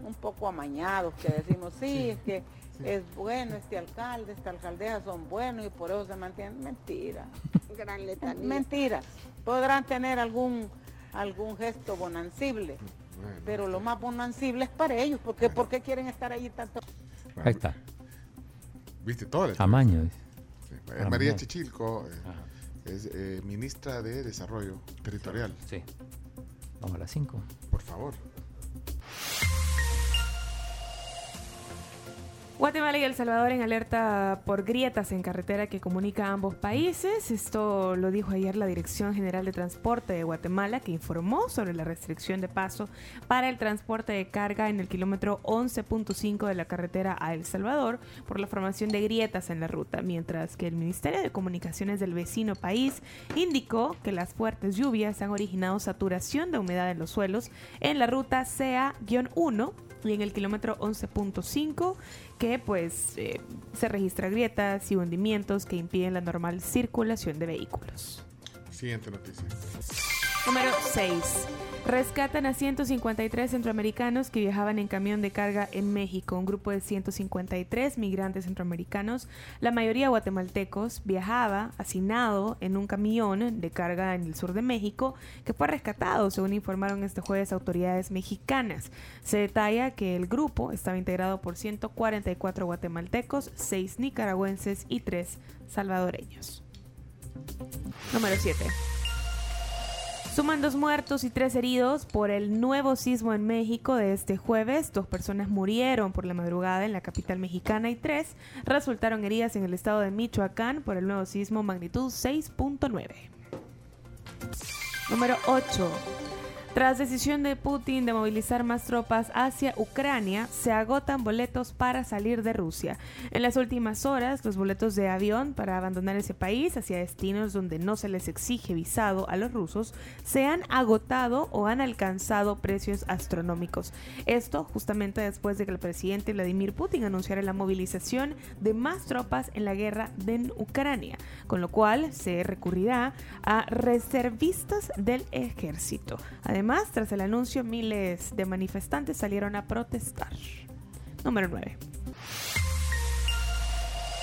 un poco amañados que decimos, sí, es que es bueno este alcalde, esta alcaldesa son buenos y por eso se mantienen. Mentira. *laughs* Gran letanía. Mentira. Podrán tener algún, algún gesto bonancible, pero lo más bonancible es para ellos, porque ¿por qué quieren estar allí tanto? Ahí está. ¿Viste todo? el- Tamaño. dice. Sí. Para María mujer. Chichilco eh, es eh, ministra de Desarrollo Territorial. Sí. Vamos a las 5. Por favor. Guatemala y El Salvador en alerta por grietas en carretera que comunica a ambos países. Esto lo dijo ayer la Dirección General de Transporte de Guatemala, que informó sobre la restricción de paso para el transporte de carga en el kilómetro 11.5 de la carretera a El Salvador por la formación de grietas en la ruta, mientras que el Ministerio de Comunicaciones del vecino país indicó que las fuertes lluvias han originado saturación de humedad en los suelos en la ruta CA-1 y en el kilómetro 11.5 que pues eh, se registra grietas y hundimientos que impiden la normal circulación de vehículos. Siguiente noticia. Número 6. Rescatan a 153 centroamericanos que viajaban en camión de carga en México. Un grupo de 153 migrantes centroamericanos, la mayoría guatemaltecos, viajaba hacinado en un camión de carga en el sur de México que fue rescatado, según informaron este jueves autoridades mexicanas. Se detalla que el grupo estaba integrado por 144 guatemaltecos, 6 nicaragüenses y 3 salvadoreños. Número 7. Suman dos muertos y tres heridos por el nuevo sismo en México de este jueves. Dos personas murieron por la madrugada en la capital mexicana y tres resultaron heridas en el estado de Michoacán por el nuevo sismo magnitud 6.9. Número 8. Tras decisión de Putin de movilizar más tropas hacia Ucrania, se agotan boletos para salir de Rusia. En las últimas horas, los boletos de avión para abandonar ese país hacia destinos donde no se les exige visado a los rusos se han agotado o han alcanzado precios astronómicos. Esto justamente después de que el presidente Vladimir Putin anunciara la movilización de más tropas en la guerra de Ucrania, con lo cual se recurrirá a reservistas del ejército. Además, tras el anuncio, miles de manifestantes salieron a protestar. Número 9.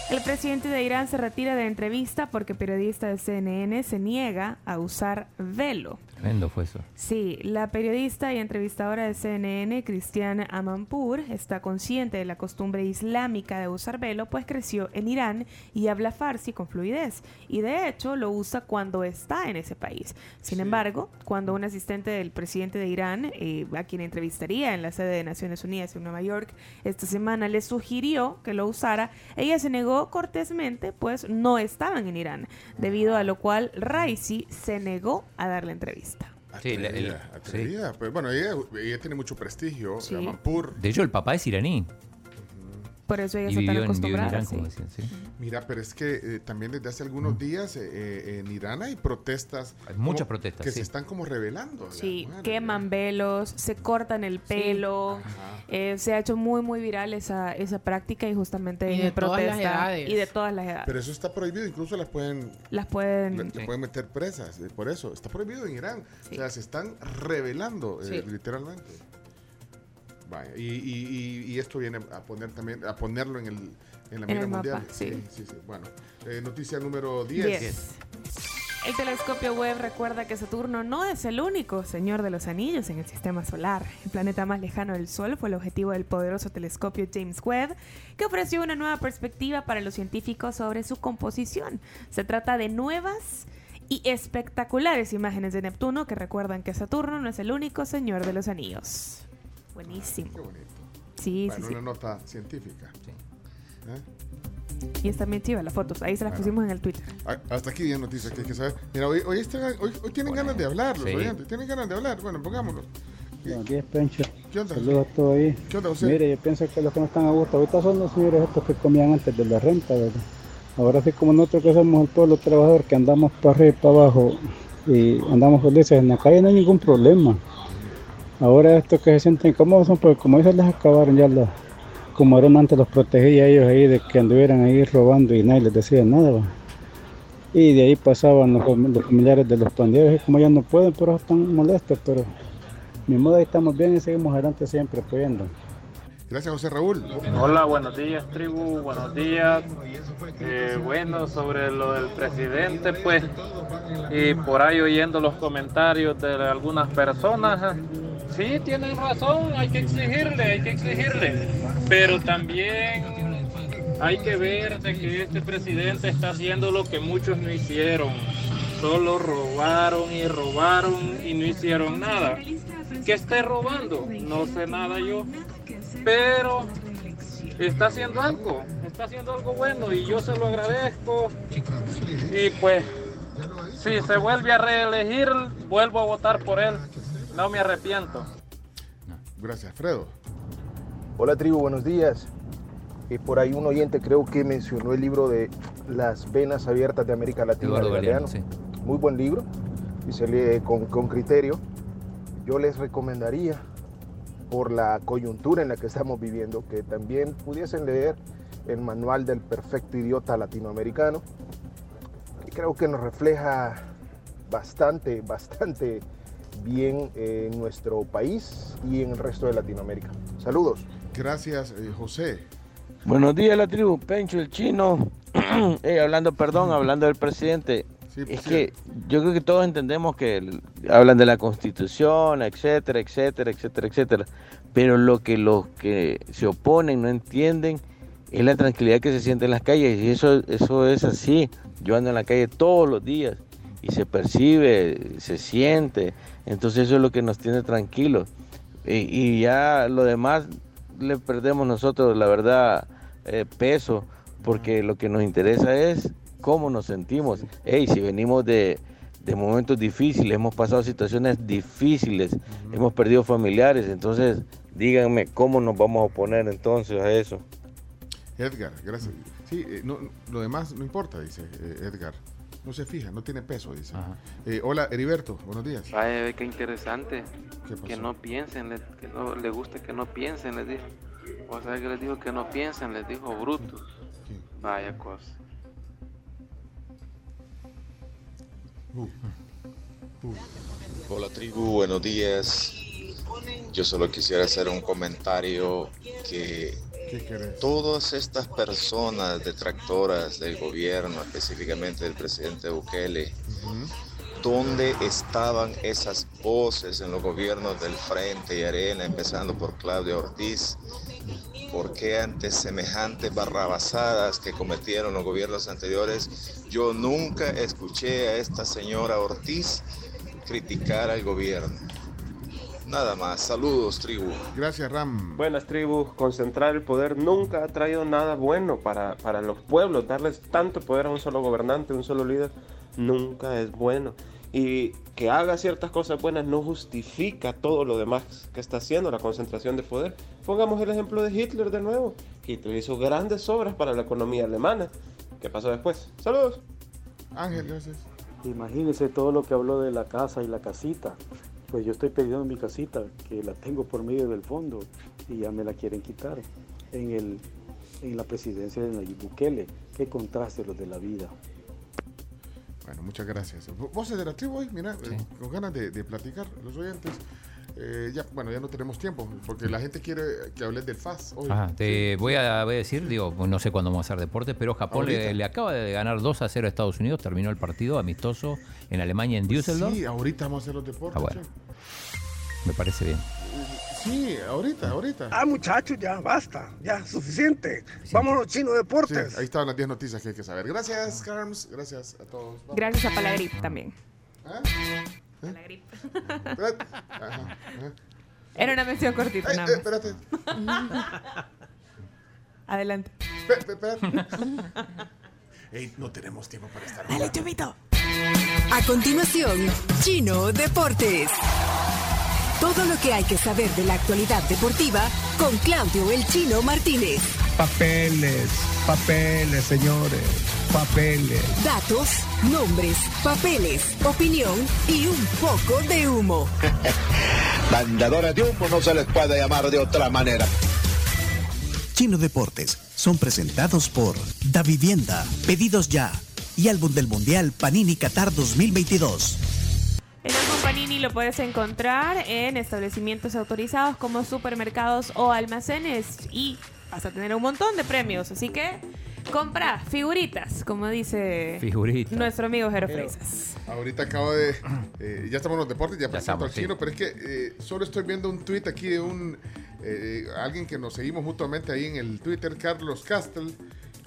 El presidente de Irán se retira de entrevista porque periodista de CNN se niega a usar velo. Tremendo fue eso. Sí, la periodista y entrevistadora de CNN, Cristiana Amanpour, está consciente de la costumbre islámica de usar velo, pues creció en Irán y habla farsi con fluidez. Y de hecho lo usa cuando está en ese país. Sin embargo, cuando un asistente del presidente de Irán, eh, a quien entrevistaría en la sede de Naciones Unidas en Nueva York esta semana, le sugirió que lo usara, ella se negó cortésmente, pues no estaban en Irán, debido a lo cual Raisi se negó a dar la entrevista. Sí, la- el- Atrevida, atrevida. Pues, bueno, ella, ella tiene mucho prestigio. Sí. Amanpour. De hecho, el papá es iraní. Por eso ella está tan en. Irán, sí. como decían, sí. Mira, pero es que eh, también desde hace algunos días eh, eh, en Irán hay protestas. Hay muchas como- protestas, Que sí. se están como revelando. Sí, queman velos, se cortan el pelo. Eh, se ha hecho muy, muy viral esa, esa práctica y justamente Y en de todas las protesta. edades. Y de todas las edades. Pero eso está prohibido, incluso las pueden, las pueden. le- le pueden meter presas. por eso, está prohibido en Irán. O sea, se están revelando, eh, literalmente. Vaya, y, y- esto viene a poner también, a ponerlo en, el, en la En el mundial. mapa, sí. sí, sí. Bueno, eh, noticia número 10. 10. El telescopio Webb recuerda que Saturno no es el único señor de los anillos en el sistema solar. El planeta más lejano del Sol fue el objetivo del poderoso telescopio James Webb, que ofreció una nueva perspectiva para los científicos sobre su composición. Se trata de nuevas y espectaculares imágenes de Neptuno que recuerdan que Saturno no es el único señor de los anillos. Buenísimo. Qué bonito. Sí, Bueno, sí, sí. una nota científica. ¿Eh? Y están bien chivas las fotos. Ahí se las Bueno. pusimos en el Twitter. Ah, Hasta aquí 10 noticias que hay que saber. Mira, hoy, hoy, están- hoy- hoy tienen ganas de hablar los Sí. oyentes. Tienen ganas de hablar. Bueno, pongámoslo. Buenos días, Pencho. ¿Qué onda? Saludos a todos ahí. ¿Qué onda, José? Mire, yo pienso que los que no están a gusto ahorita son los señores estos que comían antes de la renta, ¿verdad? Ahora sí como nosotros que somos el pueblo trabajador que andamos para arriba y para abajo y andamos felices en la calle no hay ningún problema. Ahora estos que se sienten incómodos son porque como esas les acabaron ya los, como eran antes los protegía a ellos ahí de que anduvieran ahí robando y nadie les decía nada. ¿va? Y de ahí pasaban los, fam- los familiares de los pandilleros y como ya no pueden, pero están molestos, pero ni modo ahí estamos bien y seguimos adelante siempre apoyando. Gracias, José Raúl. Hola, buenos días, tribu, buenos días. Eh, bueno, sobre lo del presidente, pues, y por ahí oyendo los comentarios de algunas personas, eh, sí, tienen razón, hay que exigirle, hay que exigirle, pero también hay que ver de que este presidente está haciendo lo que muchos no hicieron. Solo robaron y robaron y no hicieron nada. Que esté robando, no sé nada yo, pero está haciendo algo, está haciendo algo bueno y yo se lo agradezco. Y pues, si se vuelve a reelegir, vuelvo a votar por él. No me arrepiento. Gracias, Fredo. Hola tribu, buenos días. Y por ahí un oyente creo que mencionó el libro de Las venas abiertas de América Latina. Eduardo de Galeano, Galeano. Muy buen libro y se lee con, con criterio. Yo les recomendaría, por la coyuntura en la que estamos viviendo, que también pudiesen leer el manual del perfecto idiota latinoamericano, que creo que nos refleja bastante, bastante bien en nuestro país y en el resto de Latinoamérica. Saludos. Gracias, eh, José. Buenos días, la tribu. Pencho, el chino. *clears throat* Eh, hablando, perdón, hablando del presidente. es que yo creo que todos entendemos que el- hablan de la constitución, etcétera, etcétera, etcétera, etcétera. Pero lo que los que se oponen no entienden es la tranquilidad que se siente en las calles. Y eso, eso es así. Yo ando en la calle todos los días y se percibe, se siente. Entonces eso es lo que nos tiene tranquilos. Y, y ya lo demás le perdemos nosotros, la verdad, eh, peso, porque lo que nos interesa es cómo nos sentimos. Hey, si venimos de, de momentos difíciles, hemos pasado situaciones difíciles, hemos perdido familiares, entonces díganme cómo nos vamos a oponer entonces a eso. Edgar, gracias. Sí, eh, no, lo demás no importa, dice eh, Edgar. No se fija, no tiene peso, dice. Eh, hola, Heriberto, buenos días. Vaya, ve qué interesante. Que no piensen, le- que no le gusta que no piensen, les dijo. O sea, que les dijo que no piensen, les dijo brutos. Vaya cosa. Hola tribu, buenos días. Yo solo quisiera hacer un comentario que todas estas personas detractoras del gobierno, específicamente del presidente Bukele, ¿dónde estaban esas voces en los gobiernos del Frente y Arena, empezando por Claudia Ortiz? ¿Por qué ante semejantes barrabasadas que cometieron los gobiernos anteriores, yo nunca escuché a esta señora Ortiz criticar al gobierno? Nada más, saludos tribu. Gracias Ram. Buenas tribus, concentrar el poder nunca ha traído nada bueno para, para los pueblos, darles tanto poder a un solo gobernante, un solo líder, nunca es bueno. Y que haga ciertas cosas buenas no justifica todo lo demás que está haciendo la concentración de poder. Pongamos el ejemplo de Hitler de nuevo. Hitler hizo grandes obras para la economía alemana. ¿Qué pasó después? Saludos. Ángel, gracias. Imagínese todo lo que habló de la casa y la casita. Pues yo estoy perdiendo mi casita, que la tengo por medio del fondo, y ya me la quieren quitar en, el, en la presidencia de Nayib Bukele. Qué contraste los de la vida. Bueno, muchas gracias. Voces de la tribu hoy, mira, eh, con ganas de, de platicar, los oyentes. Eh, ya, bueno, ya no tenemos tiempo, porque la gente quiere que hables del FAS hoy. Ajá, te voy a, voy a decir, digo, pues no sé cuándo vamos a hacer deporte, pero Japón le, acaba de ganar 2 a 0 a Estados Unidos, terminó el partido amistoso en Alemania, en Düsseldorf. Sí, ahorita vamos a hacer los deportes. Ah, bueno. Me parece bien. Sí, ahorita, ahorita. Ah, muchachos, ya, basta, ya, suficiente. Vámonos, chino deportes. Sí, ahí estaban las 10 noticias que hay que saber. Gracias, Carms. Gracias a todos. Vamos. Gracias a Palagrip también. ¿Ah? Palagrip. Espérate. Ajá, ajá. Era una mención cortita, nada eh, más. espérate. Adelante. Espérate, espérate. Ey, no tenemos tiempo para estar. Dale, chumito. A continuación, Chino Deportes. Todo lo que hay que saber de la actualidad deportiva con Claudio El Chino Martínez. Papeles, papeles, señores, papeles. Datos, nombres, papeles, opinión y un poco de humo. *laughs* Vendedores de humo no se les puede llamar de otra manera. Chino Deportes son presentados por Da Vivienda, Pedidos Ya y Álbum del Mundial Panini Qatar 2022. El álbum Panini lo puedes encontrar en establecimientos autorizados como supermercados o almacenes y vas a tener un montón de premios, así que compra figuritas, como dice Figuritas. nuestro amigo Jero. Ahorita acabo de. eh, ya estamos en los deportes, ya, presento estamos, al chino, pero es que eh, solo estoy viendo un tweet aquí de un. eh, alguien que nos seguimos mutuamente ahí en el Twitter, Carlos Castel.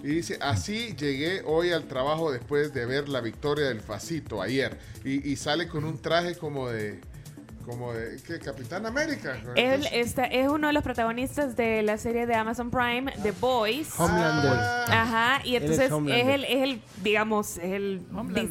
Y dice: Así llegué hoy al trabajo después de ver la victoria del Facito ayer. Y, y sale con un traje como de. Como de. ¿Qué? Capitán América. Él está, es uno de los protagonistas de la serie de Amazon Prime, The Boys. Homelander. Ajá, y es entonces es, el, es el, digamos, es el,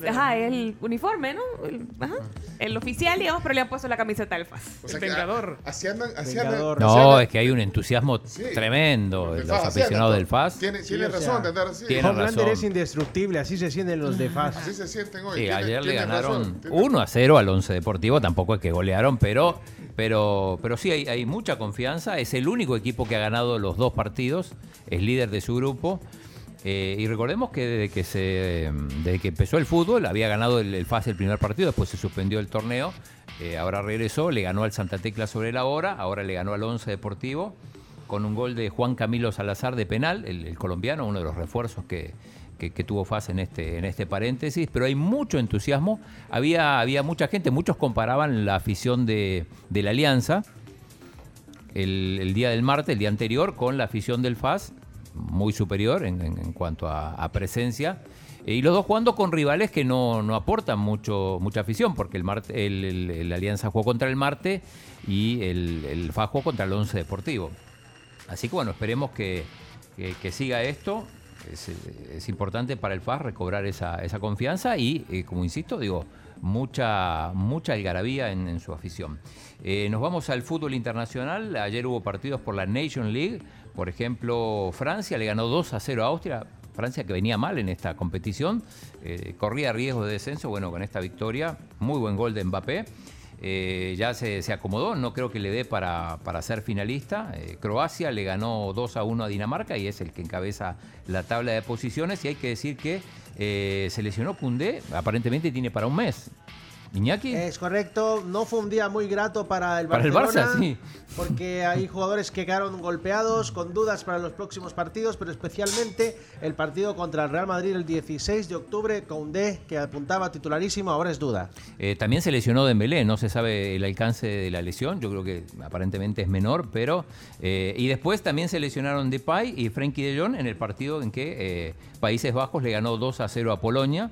ajá, es el uniforme, ¿no? El, ajá, el oficial, digamos, pero le han puesto la camiseta del FAS. O sea que, ah, Así andan. Así andan- así No, andan- es que hay un entusiasmo tremendo de los FAS, aficionados del FAS. Tiene, Sí, tiene o sea, razón de andar así. Tiene Homelander razón. es indestructible, así se sienten los de FAS. Así se sienten hoy. Sí, ayer le ganaron razón, tiene 1 a 0 al Once Deportivo, tampoco es que pero, pero, pero sí hay, mucha confianza. Es el único equipo que ha ganado los dos partidos, es líder de su grupo. Eh, y recordemos que desde que se desde que empezó el fútbol había ganado el, el FAS el primer partido, después se suspendió el torneo, eh, ahora regresó, le ganó al Santa Tecla sobre la hora, ahora le ganó al Once Deportivo con un gol de Juan Camilo Salazar de penal, el colombiano, uno de los refuerzos que, que- tuvo FAS en este, en este paréntesis, pero hay mucho entusiasmo, había, había mucha gente, muchos comparaban la afición de, de la Alianza el, el día del martes, el día anterior, con la afición del FAS, muy superior en, en- cuanto a, presencia. Y los dos jugando con rivales que no, no aportan mucho, mucha afición, porque el, Marte, el, el- Alianza jugó contra el Marte y el, el FAS jugó contra el Once Deportivo. Así que bueno, esperemos que- que siga esto. Es, es importante para el FAS recobrar esa, esa confianza y, eh, como insisto, digo, mucha, mucha algarabía en, en su afición. Eh, nos vamos al fútbol internacional. Ayer hubo partidos por la Nation League. Por ejemplo, Francia le ganó 2 a 0 a Austria. Francia que venía mal en esta competición, eh, corría riesgo de descenso. Bueno, con esta victoria, muy buen gol de Mbappé. Eh, ya se, se acomodó, no creo que le dé para, para ser finalista. Eh, Croacia le ganó 2 a 1 a Dinamarca y es el que encabeza la tabla de posiciones. Y hay que decir que eh, se lesionó Cundé, aparentemente tiene para un mes. Iñaki. Es correcto, no fue un día muy grato para el Para el Barcelona. Barça, sí. Porque hay jugadores que quedaron golpeados, con dudas para los próximos partidos, pero especialmente el partido contra el Real Madrid el 16 de octubre, con D que apuntaba titularísimo, ahora es duda. Eh, también se lesionó Dembélé, no se sabe el alcance de la lesión, yo creo que aparentemente es menor, pero... eh, y después también se lesionaron Depay y Frenkie de Jong en el partido en que eh, Países Bajos le ganó 2 a 0 a Polonia,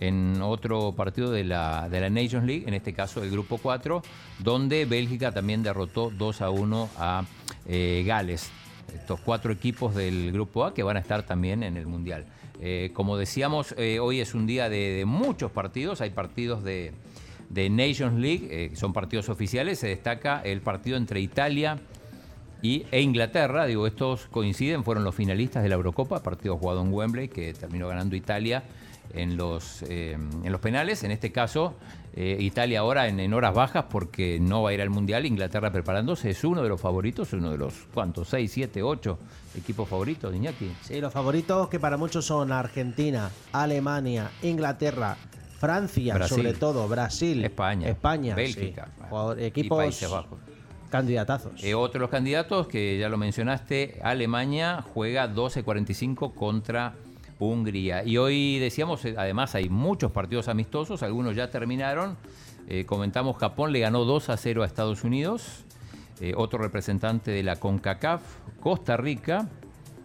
en otro partido de la, de la Nations League, en este caso el Grupo 4, donde Bélgica también derrotó 2 a 1 a eh, Gales. Estos cuatro equipos del Grupo A que van a estar también en el Mundial. Eh, como decíamos, eh, hoy es un día de, muchos partidos, hay partidos de, de Nations League, son partidos oficiales, se destaca el partido entre Italia y, e Inglaterra, digo, estos coinciden, fueron los finalistas de la Eurocopa, partido jugado en Wembley, que terminó ganando Italia en los, eh, en los penales. En este caso, eh, Italia ahora en, en horas bajas porque no va a ir al Mundial. Inglaterra preparándose, es uno de los favoritos, uno de los, ¿cuántos? ¿Seis, siete, ocho equipos favoritos Iñaki? Sí, los favoritos que para muchos son Argentina, Alemania, Inglaterra, Francia, Brasil. sobre todo, Brasil, España, España, Bélgica, sí. Jugador- y equipos Países Bajos. candidatazos. Eh, otros candidatos que ya lo mencionaste, Alemania juega 12.45 contra Hungría. Y hoy decíamos, eh, además hay muchos partidos amistosos, algunos ya terminaron. Eh, comentamos, Japón le ganó 2 a 0 a Estados Unidos. Eh, otro representante de la CONCACAF, Costa Rica,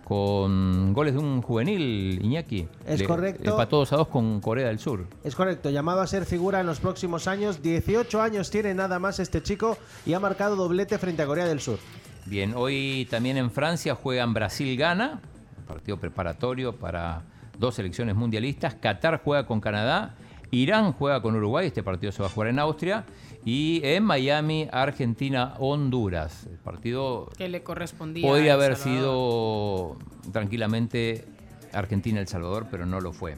con goles de un juvenil, Iñaki. Es Le- correcto. Empató 2 a 2 con Corea del Sur. Es correcto, llamado a ser figura en los próximos años. 18 años tiene nada más este chico y ha marcado doblete frente a Corea del Sur. Bien, hoy también en Francia juegan Brasil-Gana, partido preparatorio para dos selecciones mundialistas. Qatar juega con Canadá, Irán juega con Uruguay, este partido se va a jugar en Austria. Y en Miami, Argentina-Honduras. El partido Que le correspondía. podría El haber sido tranquilamente Argentina-El Salvador, pero no lo fue.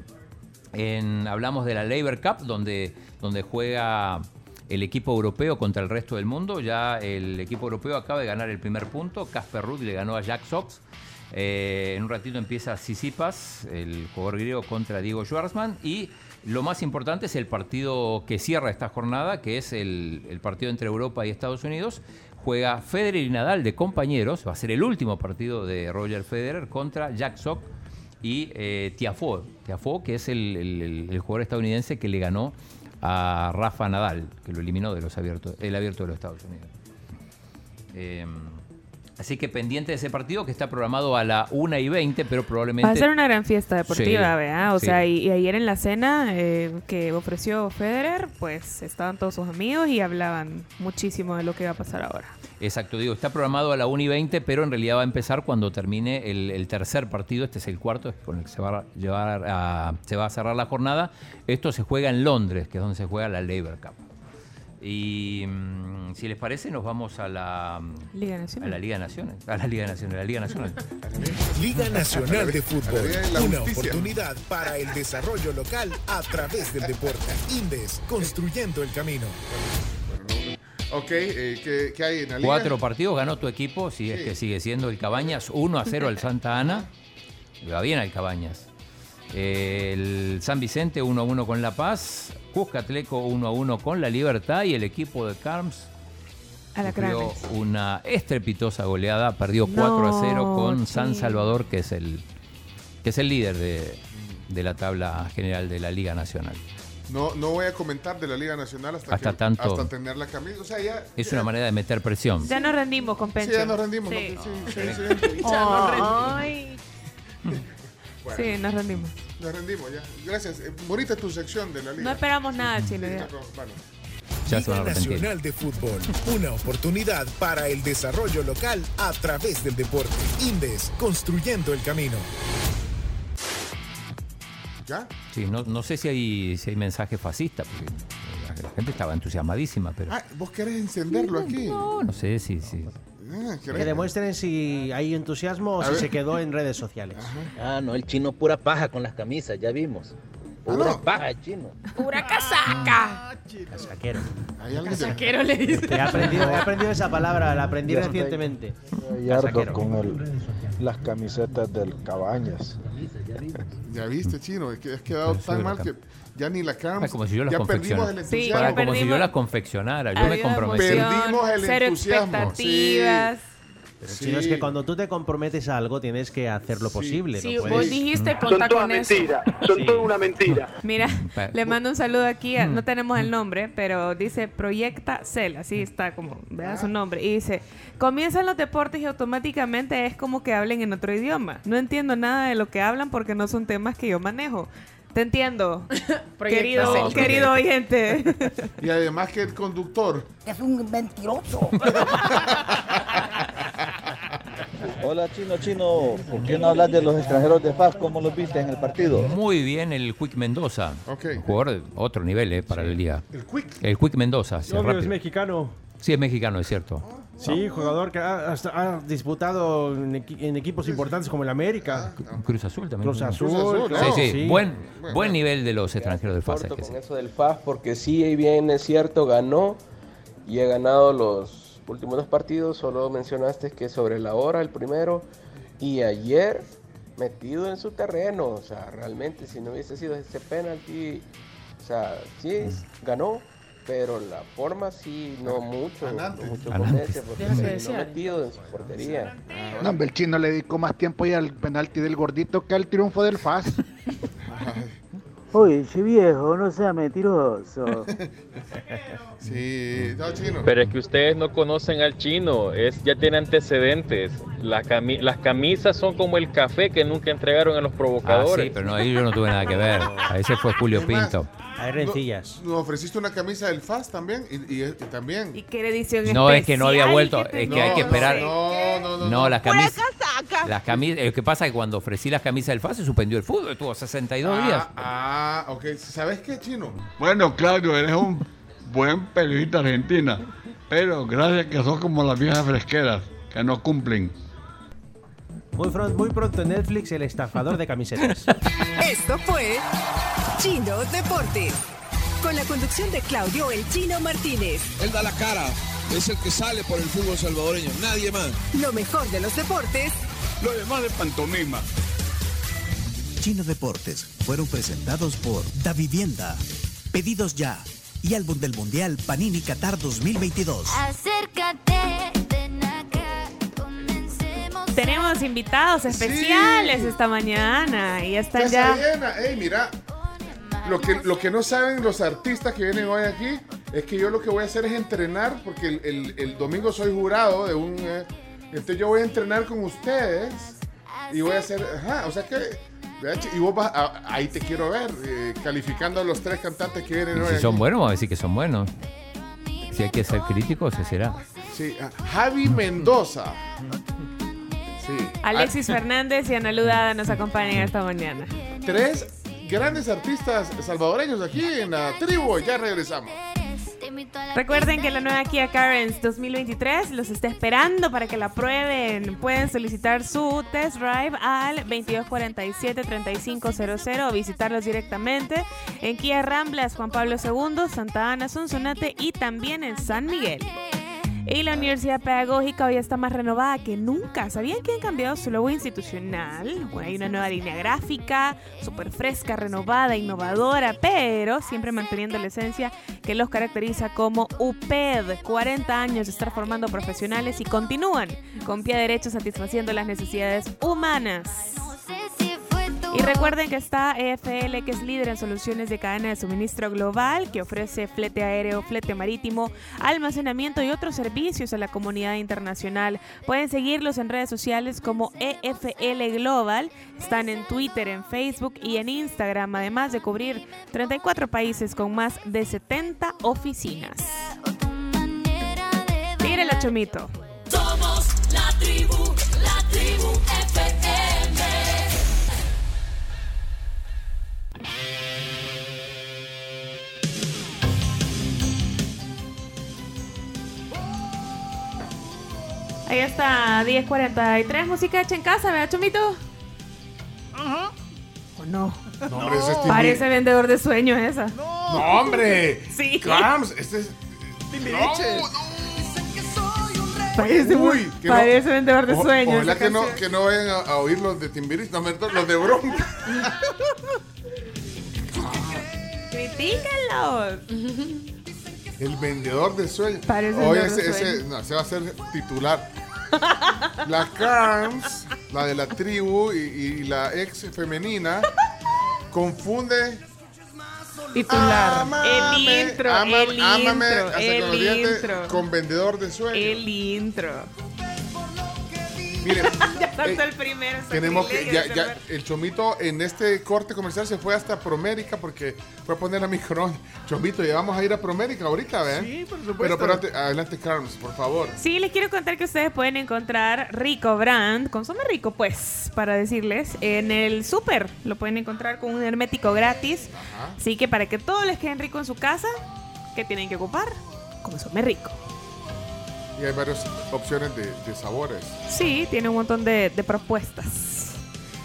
En- hablamos de la Labor Cup, donde, donde juega el equipo europeo contra el resto del mundo. Ya el equipo europeo acaba de ganar el primer punto. Casper Ruud le ganó a Jack Sox. Eh, en un ratito empieza Sisipas, el jugador griego, contra Diego Schwarzman. Y lo más importante es el partido que cierra esta jornada, que es el, partido entre Europa y Estados Unidos. Juega Federer y Nadal de compañeros. Va a ser el último partido de Roger Federer contra Jack Sock y eh, Tiafoe. Tiafoe, que es el, jugador estadounidense que le ganó a Rafa Nadal, que lo eliminó de los abiertos, el abierto de los Estados Unidos. Eh, así que pendiente de ese partido que está programado a la 1 y 20, pero probablemente... Va a ser una gran fiesta deportiva, Sí, ¿verdad? O sí. sea, y, y ayer en la cena eh, que ofreció Federer, pues estaban todos sus amigos y hablaban muchísimo de lo que va a pasar ahora. Exacto, digo, está programado a la 1 y 20, pero en realidad va a empezar cuando termine el, el tercer partido. Este es el cuarto con el que se va, a llevar a, se va a cerrar la jornada. Esto se juega en Londres, que es donde se juega la Labour Cup. Y mm, si les parece, nos vamos a la Liga a Nacional. la Liga Nacional. A la Liga Nacional, a la Liga Nacional. Liga Nacional de Fútbol. Una oportunidad para el desarrollo local a través del deporte. Indes, construyendo el camino. Ok, eh, ¿qué, qué hay en la liga? Cuatro partidos ganó tu equipo, si es Sí. que sigue siendo el Cabañas, 1 a 0 al Santa Ana. Va bien al Cabañas. El San Vicente 1 a 1 con La Paz. Cuscatleco 1 a 1 con La Libertad. Y el equipo de Carms sufrió una estrepitosa goleada. Perdió 4 a 0 con San. Salvador, que es el, que es el líder de, de la tabla general de la Liga Nacional. No, no voy a comentar de la Liga Nacional hasta, Hasta que- tanto- hasta tener la camisa. O sea, ya. Es una manera de meter presión. Ya nos rendimos con Pencho. Sí, ya nos rendimos. Sí, ¿no? Sí, sí, sí. Ya nos rendimos. Ay, *laughs* Bueno, Sí, nos rendimos. Nos rendimos ya. Gracias. Eh, bonita tu sección de la liga. No esperamos nada. Sí, ya. no, bueno. Ya se van a Liga. Nacional de Fútbol. Una oportunidad para el desarrollo local a través del deporte. Indes, construyendo el camino. ¿Ya? Sí, no, no sé si hay, si hay mensaje fascista, porque la gente estaba entusiasmadísima, pero Ah, ¿vos querés encenderlo aquí? no, no sé si... si Ah, Que demuestren si hay entusiasmo o A si ver. se quedó en redes sociales. Ah, no, el chino pura paja con las camisas, ya vimos. Pura paja, el chino. ¡Pura casaca! Casaquero. Hay alguien de- Casaquero le dice. He aprendido, he aprendido esa palabra, la aprendí Ya recientemente. Casaquero. con el, las camisetas del Cabañas. Ya viste, chino, es que has quedado tan mal que ya ni la. Ah, como si yo las ya perdimos el confeccionara. Sí, entusiasmo. ya Para como si yo las confeccionara, yo me comprometí. Perdimos el cero entusiasmo, expectativas. Pero Sí. es que cuando tú te comprometes a algo tienes que hacer lo Sí. posible. Sí, no vos puedes- dijiste Son contar todas con eso. mentiras, son Sí. toda una mentira. *laughs* Mira, le mando un saludo aquí, a- no tenemos el nombre, pero dice Proyecta Cel, así está como, vea su nombre, y dice, comienzan los deportes y automáticamente es como que hablen en otro idioma. No entiendo nada de lo que hablan porque no son temas que yo manejo. Te entiendo, *laughs* querido, oyente. *laughs* Y además que el conductor. Es un mentiroso. *laughs* Hola, chino, chino. ¿Por qué no hablas de los extranjeros de FAS? ¿Cómo los viste en el partido? Muy bien el Quick Mendoza. Ok. Un jugador de otro nivel eh, para el día. El quick. El Quick Mendoza. sí, Obvio, es mexicano. Sí, es mexicano, es cierto. Sí, jugador que ha, hasta ha disputado en, equi- en equipos importantes como el América. Cruz Azul también. Cruz. Azul, Cruz Azul, claro, Sí, sí, sí. Buen, buen nivel de los extranjeros del FAS. con eso del FAS porque sí, bien es cierto, ganó y ha ganado los últimos dos partidos. Solo mencionaste que sobre la hora el primero y ayer metido en su terreno. O sea, realmente si no hubiese sido ese penalti, o sea, sí ganó. Pero la forma sí, no mucho, no Anante. mucho Anante. convence porque se no metido en su portería. No, hombre, el chino le dedicó más tiempo ya al penalti del gordito que al triunfo del FAS. Oye, che viejo, no sea mentiroso. *laughs* Sí, no, chino. Pero es que ustedes no conocen al chino, es ya tiene antecedentes. La cami- las camisas son como el café que nunca entregaron a los Ah, provocadores. sí, pero no, ahí yo no tuve nada que ver. A ese fue Julio más, Pinto. Hay rencillas. Nos ofreciste una camisa del FAS también. Y, y- y también. ¿Y qué edición No, es que no había vuelto, que es que hay que No, esperar. No, no, no. No, las camisas. Las camisas. Lo que pasa es que cuando ofrecí las camisas del FAS se suspendió el fútbol, estuvo 62 días. Ah, ah, ok. ¿Sabes qué, chino? Bueno, Claudio, eres un buen periodista argentina, pero gracias que sos como las viejas fresqueras, que no cumplen. Muy, pronto en Netflix, el estafador de camisetas. *laughs* Esto fue Chino Deportes. Con la conducción de Claudio El Chino Martínez. Él da la cara, es el que sale por el fútbol salvadoreño, nadie más. Lo mejor de los deportes. Lo demás de pantomima. Chino Deportes fueron presentados por Da Vivienda, Pedidos Ya y Álbum del Mundial Panini Qatar 2022. Acércate. Tenemos invitados especiales esta mañana y están Casa ya. llena. Ey, mira. Lo que, lo que no saben los artistas que vienen hoy aquí es que yo lo que voy a hacer es entrenar, porque el, el- el domingo soy jurado de un. eh, entonces yo voy a entrenar con ustedes y voy a hacer. Ajá, o sea que. Y vos vas. a- ahí te quiero ver, eh, calificando a los tres cantantes que vienen hoy. Si aquí. son buenos, vamos a decir que son buenos. Si hay que ser críticos, se será. Sí, ah, Javi Mendoza. Sí. Alexis Fernández y Ana Ludada nos acompañan esta mañana. Ah, Tres grandes artistas salvadoreños aquí en la tribu. Ya regresamos. Recuerden que la nueva Kia Carens 2023 los está esperando para que la prueben. Pueden solicitar su test drive al 2247-3500 o visitarlos directamente en Kia Ramblas, Juan Pablo II, Santa Ana, Sonsonate y también en San Miguel. Y la Universidad Pedagógica hoy está más renovada que nunca. ¿Sabían que han cambiado su logo institucional? Bueno, hay una nueva línea gráfica, súper fresca, renovada, innovadora, pero siempre manteniendo la esencia que los caracteriza como UPED. 40 años de estar formando profesionales y continúan con pie derecho satisfaciendo las necesidades humanas. Y recuerden que está EFL, que es líder en soluciones de cadena de suministro global, que ofrece flete aéreo, flete marítimo, almacenamiento y otros servicios a la comunidad internacional. Pueden seguirlos en redes sociales como EFL Global. Están en Twitter, en Facebook y en Instagram, además de cubrir 34 países con más de 70 oficinas. Tírela, Chomito. Somos la tribu, la tribu FM. Ahí está, 10.43, música hecha en casa, ¿verdad, Chomito? ¿O no? No, hombre, ese es Parece vendedor de sueños esa. No, hombre. *laughs* Sí. Carms, este es. Timbiriche. Parece, Uy, que no- parece vendedor de sueños. Ojalá que no, que no vayan a, a oír los de Timbiriche, no, perdón, los de Bronca. *laughs* Critíquenlos. *laughs* El vendedor de sueños. Parece Oye, vendedor de ese, ese, no, ese va a ser titular. La Carms, la de la tribu y, y la ex femenina, confunde. Titular. El intro, ama- el intro, intro. con vendedor de sueños. El intro. Miren, *laughs* ya eh, el primero. Tenemos que, ya, ya, el Chomito en este corte comercial se fue hasta Promérica porque fue a poner a micro. *laughs* Chomito, ya vamos a ir a Promérica ahorita, ¿ven? Sí, por supuesto. Pero espérate, adelante, Carlos, por favor. Sí, les quiero contar que ustedes pueden encontrar Rico Brand, consume rico pues, para decirles, en el súper. Lo pueden encontrar con un hermético gratis. Así que para que todos les queden rico en su casa, ¿qué tienen que ocupar? Consume rico. Y hay varias opciones de, de sabores. Sí, tiene un montón de, de propuestas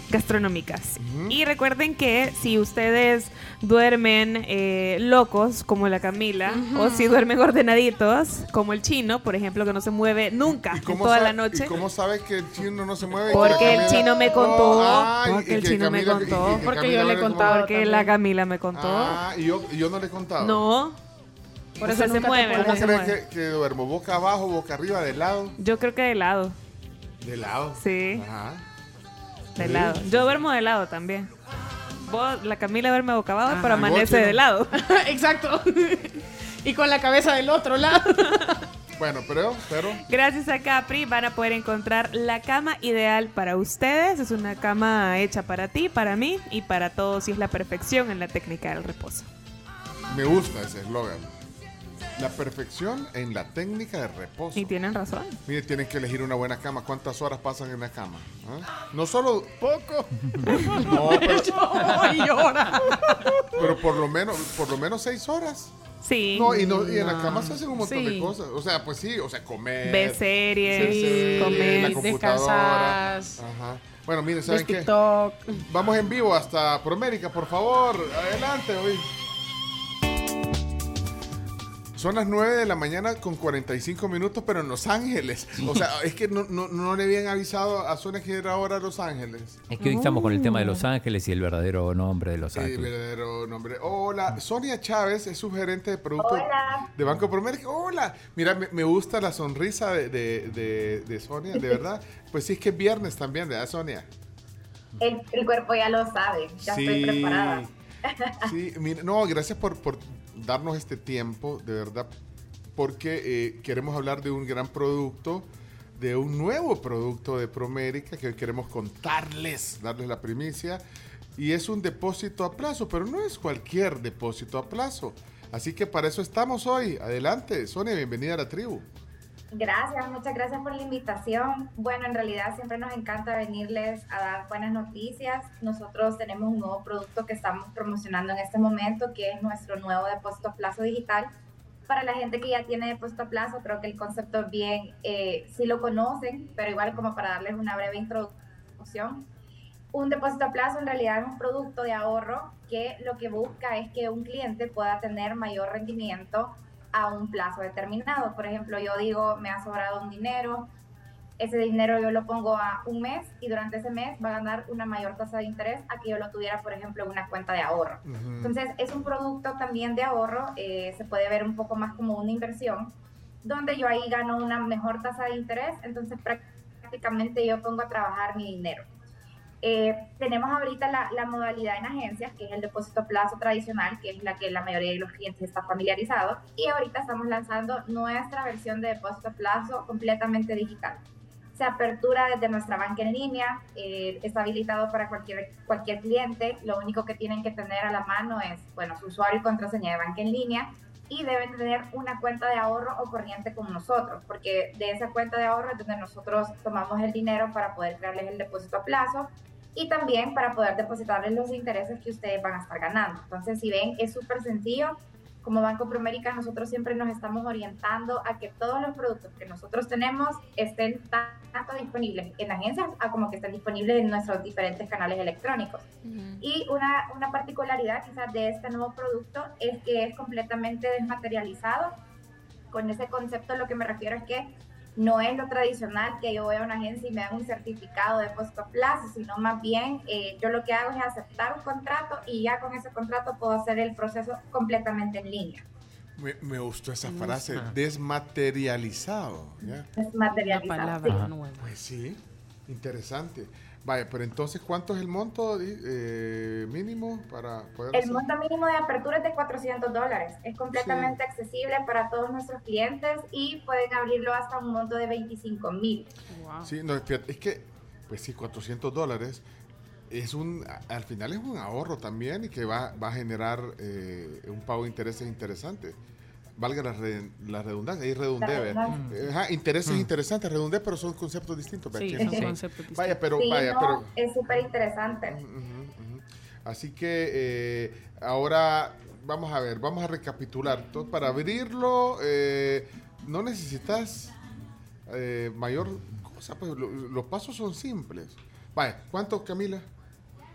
gastronómicas. Y recuerden que si ustedes duermen eh, locos, como la Camila, o si duermen ordenaditos, como el chino, por ejemplo, que no se mueve nunca en ¿Cómo toda la noche. ¿Y cómo sabes que el chino no se mueve? Porque que la el Camila- chino me contó. Oh, porque el chino me Camila- y- y contó. que Porque Camila yo le contaba. Porque la Camila me contó. Ah, y yo, y yo no le he contado. No. Por eso se mueve. ¿Cómo crees que, que duermo? ¿Boca abajo, boca arriba, de lado? Yo creo que de lado. De lado. Sí. Ajá. De Sí. lado. Yo duermo de lado también. Vos, la Camila duerme boca abajo, Ajá. pero ¿Y vos, amanece de lado. *laughs* *laughs* Exacto. y con la cabeza del otro lado. *laughs* Bueno, pero, pero. Gracias a Capri van a poder encontrar la cama ideal para ustedes. Es una cama hecha para ti, para mí y para todos y es la perfección en la técnica del reposo. Me gusta ese eslogan. La perfección en la técnica de reposo. Y tienen razón. Mire, tienen que elegir una buena cama. ¿Cuántas horas pasan en la cama? ¿Ah? No solo... Poco. *laughs* No, pero, pero por lo menos por lo menos seis horas. Sí. No, y, no, y en la cama se hacen un montón de Sí. cosas. O sea, pues sí, o sea, comer. Ver series, ver series, comer, la computadora. Ajá. Bueno, miren, ¿saben qué? Vamos en vivo hasta Promérica, por favor. Adelante, hoy. Son las 9 de la mañana con 45 minutos, pero en Los Ángeles. O sea, *laughs* es que no, no- no le habían avisado a Sonia que era ahora Los Ángeles. Es que hoy estamos con el tema de Los Ángeles y el verdadero nombre de Los El Ángeles. verdadero nombre. Hola, Sonia Chávez es su gerente de productos Hola. de Banco Promérica. Hola, mira, me, me gusta la sonrisa de, de- de- de Sonia, de verdad. *laughs* Pues sí, es que es viernes también, ¿verdad, Sonia? El, el cuerpo ya lo sabe, ya estoy preparada. Sí, mira, no, gracias por, por darnos este tiempo, de verdad, porque eh, queremos hablar de un gran producto, de un nuevo producto de Promérica que hoy queremos contarles, darles la primicia, y es un depósito a plazo, pero no es cualquier depósito a plazo. Así que para eso estamos hoy. Adelante, Sonia, bienvenida a la tribu. Gracias, muchas gracias por la invitación. Bueno, en realidad siempre nos encanta venirles a dar buenas noticias. Nosotros tenemos un nuevo producto que estamos promocionando en este momento, que es nuestro nuevo depósito a plazo digital. Para la gente que ya tiene depósito a plazo, creo que el concepto bien, eh, sí lo conocen, pero igual como para darles una breve introducción. Un depósito a plazo en realidad es un producto de ahorro que lo que busca es que un cliente pueda tener mayor rendimiento a un plazo determinado. Por ejemplo, yo digo, me ha sobrado un dinero, ese dinero yo lo pongo a un mes y durante ese mes va a ganar una mayor tasa de interés a que yo lo tuviera, por ejemplo, en una cuenta de ahorro. Entonces, es un producto también de ahorro, eh, se puede ver un poco más como una inversión, donde yo ahí gano una mejor tasa de interés, entonces prácticamente yo pongo a trabajar mi dinero. Eh, tenemos ahorita la, la modalidad en agencias, que es el depósito a plazo tradicional, que es la que la mayoría de los clientes está familiarizado. Y ahorita estamos lanzando nuestra versión de depósito a plazo completamente digital. Se apertura desde nuestra banca en línea, eh, está habilitado para cualquier, cualquier cliente. Lo único que tienen que tener a la mano es, bueno, su usuario y contraseña de banca en línea y deben tener una cuenta de ahorro o corriente con nosotros, porque de esa cuenta de ahorro es donde nosotros tomamos el dinero para poder crearles el depósito a plazo y también para poder depositarles los intereses que ustedes van a estar ganando. Entonces, si ven, es súper sencillo. Como Banco Promérica, nosotros siempre nos estamos orientando a que todos los productos que nosotros tenemos estén tanto disponibles en agencias a como que estén disponibles en nuestros diferentes canales electrónicos. Y una, una particularidad quizás de este nuevo producto es que es completamente desmaterializado. Con ese concepto lo que me refiero es que no es lo tradicional que yo voy a una agencia y me dan un certificado de puesto a plazo, sino más bien eh, yo lo que hago es aceptar un contrato y ya con ese contrato puedo hacer el proceso completamente en línea. Me, me gustó esa Me frase, gusta. desmaterializado. ¿ya? Desmaterializado. sí. Pues sí, interesante. Vaya, pero entonces, ¿cuánto es el monto eh, mínimo para poder El hacer? monto mínimo de apertura es de 400 dólares. Es completamente accesible para todos nuestros clientes y pueden abrirlo hasta un monto de 25 mil. Sí, no, es que, pues sí, 400 dólares es un, a- al final es un ahorro también y que va, va a generar eh, un pago de intereses interesante. Valga la, re- la redundancia, ahí redundé. Ajá, intereses interesantes, redundé, pero son conceptos distintos. Sí, son conceptos Vaya, pero, Sí, vaya, no, pero es súper interesante. Así que eh, ahora vamos a ver, vamos a recapitular. Entonces, para abrirlo, eh, no necesitas eh, mayor cosa, pues lo- los pasos son simples. Vaya, ¿cuánto, Camila?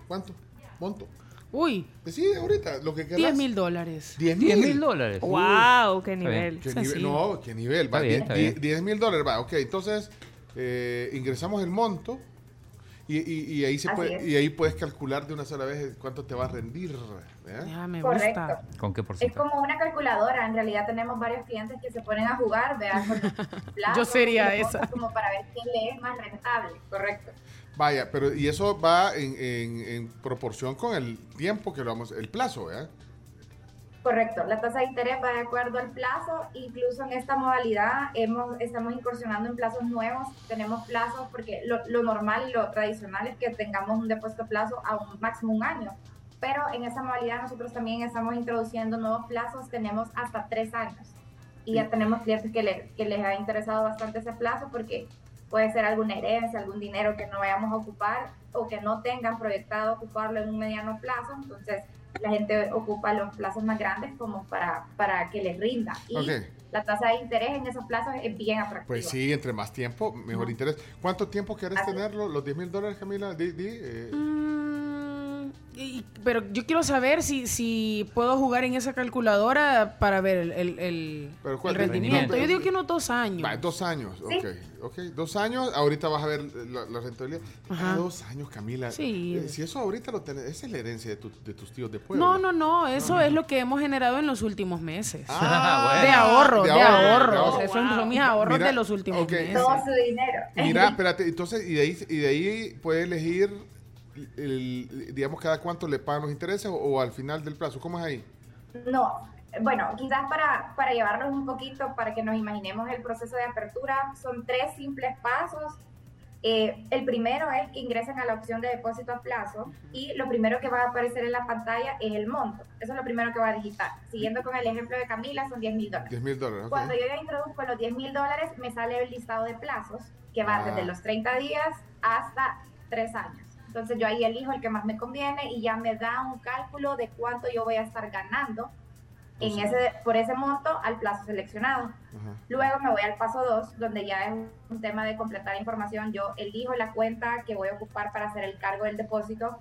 ¿Cuánto? ¿Monto? Uy. Sí, ahorita, lo que quieras. 10 mil dólares. 10 10 mil dólares. Wow, qué nivel. ¿Qué Es así. nivel? No, ¿qué nivel? Está Va, bien, die- está die- bien. 10 mil dólares, va, ok. Entonces, eh, ingresamos el monto y, y- y ahí se Así puede, es. y ahí puedes calcular de una sola vez cuánto te va a rendir. Ya me Correcto. gusta. ¿Con qué Es porcentaje? como una calculadora, en realidad tenemos varios clientes que se ponen a jugar, vean, *laughs* Yo sería esa. Como para ver quién le es más rentable, correcto. Vaya, pero y eso va en, en- en proporción con el tiempo que lo vamos, el plazo, ¿verdad? Correcto, la tasa de interés va de acuerdo al plazo, incluso en esta modalidad hemos, estamos incursionando en plazos nuevos, tenemos plazos porque lo, lo normal y lo tradicional es que tengamos un depósito plazo a un máximo un año, pero en esa modalidad nosotros también estamos introduciendo nuevos plazos, tenemos hasta tres años y ya tenemos clientes que, le- que les ha interesado bastante ese plazo porque puede ser alguna herencia, algún dinero que no vayamos a ocupar o que no tengan proyectado ocuparlo en un mediano plazo, entonces la gente ocupa los plazos más grandes como para, para que les rinda. Y la tasa de interés en esos plazos es bien atractiva. Pues sí, entre más tiempo, mejor interés. ¿Cuánto tiempo quieres tenerlo? ¿Los 10 mil dólares, Camila? Di, di, eh, Mm, y- pero yo quiero saber si, si puedo jugar en esa calculadora para ver el, el- el- Pero el ¿cuál? rendimiento. Yo digo que unos dos años. Va, dos años, Sí. ok, ok, dos años, ahorita vas a ver la, la rentabilidad. Ajá. Ah, dos años, Camila. Sí. Eh, si eso ahorita lo tenés, esa es la herencia de, tu- de tus tíos de pueblo. No, no, no, eso es lo que hemos generado en los últimos meses. Ah, bueno. De ahorro, De de, ahorro, sea, son, mis ahorros Mira, de los últimos meses. Todo su dinero. Mira, *laughs* espérate, entonces, y de ahí, y de ahí puede elegir, el, digamos, cada cuánto le pagan los intereses o, o al final del plazo. ¿Cómo es ahí? No, bueno, quizás para, para llevarnos un poquito, para que nos imaginemos el proceso de apertura, son tres simples pasos. Eh, el primero es que ingresen a la opción de depósito a plazo y lo primero que va a aparecer en la pantalla es el monto. Eso es lo primero que va a digitar. Siguiendo con el ejemplo de Camila, son 10 mil dólares. 10 mil dólares. ok. Cuando yo ya introduzco los 10 mil dólares, me sale el listado de plazos que va Ah. desde los 30 días hasta 3 años. Entonces yo ahí elijo el que más me conviene y ya me da un cálculo de cuánto yo voy a estar ganando en Pues ese, por ese monto al plazo seleccionado. Ajá. Luego me voy al paso 2, donde ya es un tema de completar información. Yo elijo la cuenta que voy a ocupar para hacer el cargo del depósito.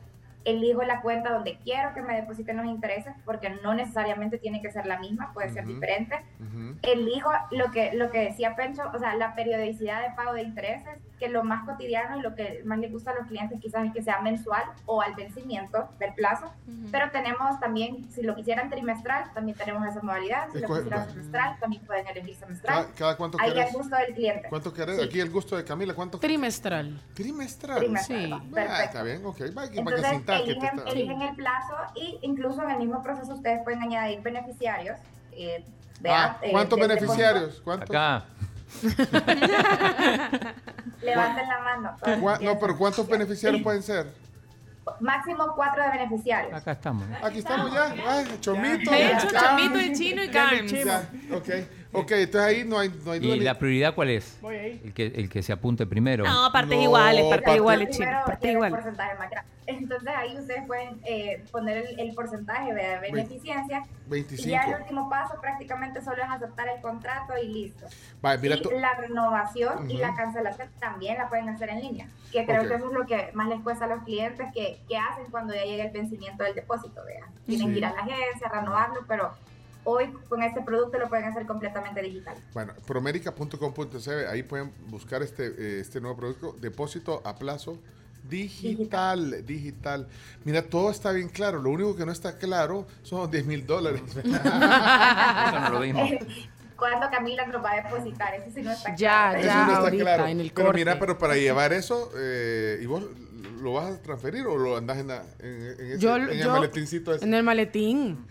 Elijo la cuenta donde quiero que me depositen los intereses, porque no necesariamente tiene que ser la misma, puede ser Ujú. diferente Ujú. elijo lo que, lo que decía Pencho, o sea, la periodicidad de pago de intereses, que lo más cotidiano y lo que más les gusta a los clientes quizás es que sea mensual o al vencimiento del plazo, pero tenemos también, si lo quisieran trimestral, también tenemos esa modalidad, si lo quisieran va. semestral, también pueden elegir semestral. ¿Cada, cada cuánto Ahí querés? al gusto del cliente. ¿Cuánto querés? Sí. Aquí el gusto de Camila, ¿cuánto? Trimestral. Trimestral. Trimestral, Sí. va, Ah, perfecto. está bien, ok. Va, que- para que Entonces sintas que te eligen, está- eligen el plazo y incluso en el mismo proceso ustedes pueden añadir beneficiarios. eh, Ah, eh, ¿Cuántos beneficiarios? ¿Cuántos? Acá. *laughs* Levanten la mano. todos ¿Cuá- No, pero ¿cuántos beneficiarios pueden ser? Máximo cuatro de beneficiarios. Acá estamos. Aquí estamos ya. Ay, chomito. De hecho, ya. Chomito y Chino y Carms. Ya, Ok, *laughs* ok, entonces ahí no hay, no hay duda. ¿Y ni- la prioridad cuál es? Voy ahí. El que, el que se apunte primero. No, partes No, iguales, parte- partes iguales, Primero chino, partes iguales. porcentaje más grande. Entonces ahí ustedes pueden eh, poner el, el porcentaje de beneficencia. Y 25. ya el último paso prácticamente solo es aceptar el contrato y listo. Vale, mira y tú. la renovación y Ujú. la cancelación también la pueden hacer en línea. Que creo Ok. que eso es lo que más les cuesta a los clientes que, que hacen cuando ya llega el vencimiento del depósito. Vean. Tienen Sí. que ir a la agencia, renovarlo, pero hoy con este producto lo pueden hacer completamente digital. Bueno, promérica.com.sb, ahí pueden buscar este, eh, este nuevo producto, depósito a plazo digital, digital. Mira, todo está bien claro, lo único que no está claro son 10 mil dólares. *laughs* Eso no lo vimos. *laughs* ¿Cuándo Camila nos va a depositar? Eso sí no está Ya, claro. Eso ya, no está ahorita, claro. en el pero corte. mira, pero para llevar eso, eh, ¿y vos lo vas a transferir o lo andás en, la- en, en ese- Yo- en el yo- maletincito ese? En el maletín.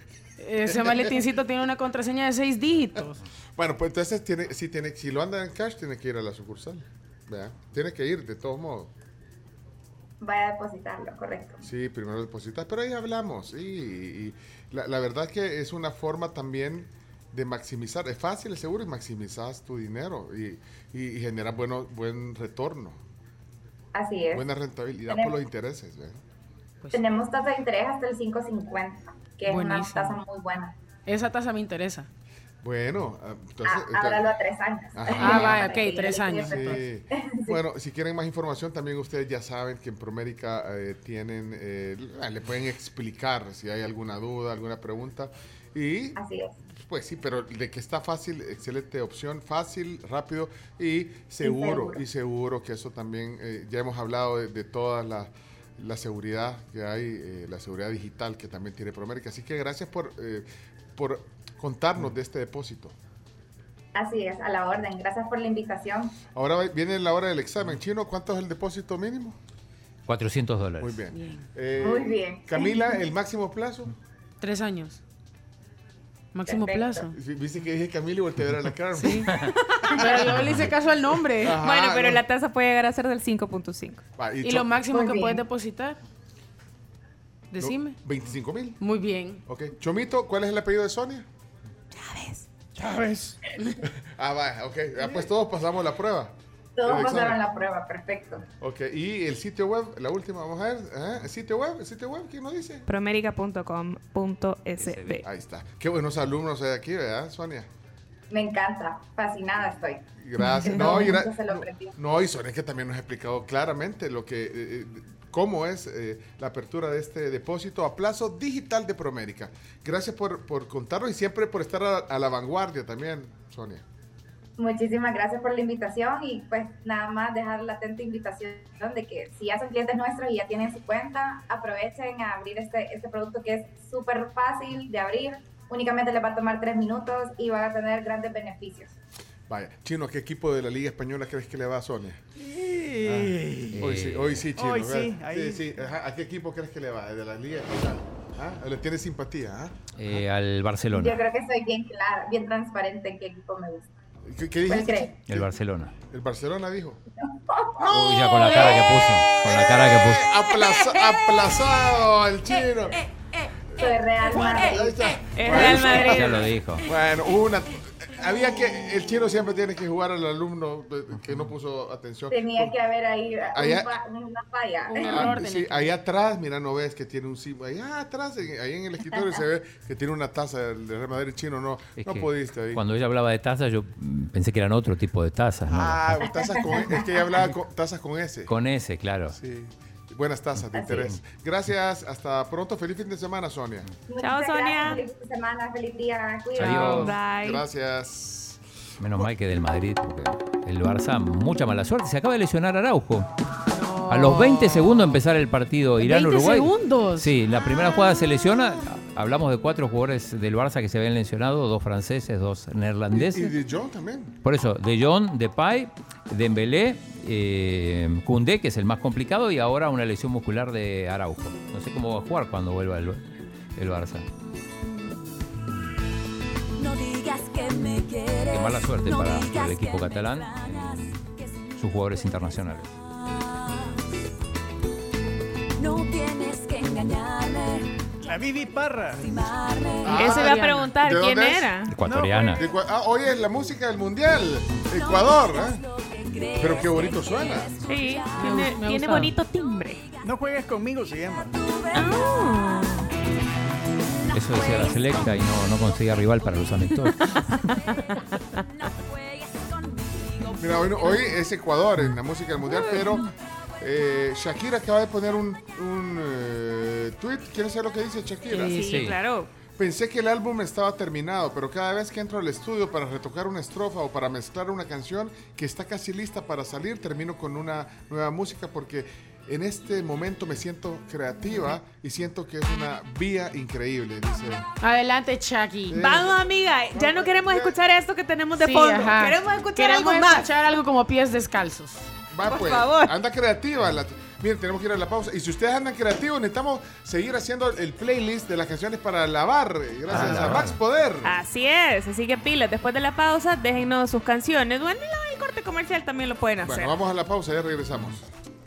Ese maletincito tiene una contraseña de seis dígitos. Bueno, pues entonces tiene, si, tiene, si lo anda en cash, tiene que ir a la sucursal. ¿verdad? Tiene que ir, de todos modos. Vaya a depositarlo, correcto. Sí, primero depositas, pero ahí hablamos. Sí, y, y la, la verdad que es una forma también de maximizar. Es fácil, es seguro, y maximizas tu dinero y, y, y generas bueno, buen retorno, Así es. buena rentabilidad por los intereses. ¿verdad? Tenemos tasa de interés hasta el 5.50, que es una Buenísimo. tasa muy buena. Esa tasa me interesa. Bueno, ah, entonces... Ah, háblalo a tres años. Ajá. Ah, vaya, ok, tres años, Sí. *laughs* Bueno, si quieren más información, también ustedes ya saben que en Promérica eh, tienen, eh, le pueden explicar si hay alguna duda, alguna pregunta. Y Así es. Pues sí, pero de que está fácil, excelente opción, fácil, rápido y seguro. seguro. Y seguro, que eso también, eh, ya hemos hablado de, de toda la, la seguridad que hay, eh, la seguridad digital que también tiene Promérica. Así que gracias por, eh, por contarnos de este depósito. Así es, a la orden. Gracias por la invitación. Ahora viene la hora del examen. Chino, ¿cuánto es el depósito mínimo? 400 dólares. Muy bien. Bien. Eh, Muy bien. Camila, ¿el máximo plazo? Tres años. Máximo Perfecto. plazo. Viste que dije Camila y volteé a ver a la cara. Sí. *laughs* Pero yo le hice caso al nombre. Ajá, Bueno, pero no. la tasa puede llegar a ser del 5.5. Va, Y Cho- lo máximo Muy que bien. puedes depositar. Decime. 25 mil. Muy bien. Ok. Chomito, ¿cuál es el apellido de Sonia? Chávez. *laughs* Ah, va, ok. Ah, pues todos pasamos la prueba. Todos pasaron la prueba, perfecto. Ok, y el sitio web, la última, vamos a ver. ¿eh? ¿El sitio web? ¿El sitio web? ¿Quién nos dice? Promérica.com.sb. Ahí está. Qué buenos alumnos hay aquí, ¿verdad, Sonia? Me encanta, fascinada estoy. Gracias. *laughs* No, y, gra- no, y Sonia que también nos ha explicado claramente lo que... eh, eh, cómo es eh, la apertura de este depósito a plazo digital de Promérica. Gracias por, por contarlo y siempre por estar a, a la vanguardia también, Sonia. Muchísimas gracias por la invitación y pues nada más dejar la atenta invitación de que si ya son clientes nuestros y ya tienen su cuenta, aprovechen a abrir este, este producto que es súper fácil de abrir. Únicamente les va a tomar tres minutos y van a tener grandes beneficios. Vaya, Chino, ¿a qué equipo de la Liga Española crees que le va a Sonia? Sí. Hoy sí, hoy sí, Chino. Hoy sí, ahí. sí, sí. Ajá, ¿A qué equipo crees que le va? ¿De la Liga Española? ¿Ah? ¿Le tiene simpatía? ¿ah? Eh, al Barcelona. Yo creo que soy bien clara, bien transparente en qué equipo me gusta. ¿Qué, qué ¿Cuál dijiste? cree? El Barcelona. El Barcelona dijo. Uy, ya con la cara que puso. Con la cara que puso. Aplaza- aplazado el chino. Soy Real Madrid. Ahí está. Es Real Madrid. Ya lo dijo. Bueno, hubo una. Había que. El chino siempre tiene que jugar al alumno que no puso atención. Tenía que haber ahí un Allá- una falla. Ah, sí, ahí atrás, mira, no ves que tiene un símbolo. Allá atrás, ahí en el escritorio se ve que tiene una taza del Real Madrid chino. No, Es no pudiste ahí. Cuando ella hablaba de tazas, yo pensé que eran otro tipo de tazas. ¿no? Ah, tazas con. Es que ella hablaba con, tazas con S. Con ese, claro. Sí. Buenas tazas de Así interés. Gracias. Hasta pronto. Feliz fin de semana, Sonia. Muchas Chao, gracias, Sonia. Feliz semana, feliz día. Adiós. Cuídate. Bye. Gracias. Menos mal que del Madrid, porque el Barça, mucha mala suerte. Se acaba de lesionar Araujo. A los 20 segundos de empezar el partido 20 Irán-Uruguay. segundos. Sí, la primera jugada se lesiona. Hablamos de cuatro jugadores del Barça que se habían lesionado, dos franceses, dos neerlandeses. y de John también. Por eso, De Jong, Depay, Dembélé, eh, Koundé, que es el más complicado, y ahora una lesión muscular de Araujo. No sé cómo va a jugar cuando vuelva el, el Barça. No digas que me quieres. Qué mala suerte no para el equipo catalán, sus jugadores internacionales. No tienes que engañarme, La Vivi Parra. lastimarme. Eso iba a preguntar ¿De quién dónde es? era. Ecuatoriana. De Ecua- ah, hoy es la música del mundial. Ecuador, ¿eh? Pero qué bonito suena. Sí, Me tiene, gu- me ha tiene gustado. bonito timbre. No juegues conmigo, se llama. Ah. Eso decía la selecta y no, no conseguía rival para los amistosos. *laughs* Mira, hoy, hoy es Ecuador en la música del mundial, pero eh, Shakira acaba de poner un, un eh, tweet. ¿Quieres saber lo que dice Shakira? Sí, Sí. claro. Pensé que el álbum estaba terminado, pero cada vez que entro al estudio para retocar una estrofa o para mezclar una canción que está casi lista para salir, termino con una nueva música porque en este momento me siento creativa y siento que es una vía increíble, dice. Adelante, Chucky. Vamos, amiga. Ya no queremos escuchar esto que tenemos de Sí, fondo. ajá. Queremos escuchar Queremos algo más. escuchar algo como pies descalzos. Va Por pues, favor. anda creativa. la- miren, tenemos que ir a la pausa. Y si ustedes andan creativos, necesitamos seguir haciendo el playlist de las canciones para lavar. Gracias Ah, a. Max Poder. Así es, así que pilas. Después de la pausa, déjennos sus canciones. Bueno, el corte comercial también lo pueden hacer. Bueno, vamos a la pausa, ya regresamos.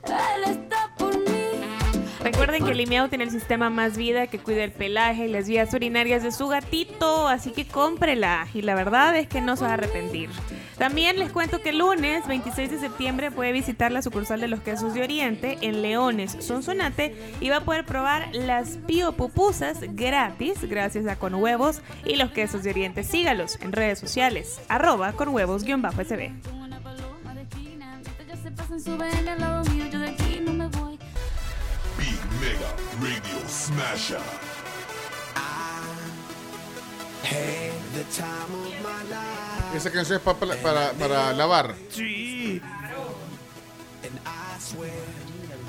Él está por. Recuerden que Limiao tiene el sistema Más Vida que cuida el pelaje y las vías urinarias de su gatito, así que cómprela. Y la verdad es que no se va a arrepentir. También les cuento que el lunes 26 de septiembre puede visitar la sucursal de los quesos de Oriente en Leones, Sonsonate, y va a poder probar las pío pupusas gratis gracias a Con Huevos y los quesos de Oriente. Sígalos en redes sociales, arroba con huevos-sb. Mega Radio Smasher. Esa canción es pa- para, para, para lavar. Sí.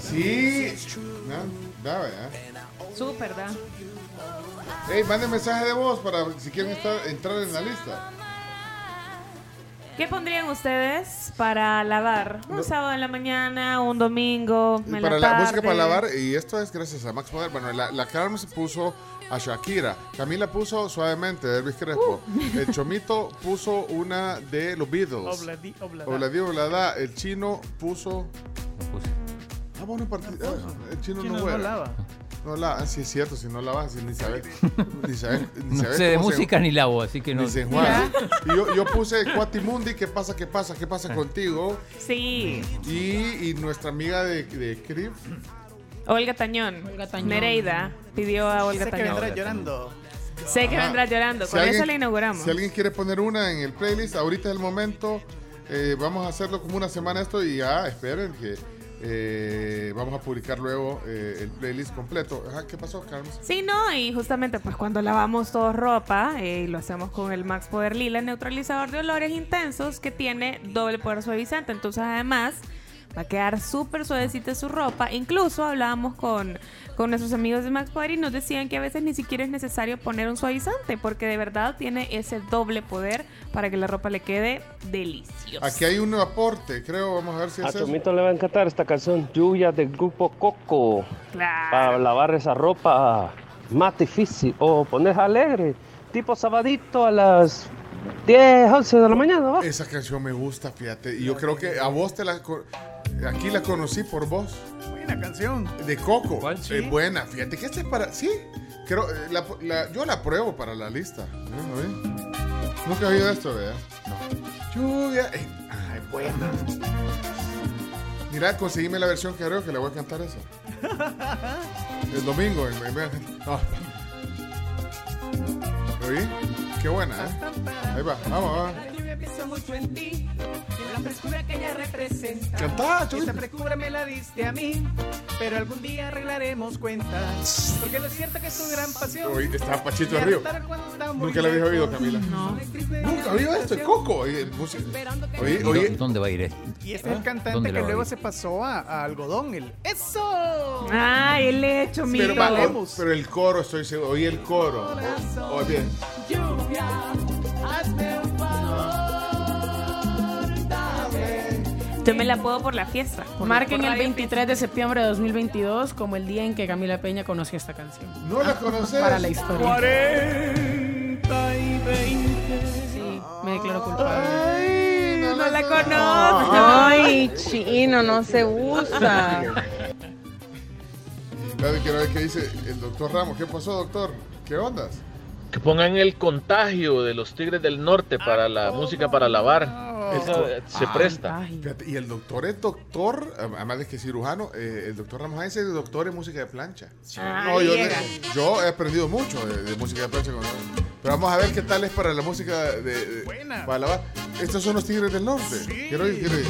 Sí. No, da, ¿verdad? Súper, ¿da? Hey, manden mensaje de voz para si quieren estar, entrar en la lista. ¿Qué pondrían ustedes para lavar? Un sábado en la mañana, un domingo, en para la música para lavar, y esto es gracias a Max Poder. Bueno, la, la Carmen se puso a Shakira. Camila puso suavemente de Elvis Crespo. El Chomito puso una de los Beatles. Obladi, oblada. Obladí, oblada. El chino puso. Ah, bueno, partid- ah, el chino, Chino no no lava. No lava, ah, sí es cierto, si no lava, si ni sabes. *laughs* Ni sabes, ni No sabes sé de se- música ni lavo, así que no. se enjuaga. Y yo, yo puse Cuatimundi, ¿qué pasa, qué pasa, qué pasa contigo? Sí. Y, y nuestra amiga de, de Crip, Olga Tañón. Tañón. Nereida pidió a Olga Sé que Tañón. vendrá llorando. Sé que Ajá. vendrá llorando. Si Con alguien- eso la inauguramos. Si alguien quiere poner una en el playlist, ahorita es el momento. Eh, vamos a hacerlo como una semana esto y ya esperen que Eh, vamos a publicar luego eh, el playlist completo. ¿Qué pasó, Carlos? Sí, no, y justamente pues cuando lavamos todos ropa, eh, lo hacemos con el Max Poder Lila, neutralizador de olores intensos que tiene doble poder suavizante. Entonces, además, va a quedar súper suavecita su ropa. Incluso hablábamos con, con nuestros amigos de Max Poder y nos decían que a veces ni siquiera es necesario poner un suavizante, porque de verdad tiene ese doble poder para que la ropa le quede deliciosa. Aquí hay un aporte, creo. Vamos a ver si A es eso. Tomito le va a encantar esta canción Lluvia del grupo Coco. Claro. Para lavar esa ropa más difícil. O poner alegre. Tipo sabadito a las 10, 11 de la mañana. ¿va? Esa canción me gusta, fíjate. Y yo creo que a vos te la... Aquí la conocí por vos. Buena canción. De Coco. ¿Cuál? Es Sí. buena, fíjate que este es para... Sí, creo, eh, la- la- yo la pruebo para la lista. ¿No? Nunca he oído esto, ¿verdad? Lluvia. eh, ay, buena. Mira, conseguime la versión que creo que le voy a cantar esa. *laughs* El domingo. en-. ¿Oí? Qué buena, ¿eh? Ahí va, vamos, vamos. Piensa mucho en ti, en la frescura que ella representa. Cantá, Chuy. Esa frescura me la diste a mí, pero algún día arreglaremos cuentas. Porque lo cierto que es tu gran pasión. Está Pachito Y del Río. Nunca la había oído. Camila. No. Nunca había oído esto, es Coco. Oye. Oye, ¿Y oye. dó- ¿Dónde va a ir esto? Y este es el cantante ¿Dónde que luego se pasó a, a algodón. El ¡Eso! Ay, el hecho, mi Pero, o- pero el coro, estoy seguro. Oí el coro. Oye, Lluvia, hazme un favor. Yo me la puedo por la fiesta. por- Marquen por el Radio 23 de septiembre de 2022 como el día en que Camila Peña conoció esta canción. ¿No la conoces? Para la historia. 40 y 20. Sí, me declaro culpable. Ay, no la conozco. Ay, chino, no se usa. Ver qué dice el doctor Ramos. ¿Qué pasó, doctor? ¿Qué ondas? Que pongan el contagio de los Tigres del Norte para la música para lavar. Eso se Ah, presta. Fíjate, y el doctor es doctor, además de que es cirujano, eh, el doctor Ramos es doctor en música de plancha. Ah, No, yo, llega. yo he aprendido mucho de, de música de plancha. con- Pero vamos a ver qué tal es para la música de, de- para lavar. Estos son los Tigres del Norte. Quiero ir, quiero ir.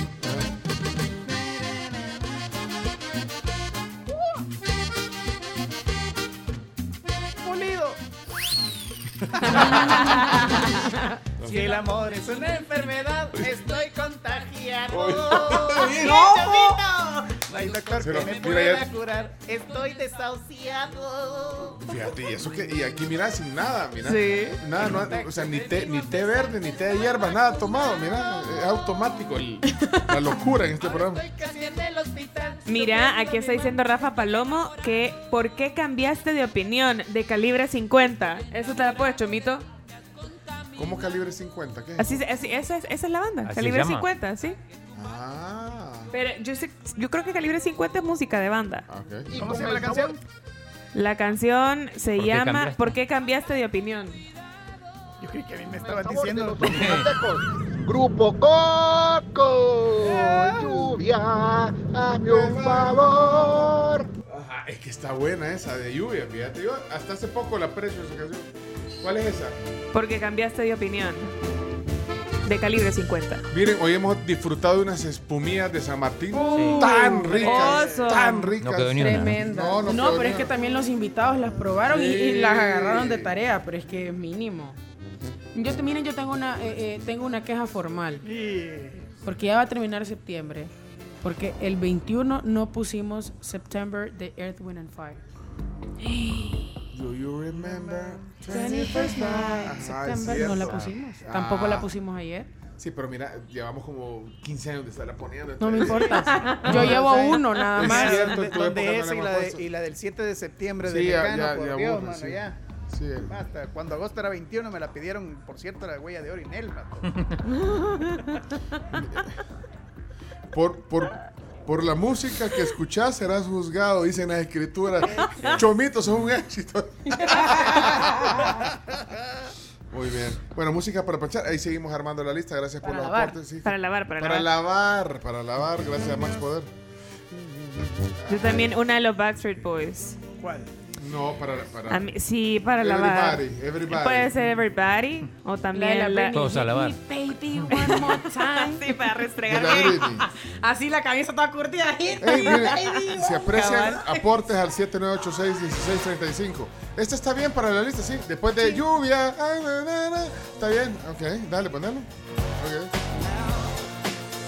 Ah. *laughs* Pulido. Si el amor es una enfermedad, estoy contagiado. *laughs* ¡No! ¡No hay doctor que me pueda ya- curar. Estoy desahuciado. Fíjate, y eso que, y aquí mira, sin nada, mira. Sí. Nada, no, o sea, ni té, ni té verde, ni té de hierba, nada tomado, mira. Es automático el- la locura en este programa. Casi en el hospital. Mira, aquí está diciendo Rafa Palomo que ¿por qué cambiaste de opinión de calibre 50? ¿Eso te la puedes, Chomito? ¿Cómo calibre 50? ¿Qué es? Así, así- esa, es, esa es la banda, Así calibre se llama. 50, sí. Ah. Pero yo, sé- yo creo que calibre 50 es música de banda. ok. ¿Cómo se llama la canción? La canción se ¿Por qué llama cambiaste? ¿Por qué cambiaste de opinión? Yo creí que a mí me estaban diciendo. Grupo Coco, lluvia, hazme un favor. Ajá, es que está buena esa de lluvia, fíjate. Yo hasta hace poco la aprecio esa canción. ¿Cuál es esa? Porque cambiaste de opinión. De calibre 50. Miren, hoy hemos disfrutado de unas espumillas de San Martín Sí. tan ricas, Oso. tan ricas. No quedó ni una. Tremenda. No, No, no pero ni es que también los invitados las probaron y, las agarraron de tarea, pero es que es mínimo. Yo, te- miren, yo tengo una, eh, eh, tengo una queja formal. Porque ya va a terminar septiembre. Porque el 21 no pusimos September de Earth, Wind and Fire. Do you remember? 21st night, es September, no la pusimos. Tampoco la Ah. pusimos ayer. Sí, pero mira, llevamos como 15 años de estarla poniendo. No me importa. *laughs* Yo llevo uno nada Es más. cierto, en Donde, esa y la, de, y la del 7 de septiembre de Sí, ya- Mecano, ya- por ya Dios, aburre, mano, sí. ya. Sí. Basta, cuando agosto era 21 me la pidieron, por cierto, la huella de Orinel, vato. *laughs* Por, por, por la música que escuchás serás juzgado, dicen las escrituras. Chomitos son un éxito. *laughs* Muy bien. Bueno, música para planchar. Ahí seguimos armando la lista. Gracias por Para los aportes. sí. Para lavar, para Para lavar. lavar, para lavar. Gracias a Max Poder. Yo también una de los Backstreet Boys. ¿Cuál? No, para. para A mí- sí, para lavar. Everybody, everybody. Puede ser everybody o también La la. Todos a lavar. Baby, one more time. Sí, para restregar. Así la camisa toda curtida. Ey, mire, se aprecian Cabal. aportes al 7986-1635. Este está bien para la lista, sí. Después de lluvia. ay, na, na, na. Está bien. Ok, dale, ponelo. Ok.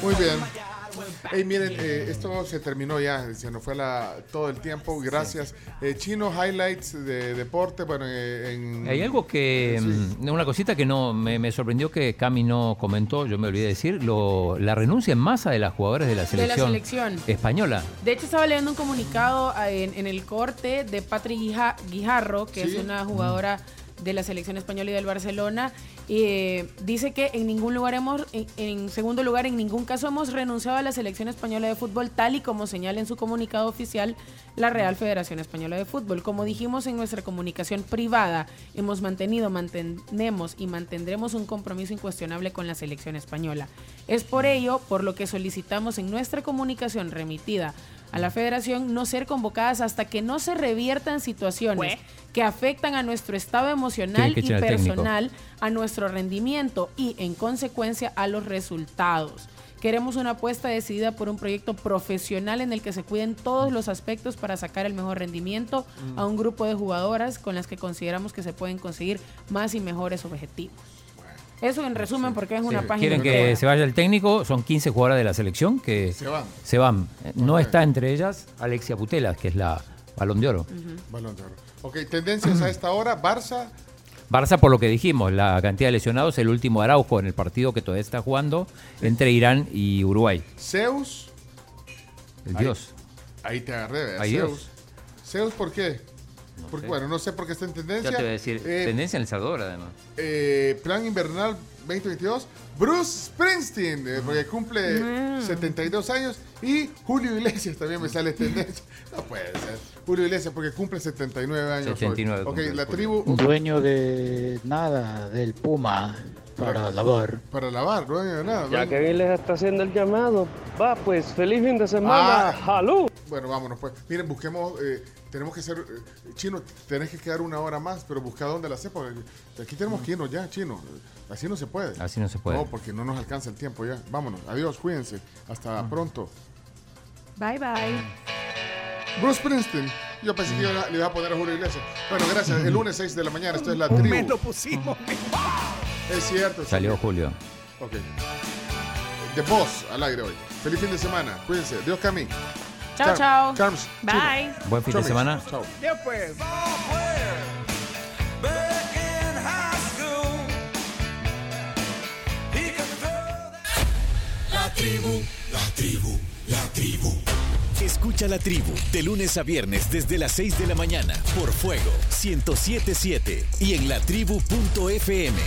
Muy bien. Hey, miren, eh, esto se terminó ya, se nos fue la, todo el tiempo, gracias. Eh, Chino, highlights de deporte, bueno, eh, en... Hay algo que, mm, una cosita que no me, me sorprendió que Cami no comentó, yo me olvidé decir, lo, la renuncia en masa de las jugadoras de la De la selección, española. De hecho, estaba leyendo un comunicado eh, en, en el corte de Patrick Guija- Guijarro, que Sí. es una jugadora de la selección española y del Barcelona. Eh, dice que en ningún lugar hemos, en, en segundo lugar, en ningún caso hemos renunciado a la selección española de fútbol, tal y como señala en su comunicado oficial la Real Federación Española de Fútbol. Como dijimos en nuestra comunicación privada, hemos mantenido, mantenemos y mantendremos un compromiso incuestionable con la selección española. Es por ello por lo que solicitamos en nuestra comunicación remitida a la federación no ser convocadas hasta que no se reviertan situaciones que afectan a nuestro estado emocional y personal, a nuestro rendimiento y en consecuencia a los resultados. Queremos una apuesta decidida por un proyecto profesional en el que se cuiden todos los aspectos para sacar el mejor rendimiento Mm. a un grupo de jugadoras con las que consideramos que se pueden conseguir más y mejores objetivos. Eso en resumen porque es una Sí. página. Quieren que se vaya el técnico, son 15 jugadoras de la selección que Se van. se van. Eh, No está entre ellas Alexia Putelas, que es la balón de oro. Balón de oro. Ok, tendencias a esta hora, Barça, Barça, por lo que dijimos, la cantidad de lesionados, el último Araujo en el partido que todavía está jugando entre Irán y Uruguay. Zeus, El Ahí. Dios. ahí te agarré, ¿verdad? Zeus. Dios. Zeus, ¿por qué? Porque, bueno, no sé por qué está en tendencia. Ya te voy a decir, Eh, tendencia en El Salvador además. eh, plan invernal 2022. Bruce Springsteen, eh, porque cumple Mm. 72 años. Y Julio Iglesias también me sale tendencia. *laughs* No puede ser. Julio Iglesias, porque cumple 79 años. hoy. 79 Ok, cumple la tribu. Dueño de nada, del Puma, para lavar. Para lavar, no nada. Ya que él les está haciendo el llamado, va pues, feliz fin de semana. Ah. ¡Salud! Bueno, vámonos pues. Miren, busquemos, eh, tenemos que hacer, eh, chino, tenés que quedar una hora más, pero busca dónde la sepa. porque Aquí tenemos que irnos ya, chino. Así no se puede. Así no se puede. No, porque no nos alcanza el tiempo ya. Vámonos. Adiós, cuídense. Hasta pronto. Bye bye. Bruce Springsteen. Yo pensé que iba a- le iba a poner a Julio Iglesias. Bueno, gracias. El lunes 6 de la mañana. Esto es la Un mes tribu. lo pusimos. Es cierto. Salió. Julio. Ok. De voz al aire hoy. Feliz fin de semana. Cuídense. Dios Cami. Chao, chao. Charms. Bye. Buen fin de semana. Chao. Ya pues. La tribu, la tribu, la tribu. Escucha la tribu de lunes a viernes desde las 6 de la mañana por Fuego 1077 y en latribu.fm.